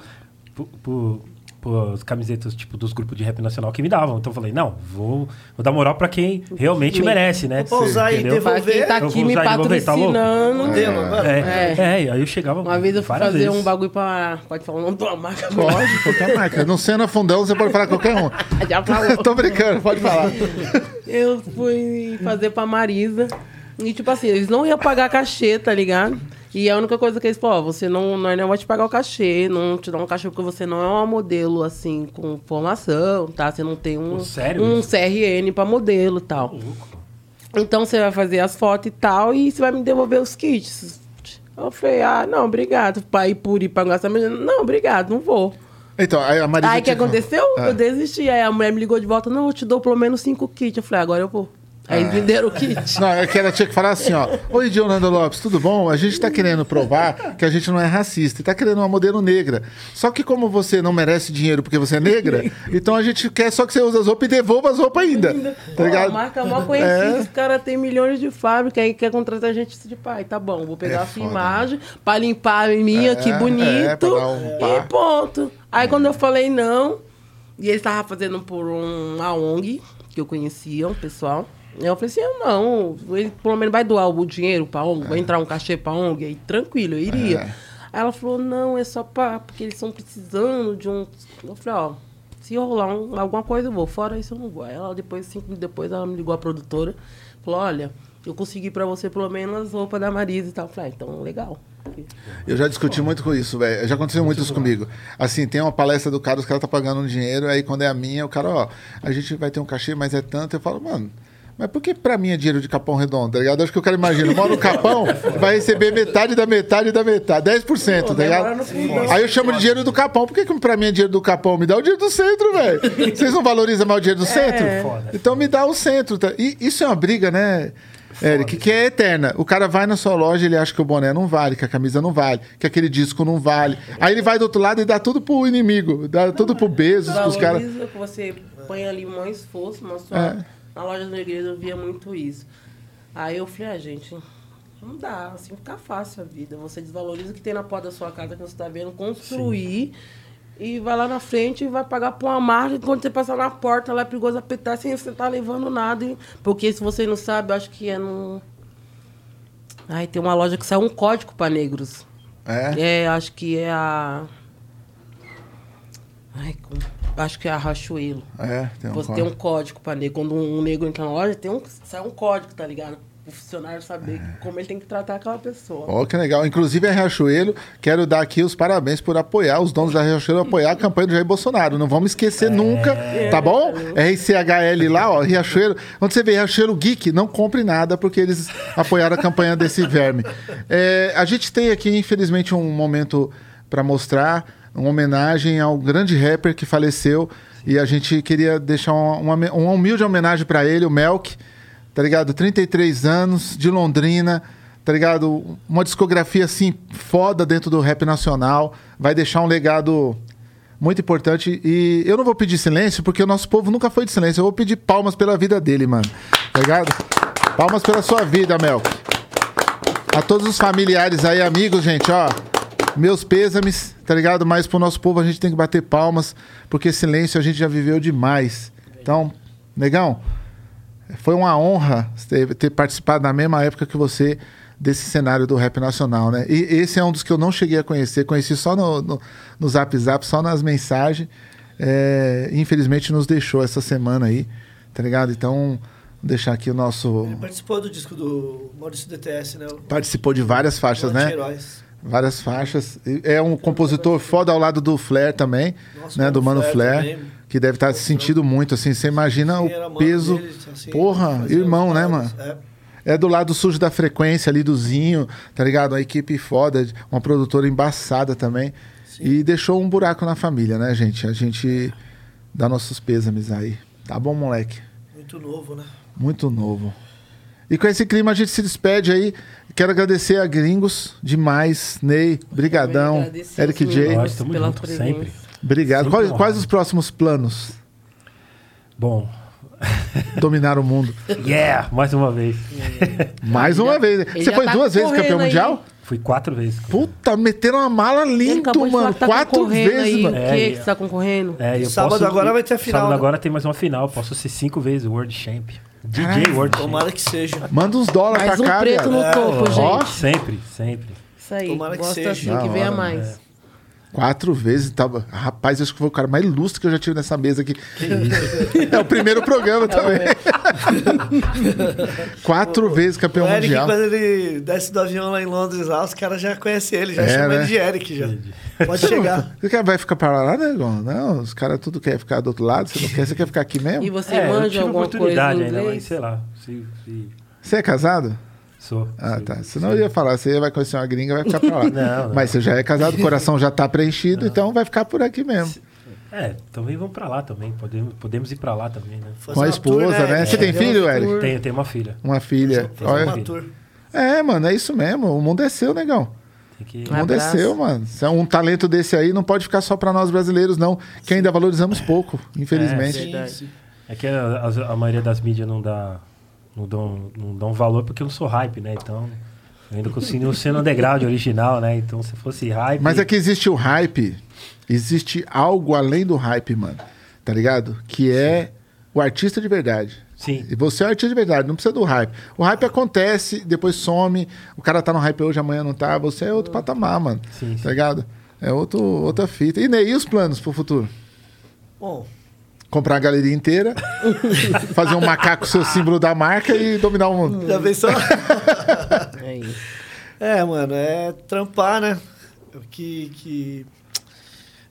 pro, pro- pros camisetas tipo, dos grupos de rap nacional que me davam. Então eu falei, não, vou, vou dar moral pra quem realmente Sim. merece, né? Vou usar e Entendeu? Pra quem tá aqui me usar e devolver, tá louco? patrocinando. Agora. É, É. é. aí eu chegava. Uma vez eu fui fazer vezes. um bagulho pra. Pode falar o nome de uma marca? Pode, qualquer marca. No Cena Fundão você pode falar qualquer um. Já falou. Tô brincando, pode falar. Eu fui fazer pra Marisa. E, tipo assim, eles não iam pagar cachê, tá ligado? E a única coisa que eles falaram, ó, você não, nós não vai te pagar o cachê, não te dá um cachê porque você não é uma modelo, assim, com formação, tá? Você não tem um, Pô, sério um isso? CRN pra modelo e tal. Então você vai fazer as fotos e tal, e você vai me devolver os kits. Eu falei, ah, não, obrigado. Pai por ir essa menina. Não, obrigado, não vou. Então, aí a Marisa. Aí o que te- aconteceu? É. Eu desisti. Aí a mulher me ligou de volta, não, eu te dou pelo menos cinco kits. Eu falei, agora eu vou. Aí Ah. eles me deram o kit. Não, é que ela tinha que falar assim, ó. Oi, Dionando Lopes, tudo bom? A gente tá querendo provar que a gente não é racista e tá querendo uma modelo negra. Só que como você não merece dinheiro porque você é negra, então a gente quer só que você use as roupas e devolva as roupas ainda. Tá Ó, a ligado? marca é mó conhecida, É. os caras têm milhões de fábricas, aí quer contratar a gente de pai, tá bom, vou pegar É a sua foda. imagem pra limpar a minha, É, que é, bonito, um e ponto. Aí quando eu falei não, e eles estavam fazendo por um- uma ONG, que eu conhecia, um pessoal, eu falei assim, eu não, ele pelo menos vai doar o dinheiro pra ONG, vai entrar um cachê pra ONG, aí tranquilo, eu iria. É. Aí ela falou, não, é só pra, porque eles estão precisando de um... Eu falei, ó, se rolar um- alguma coisa eu vou, fora isso eu não vou. Aí ela depois, cinco minutos depois, ela me ligou a produtora, falou, olha, eu consegui pra você pelo menos as roupas da Marisa e tal. Eu falei, ah, então legal. Eu já discuti muito com isso, velho. Já aconteceu muito isso comigo. Assim, tem uma palestra do cara, os caras tá pagando um dinheiro, aí quando é a minha, o cara, ó, a gente vai ter um cachê, mas é tanto. Eu falo, mano. Mas por que pra mim é dinheiro de Capão Redondo, tá ligado? Acho que o cara imagina, mora no Capão, vai receber metade da metade da metade, 10%, tá demora ligado? fundo. Aí eu chamo de dinheiro do Capão. Por que, que pra mim é dinheiro do Capão? Me dá o dinheiro do centro, velho. Vocês não valorizam mais o dinheiro do centro? Foda. Então me dá o centro. tá? E isso é uma briga, né, Eric, que é eterna. O cara vai na sua loja, ele acha que o boné não vale, que a camisa não vale, que aquele disco não vale. Aí ele vai do outro lado e dá tudo pro inimigo, dá tudo pro Bezos, pros caras. Valoriza que você põe ali um esforço, mas só É. na loja da igreja eu via muito isso. Aí eu falei, ah, gente, não dá, assim fica fácil a vida. Você desvaloriza o que tem na porta da sua casa que você está vendo, construir. E vai lá na frente e vai pagar por uma marca. E quando você passar na porta, lá é perigoso apertar sem você estar levando nada. hein? Porque se você não sabe, eu acho que é no. Ai, tem uma loja que saiu um código para negros. É? É, acho que é a. Ai, como- acho que é a Rachuelo. É, tem um Você código. tem um código pra negro. Quando um negro entra na loja, tem um, sai um código, tá ligado? O funcionário saber como ele tem que tratar aquela pessoa. Ó, que legal. Inclusive, a Riachuelo, quero dar aqui os parabéns por apoiar, os donos da Riachuelo apoiar a campanha do Jair Bolsonaro. Não vamos esquecer nunca, tá bom? RCHL lá, ó, Riachuelo. Onde você vê Riachuelo Geek, não compre nada, porque eles apoiaram a campanha desse verme. É, a gente tem aqui, infelizmente, um momento para mostrar, uma homenagem ao grande rapper que faleceu. E a gente queria deixar uma, uma, uma humilde homenagem para ele, o Melk tá ligado? 33 anos, de Londrina, tá ligado? Uma discografia assim foda dentro do rap nacional, vai deixar um legado muito importante e eu não vou pedir silêncio porque o nosso povo nunca foi de silêncio, eu vou pedir palmas pela vida dele, mano. Tá ligado? Palmas pela sua vida, Melk. A todos os familiares aí, amigos, gente, ó. Meus pêsames, tá ligado? Mas pro nosso povo a gente tem que bater palmas, porque silêncio a gente já viveu demais. Então, negão, foi uma honra ter, participado na mesma época que você desse cenário do rap nacional, né? E esse é um dos que eu não cheguei a conhecer, conheci só no, no, no Zap Zap, só nas mensagens. É, infelizmente nos deixou essa semana aí, tá ligado? Então, vou deixar aqui o nosso. Ele participou do disco do Maurício DTS, né? Participou de várias faixas, né? Anti-Heróis. Várias faixas. É um compositor foda ao lado do Flair também, Nossa, né? Do Mano Flair, também. que deve estar se sentindo muito, assim. Você imagina Sim, o peso. dele, assim, Porra, irmão, né, mano? É. É do lado sujo da frequência ali do Zinho, tá ligado? Uma equipe foda, uma produtora embaçada também. E deixou um buraco na família, né, gente? A gente dá nossos pêsames aí. Tá bom, moleque? Muito novo, né? Muito novo. E com esse clima a gente se despede aí. Quero agradecer a Gringos demais. Ney, brigadão. Eric J. Nós estamos pela presença. sempre. Obrigado. Sempre Quais, quais os próximos planos? Bom, Dominar o mundo. yeah, mais uma vez. Mais uma vez. ele Você foi tá duas vezes campeão aí. mundial? Fui quatro vezes. Puta, meteram uma mala falar mano. que tá Quatro vezes, aí. mano. O É, que e- que você tá concorrendo? É, eu Sábado posso- agora vai ter a final, Sábado né? agora tem mais uma final. Posso ser cinco vezes World Champ. DJ World Tomara que seja. Manda uns dólares Mais pra um cá, preto no topo, gente. Ó. Sempre, sempre. Isso aí. Tomara que Gosta seja. assim, Da que venha hora, mais. Quatro vezes. Tava... Rapaz, acho que foi o cara mais ilustre que eu já tive nessa mesa aqui. é o primeiro programa também. Quatro vezes campeão o Eric, mundial. quando ele desce do avião lá em Londres, lá, os caras já conhecem ele, já É, chamam né? ele de Eric já. Pode chegar. Você quer, vai ficar pra lá, né, Gon? Não, os caras tudo querem ficar do outro lado. Você não quer, você quer ficar aqui mesmo? E você É, manja alguma coisa ainda, mas sei lá. Se, se Você é casado? Sou. Ah, tá. Senão eu ia falar, você vai conhecer uma gringa, vai ficar pra lá. Não, não. Mas você já é casado, o coração já tá preenchido, então vai ficar por aqui mesmo. É, também vamos pra lá também. Podemos, podemos ir pra lá também, né? Fazer Com a esposa, tour, né? Você tem filho, Eric? Tenho, tenho uma filha. Uma filha. Fazer Olha. uma tour. É, mano, é isso mesmo. O mundo é seu, negão. Que... O mundo é abraço. seu, mano. Se é Um talento desse aí não pode ficar só pra nós brasileiros, não. Que ainda valorizamos pouco, infelizmente. Sim, Verdade. sim. É que a- a maioria das mídias não dá, não dão, não dão valor porque eu não sou hype, né? Então, eu ainda consigo ser no underground original, né? Então, se fosse hype... Mas é que existe o hype, existe algo além do hype, mano. Tá ligado? Que é o artista de verdade. Sim. E você é um artista de verdade, não precisa do hype. O hype acontece, depois some. O cara tá no hype hoje, amanhã não tá. Você é outro patamar, mano. Sim, sim. Tá ligado? É outro, outra fita. E Ney, e os planos pro futuro? Bom, Comprar a galeria inteira, fazer um macaco seu símbolo da marca e dominar o mundo. já pensou? É isso. É, mano, é trampar, né? Que, que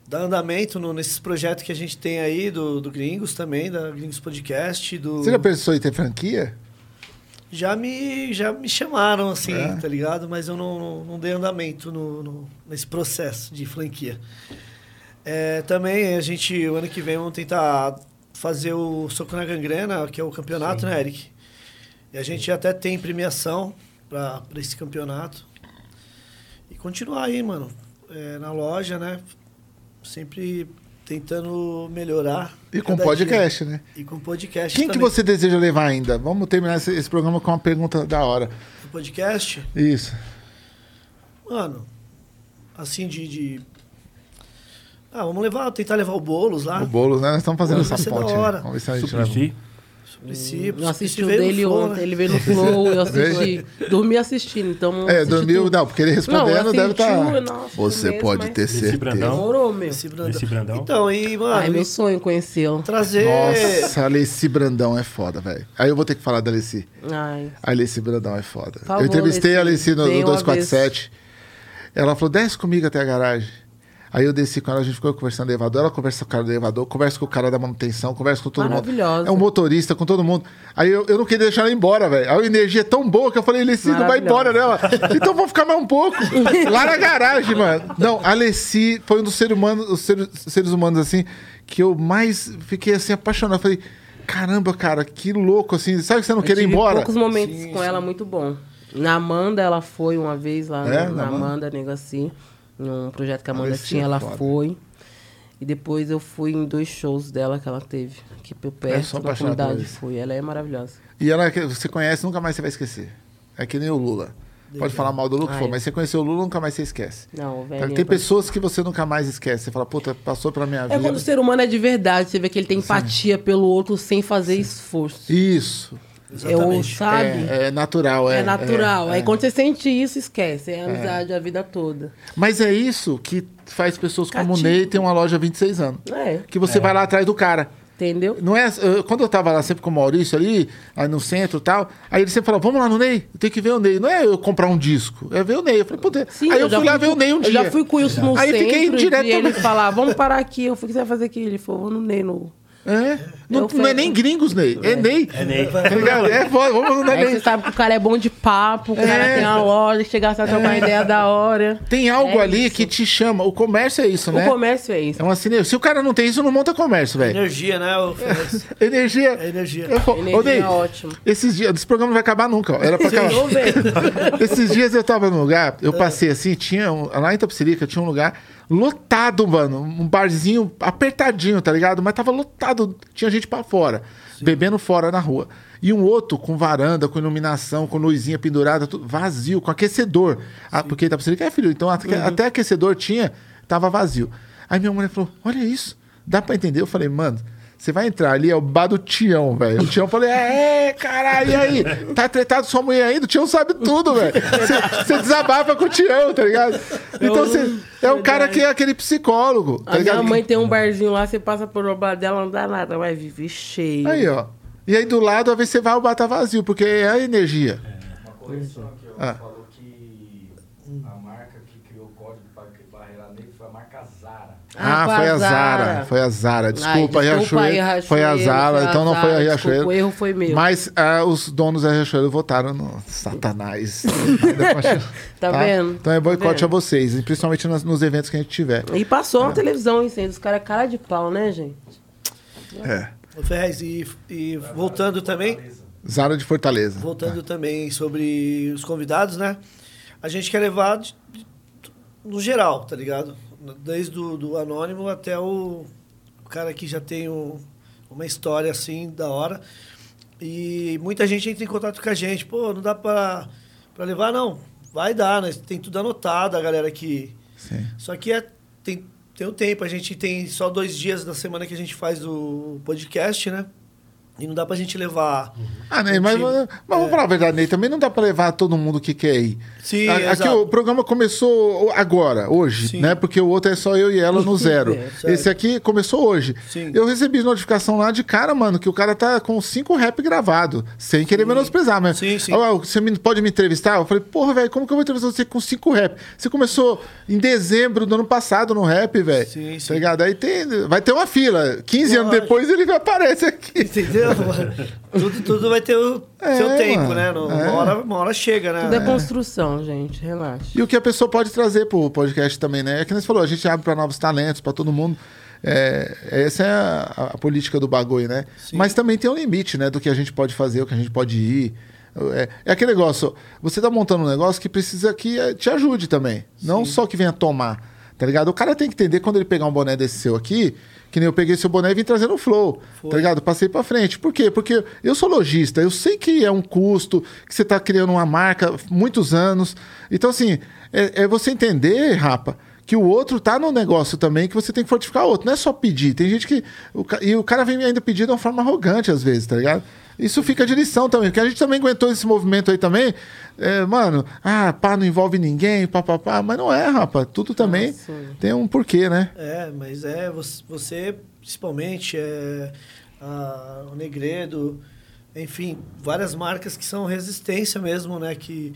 dá andamento no- nesses projetos que a gente tem aí, do, do Gringos também, da Gringos Podcast, do... Você já pensou em ter franquia? Já me, já me chamaram, assim, É? tá ligado? Mas eu não, não, não dei andamento no, no- nesse processo de franquia. É, também a gente, o ano que vem, vamos tentar fazer o Soco na Gangrena, que é o campeonato, né, Eric? E a gente até tem premiação para esse campeonato. E continuar aí, mano, é, na loja, né? Sempre tentando melhorar. E com podcast, dia. né? E com podcast Quem que também. você deseja levar ainda? Vamos terminar esse, esse programa com uma pergunta da hora. No podcast, Isso. mano, assim de... de- Ah, vamos levar, tentar levar o Boulos lá. O Boulos, né? Nós estamos fazendo Boulos essa da ponte. hora. Vamos ver se a gente leva. Suplicy. Suplicy, Eu assisti Suplicy o dele Flow, ontem, né? ele veio no Flow, eu assisti. dormi assistindo, então É, assisti dormiu, tudo. não, porque ele respondendo Não, deve estar. assisti Você mesmo, pode mas- ter Esse certeza. Brandão. Demorou, meu. Esse Brandão. Esse Brandão. Então, e, mano, Ai, meu sonho conhecê-lo. trazer... Nossa, a Alessi Brandão é foda, velho. Aí eu vou ter que falar da Alessi. Ai, A Alessi Brandão é foda. favor, eu entrevistei a Alessi, Alessi no, vem no uma 247. Ela falou, desce comigo até a garagem. Aí eu desci com ela, a gente ficou conversando no elevador. Ela conversa com o cara do elevador, conversa com o cara da manutenção, conversa com todo mundo. Maravilhosa. É um motorista, com todo mundo. Aí eu, eu não queria deixar ela embora, velho. A energia é tão boa que eu falei, Alessi, não vai embora nela. Então vamos ficar mais um pouco. Lá na garagem, mano. Não, a Alessi foi um dos seres humanos, os seres, seres humanos, assim, que eu mais fiquei assim, apaixonado. Falei, caramba, cara, que louco, assim. Sabe que você não quer ir tive embora? poucos momentos com ela muito bom. Na Amanda, ela foi uma vez lá É, na na Amanda? Amanda Negoci, num projeto que a Amanda Alessi tinha, é ela foda. foi. E depois eu fui em dois shows dela que ela teve, aqui por É, perto, na apaixonado por comunidade. Ela é maravilhosa. E ela que você conhece, nunca mais você vai esquecer. É que nem o Lula. Pode falar mal do Lula que Ai. for, mas você conheceu o Lula, nunca mais você esquece. Não, velho. Tem pessoas que você nunca mais esquece. Você fala, puta, passou pela minha É vida. quando o ser humano é de verdade, você vê que ele tem empatia pelo outro sem fazer esforço. Isso. É o, Exatamente. sabe? É, é natural. É, É, natural. é, Aí é. quando você sente isso, esquece. É amizade a vida toda. Mas é isso que faz pessoas como o Cativo. Ney ter uma loja há 26 anos. É, Que você vai lá atrás do cara. entendeu? Não é, quando eu tava lá sempre com o Maurício ali, aí no centro e tal, aí ele sempre falava, vamos lá no Ney, eu tenho que ver o Ney. Não é eu comprar um disco, é ver o Ney. Eu falei, puta. Sim, aí eu, fui lá ver com- o Ney um eu dia. já fui com o Wilson no Aí centro fiquei direto e ele falava, vamos parar aqui. Eu falei, o que você vai fazer aqui? Ele falou, vou no Ney, no... É. Não, não é nem gringos, Ney. É, Ney. É Ney. Tá? É foda, vamos no Ney. você sabe que o cara é bom de papo, o cara É. tem uma loja, que chegar a trocar uma ideia da hora. Tem algo É ali isso. que te chama. O comércio é isso, né? O comércio é isso. É uma sinergia. Se o cara não tem isso, não monta comércio, velho. Energia, né? o- Energia. É energia. Eu, ô, Energia Ney, é ótimo. Esses dias, esse programa não vai acabar nunca. ó. Era pra acabar. Esses dias eu tava num lugar, eu passei assim, tinha um- lá em Itapecerica tinha um lugar lotado, mano, um barzinho apertadinho, tá ligado? Mas tava lotado, tinha gente pra fora, bebendo fora na rua. E um outro com varanda, com iluminação, com luzinha pendurada, tudo vazio, com aquecedor. Ah, porque Itapecerica é filho, então até, até aquecedor tinha, tava vazio. Aí minha mulher falou: "Olha isso, dá pra entender?" Eu falei: "Mano, você vai entrar ali, é o bar do Tião, velho. O Tião falou: É, caralho, e aí? Tá tretado sua mulher ainda? O Tião sabe tudo, velho. Você- desabafa com o Tião, tá ligado? Então você é o cara que é aquele psicólogo, tá A minha ligado? mãe tem um barzinho lá, você passa por o bar dela, não dá nada, vai viver cheio. Aí, ó. E aí do lado, às vezes você vai, o bar tá vazio, porque é a energia. Uma correção aqui, ó. Ah. Falou que a marca que criou o código para barreira negra foi a marca Zara. Ah, Ah, foi a a Zara. Zara. Foi a Zara. Desculpa, Ai, desculpa aí, Riachuelo. Foi a Zara, foi a então não foi a Zara, Riachuelo. desculpa, o erro foi meu. Mas ah, os donos da Riachuelo votaram no Satanás. Tá vendo? Então é Tá boicote a vendo? vocês, e principalmente nos, nos eventos que a gente tiver. E passou na televisão isso aí, os caras é cara de pau, né, gente? É. Ô, Ferrez, e, e voltando também, Zara de Fortaleza. voltando também sobre os convidados, né? A gente quer levar de- de- no geral, tá ligado? Desde o do anônimo até o, o cara que já tem um- uma história assim da hora. E muita gente entra em contato com a gente. Pô, não dá pra, pra levar? Não. Vai dar, né? Tem tudo anotado, a galera que. Sim. Só que é, tem, tem o tempo. A gente tem só dois dias da semana que a gente faz o podcast, né? E não dá pra gente levar. Ah, Ney, mas, mas vamos falar a verdade, Ney, também não dá pra levar todo mundo que quer ir. Sim, A- Aqui o programa começou agora, hoje, Sim. né? Porque o outro é só eu e ela no zero. É. Esse aqui começou hoje. Sim. Eu recebi notificação lá de cara, mano, que o cara tá com cinco rap gravado, sem querer menosprezar, mas Sim, sim. Você me- pode me entrevistar? Eu falei, porra, velho, como que eu vou entrevistar você com cinco rap? Você começou em dezembro do ano passado no rap, velho. Sim, sim. Tá ligado? Aí tem, vai ter uma fila. 15 anos depois ele aparece aqui. Entendeu? Tudo, tudo vai ter o É, seu tempo, mano. né? No- É. Uma, hora, uma hora chega, né? Tudo é construção, gente, relaxa. E o que a pessoa pode trazer pro podcast também, né? É que você falou, a gente abre para novos talentos, para todo mundo. É, essa é a, a política do bagulho, né? Mas também tem um limite, né? Do que a gente pode fazer, o que a gente pode ir. É, é aquele negócio, você tá montando um negócio que precisa que eh, te ajude também. Não só que venha tomar. Tá ligado? O cara tem que entender quando ele pegar um boné desse seu aqui, que nem eu peguei seu boné e vim trazer no Flow. Tá ligado? Passei pra frente. Por quê? Porque eu sou lojista, eu sei que é um custo, que você tá criando uma marca muitos anos. Então, assim, é, é você entender, rapa, que o outro tá no negócio também, que você tem que fortificar o outro. Não é só pedir. Tem gente que. O, e o cara vem ainda pedir de uma forma arrogante, às vezes, tá ligado? Isso fica de lição também, porque a gente também aguentou esse movimento aí também. É, mano, ah, pá, não envolve ninguém, pá, pá, pá. Mas não é, rapaz. Tudo também tem um porquê, né? É, mas é, você, você, principalmente, é, a, o Negredo, enfim, várias marcas que são resistência mesmo, né? Que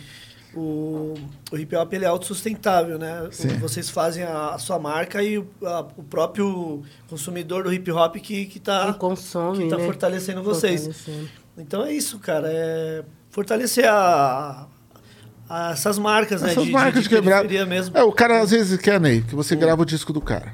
o, o hip hop ele é autossustentável, né? O- Sim. Vocês fazem a, a sua marca e o, a- o próprio consumidor do hip hop que, que tá, consome, que tá né? fortalecendo vocês. Fortalecendo. Então é isso, cara. É fortalecer a, a- essas marcas, né? Essas marcas de, de, de periferia mesmo. É, o cara às vezes quer, Ney, que você grava o disco do cara.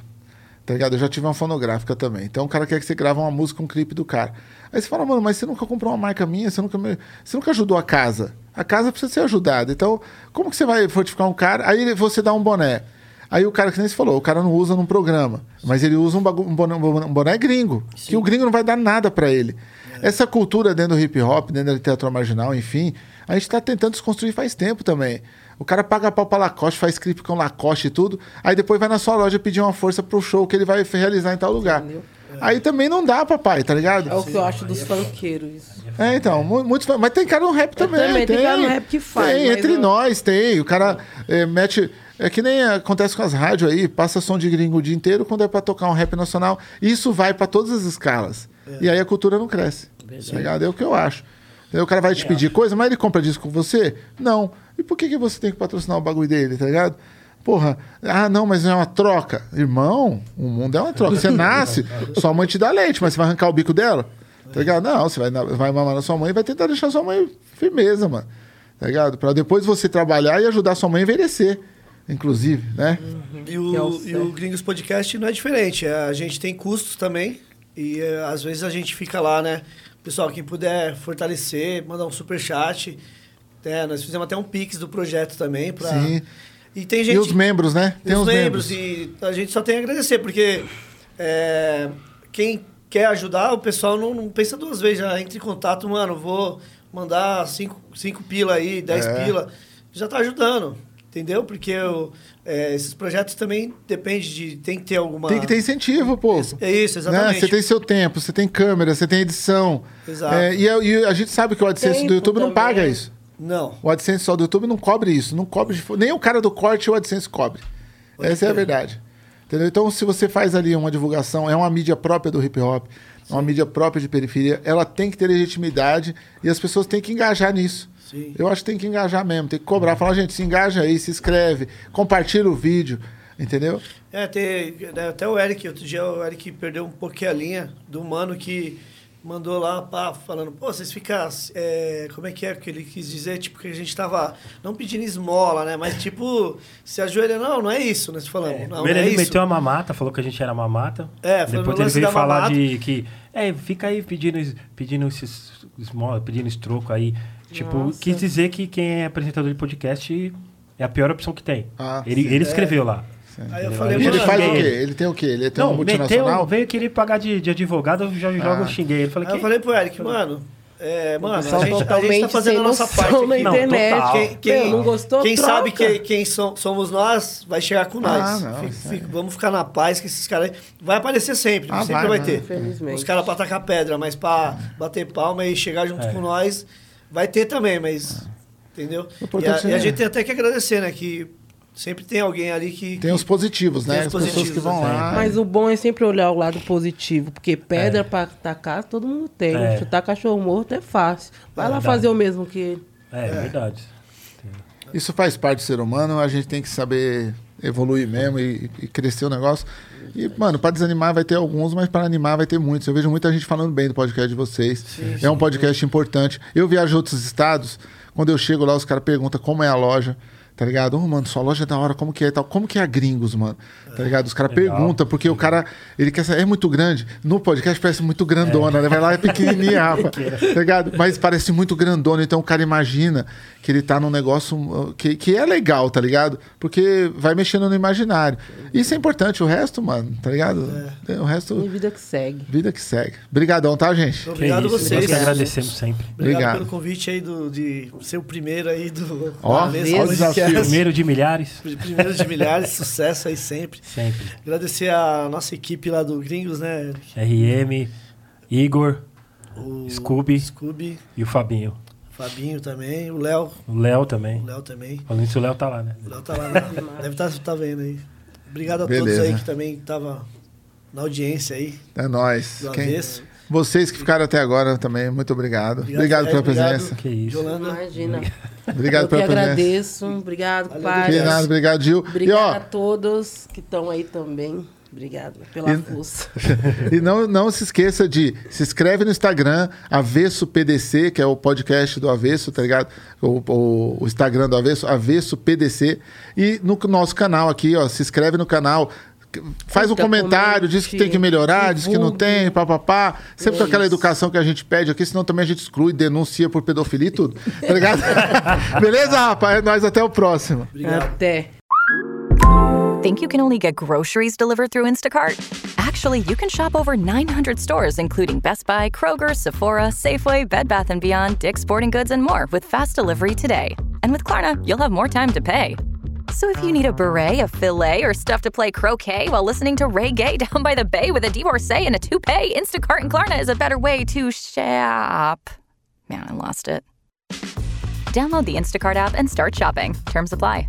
Tá ligado? Eu já tive uma fonográfica também. Então o cara quer que você grave uma música, um clipe do cara. Aí você fala, mano, mas você nunca comprou uma marca minha, você nunca, me- você nunca ajudou a casa. A casa precisa ser ajudada. Então, como que você vai fortificar um cara? Aí você dá um boné. Aí o cara, que nem você falou, o cara não usa num programa, mas ele usa um, um boné, um boné- gringo, que o gringo não vai dar nada pra ele. Essa cultura dentro do hip hop, dentro da literatura marginal, enfim, a gente tá tentando desconstruir faz tempo também. O cara paga pau pra Lacoste, faz clipe com Lacoste e tudo, aí depois vai na sua loja pedir uma força pro show que ele vai realizar em tal lugar. Entendeu? Aí também não dá, papai, tá ligado? É o que eu acho dos funkeiros. isso. É, então, mu- muitos. Mas tem cara no rap também. também, tem cara no rap que faz, Tem, entre eu- nós tem. O cara é, mete. É que nem acontece com as rádios aí, passa som de gringo o dia inteiro quando é pra tocar um rap nacional. Isso vai pra todas as escalas. E aí a cultura não cresce. Tá ligado? É o que eu acho. Aí o cara vai te pedir coisa, mas ele compra disco com você? Não. E por que, que você tem que patrocinar o bagulho dele, tá ligado? Porra, ah, não, mas é uma troca. Irmão, o mundo é uma troca. Você nasce, sua mãe te dá leite, mas você vai arrancar o bico dela? Tá ligado? Não, você vai, vai mamar na sua mãe e vai tentar deixar sua mãe firmeza, mano. Tá ligado? Pra depois você trabalhar e ajudar sua mãe a envelhecer, inclusive, né? E Que é o, o e o. Gringos Podcast não é diferente. É, A gente tem custos também. E é, às vezes a gente fica lá, né? Pessoal, quem puder fortalecer, mandar um super chat. né? nós fizemos até um pix do projeto também. Pra... Sim. E tem gente. E os membros, né? Tem os os membros. membros. E a gente só tem a agradecer, porque é, quem quer ajudar, o pessoal não, não pensa duas vezes. Já entra em contato, mano, vou mandar cinco, cinco pila aí, dez É. pila. Já tá ajudando. Entendeu? Porque eu, é, esses projetos também dependem de. Tem que ter alguma. Tem que ter incentivo, pô. É isso, Né? exatamente. Você tem seu tempo, você tem câmera, você tem edição. Exato. É, e, a- e a gente sabe que o AdSense do Tempo YouTube não também. paga isso. Não. O AdSense só do YouTube não cobre isso. Não cobre nem o cara do corte o AdSense cobre. Essa é a verdade. Entendeu? Então, se você faz ali uma divulgação, é uma mídia própria do hip hop, é uma mídia própria de periferia, ela tem que ter legitimidade e as pessoas têm que engajar nisso. Sim. Eu acho que tem que engajar mesmo, tem que cobrar. Falar, gente, se engaja aí, se inscreve, compartilha o vídeo, entendeu? É, tem, né, até o Eric, outro dia o Eric perdeu um pouquinho a linha do mano que mandou lá, pá, falando, pô, vocês ficam, é, como é que é que ele quis dizer? Tipo, que a gente tava, não pedindo esmola, né? Mas, tipo, se ajoelha, não, não é isso, nós falamos. não, Primeiro não é ele isso. meteu a mamata, falou que a gente era mamata. É, foi Depois ele veio falar mamata. de que. É, fica aí pedindo, pedindo esses esmola, pedindo esse troco aí. Tipo, Nossa. quis dizer que quem é apresentador de podcast é a pior opção que tem. Ah, ele ele escreveu lá. Aí eu falei, ele faz o quê? ele. Tem o quê? Ele tem Não, meteu, multinacional? veio querer pagar de, de advogado, eu já logo Ah. xinguei ele. Falei, Aí eu falei pro Eric, mano, é, mano, a gente, a gente tá fazendo a nossa parte na aqui. Não, internet. total. Quem, quem, Meu, não gostou? quem Troca. sabe que, quem so- somos nós vai chegar com nós. Ah, não, Fica- fica- vamos ficar na paz que esses caras. Vai aparecer sempre, Ah, sempre vai, vai, ter. Infelizmente. Os caras pra atacar pedra, mas pra bater palma e chegar junto É. com nós, vai ter também, mas. Entendeu? E a, e a é- gente tem até que agradecer, né? Que sempre tem alguém ali que. Tem os positivos, né? Tem As os pessoas que positivos, vão lá. Mas o bom é sempre olhar o lado positivo, porque pedra É. pra atacar todo mundo tem. É. Chutar cachorro morto é fácil. Vai É lá verdade. fazer o mesmo que ele. É, é verdade. Isso faz parte do ser humano, a gente tem que saber evoluir mesmo e, e crescer o negócio. E, mano, pra desanimar vai ter alguns, mas para animar vai ter muitos. Eu vejo muita gente falando bem do podcast de vocês. é um podcast importante. Eu viajo a outros estados, quando eu chego lá, os caras perguntam como é a loja. Tá ligado? Ô, mano, sua loja é da hora, como que é e tal? Como que é a Gringos, mano? Tá ligado? Os caras perguntam, porque o cara, ele quer saber, é muito grande. No podcast parece muito grandona, né? Vai lá, é pequenininha, rapaz. Tá ligado? Mas parece muito grandona, então o cara imagina que ele tá num negócio uh, que, que é legal, tá ligado? Porque vai mexendo no imaginário. Isso é importante, o resto, mano, tá ligado? O resto, E vida que segue. vida que segue. Obrigadão, tá, gente? Que Obrigado a isso, vocês. Nós que agradecemos sempre. Obrigado, Obrigado. pelo convite aí do, de ser o primeiro aí do Ó, da Primeiro de milhares, Primeiro de milhares, sucesso aí sempre. sempre. Agradecer a nossa equipe lá do Gringos, né? RM, Igor, O Scooby Scooby, e o Fabinho. Fabinho também, o Léo. O Léo também. O Léo também. Falando isso, o Léo tá lá, né? O Léo tá lá, né? deve estar tá, vendo aí. Obrigado a todos Beleza. aí que também estavam na audiência aí, É nóis. do Quem- avesso. Vocês que ficaram até agora também, muito obrigado. Obrigado, Fred, pela obrigado. presença. Que isso. Yolanda, Imagina. Obrigado eu que pela presença. agradeço. Obrigado, pai. Nada, obrigado, Gil. E Obrigada ó, a todos que estão aí também. Obrigada pela E- força. e não, não se esqueça de se inscreve no Instagram, Avesso PDC, que é o podcast do Avesso, tá ligado? O, o- o Instagram do Avesso, Avesso PDC. E no nosso canal aqui, ó, se inscreve no canal. Faz um comentário, diz que tem que melhorar, diz que não divulgue. tem, papapá. Sempre É com aquela isso. educação que a gente pede aqui, senão também a gente exclui, denuncia por pedofilia e tudo. Tá ligado? Beleza, rapaz? É nóis, até o próximo. obrigado. Até. Think you can only get groceries delivered through Instacart? Actually, you can shop over 900 stores, including Best Buy, Kroger, Sephora, Safeway, Bed Bath & Beyond, Dick's Sporting Goods, and more with fast delivery today. And with Klarna, you'll have more time to pay. So if you need a beret, a filet, or stuff to play croquet while listening to Ray Gay down by the bay with a divorcee and a toupee, Instacart and Klarna is a better way to shop. Man, I lost it. Download the Instacart app and start shopping. Terms apply.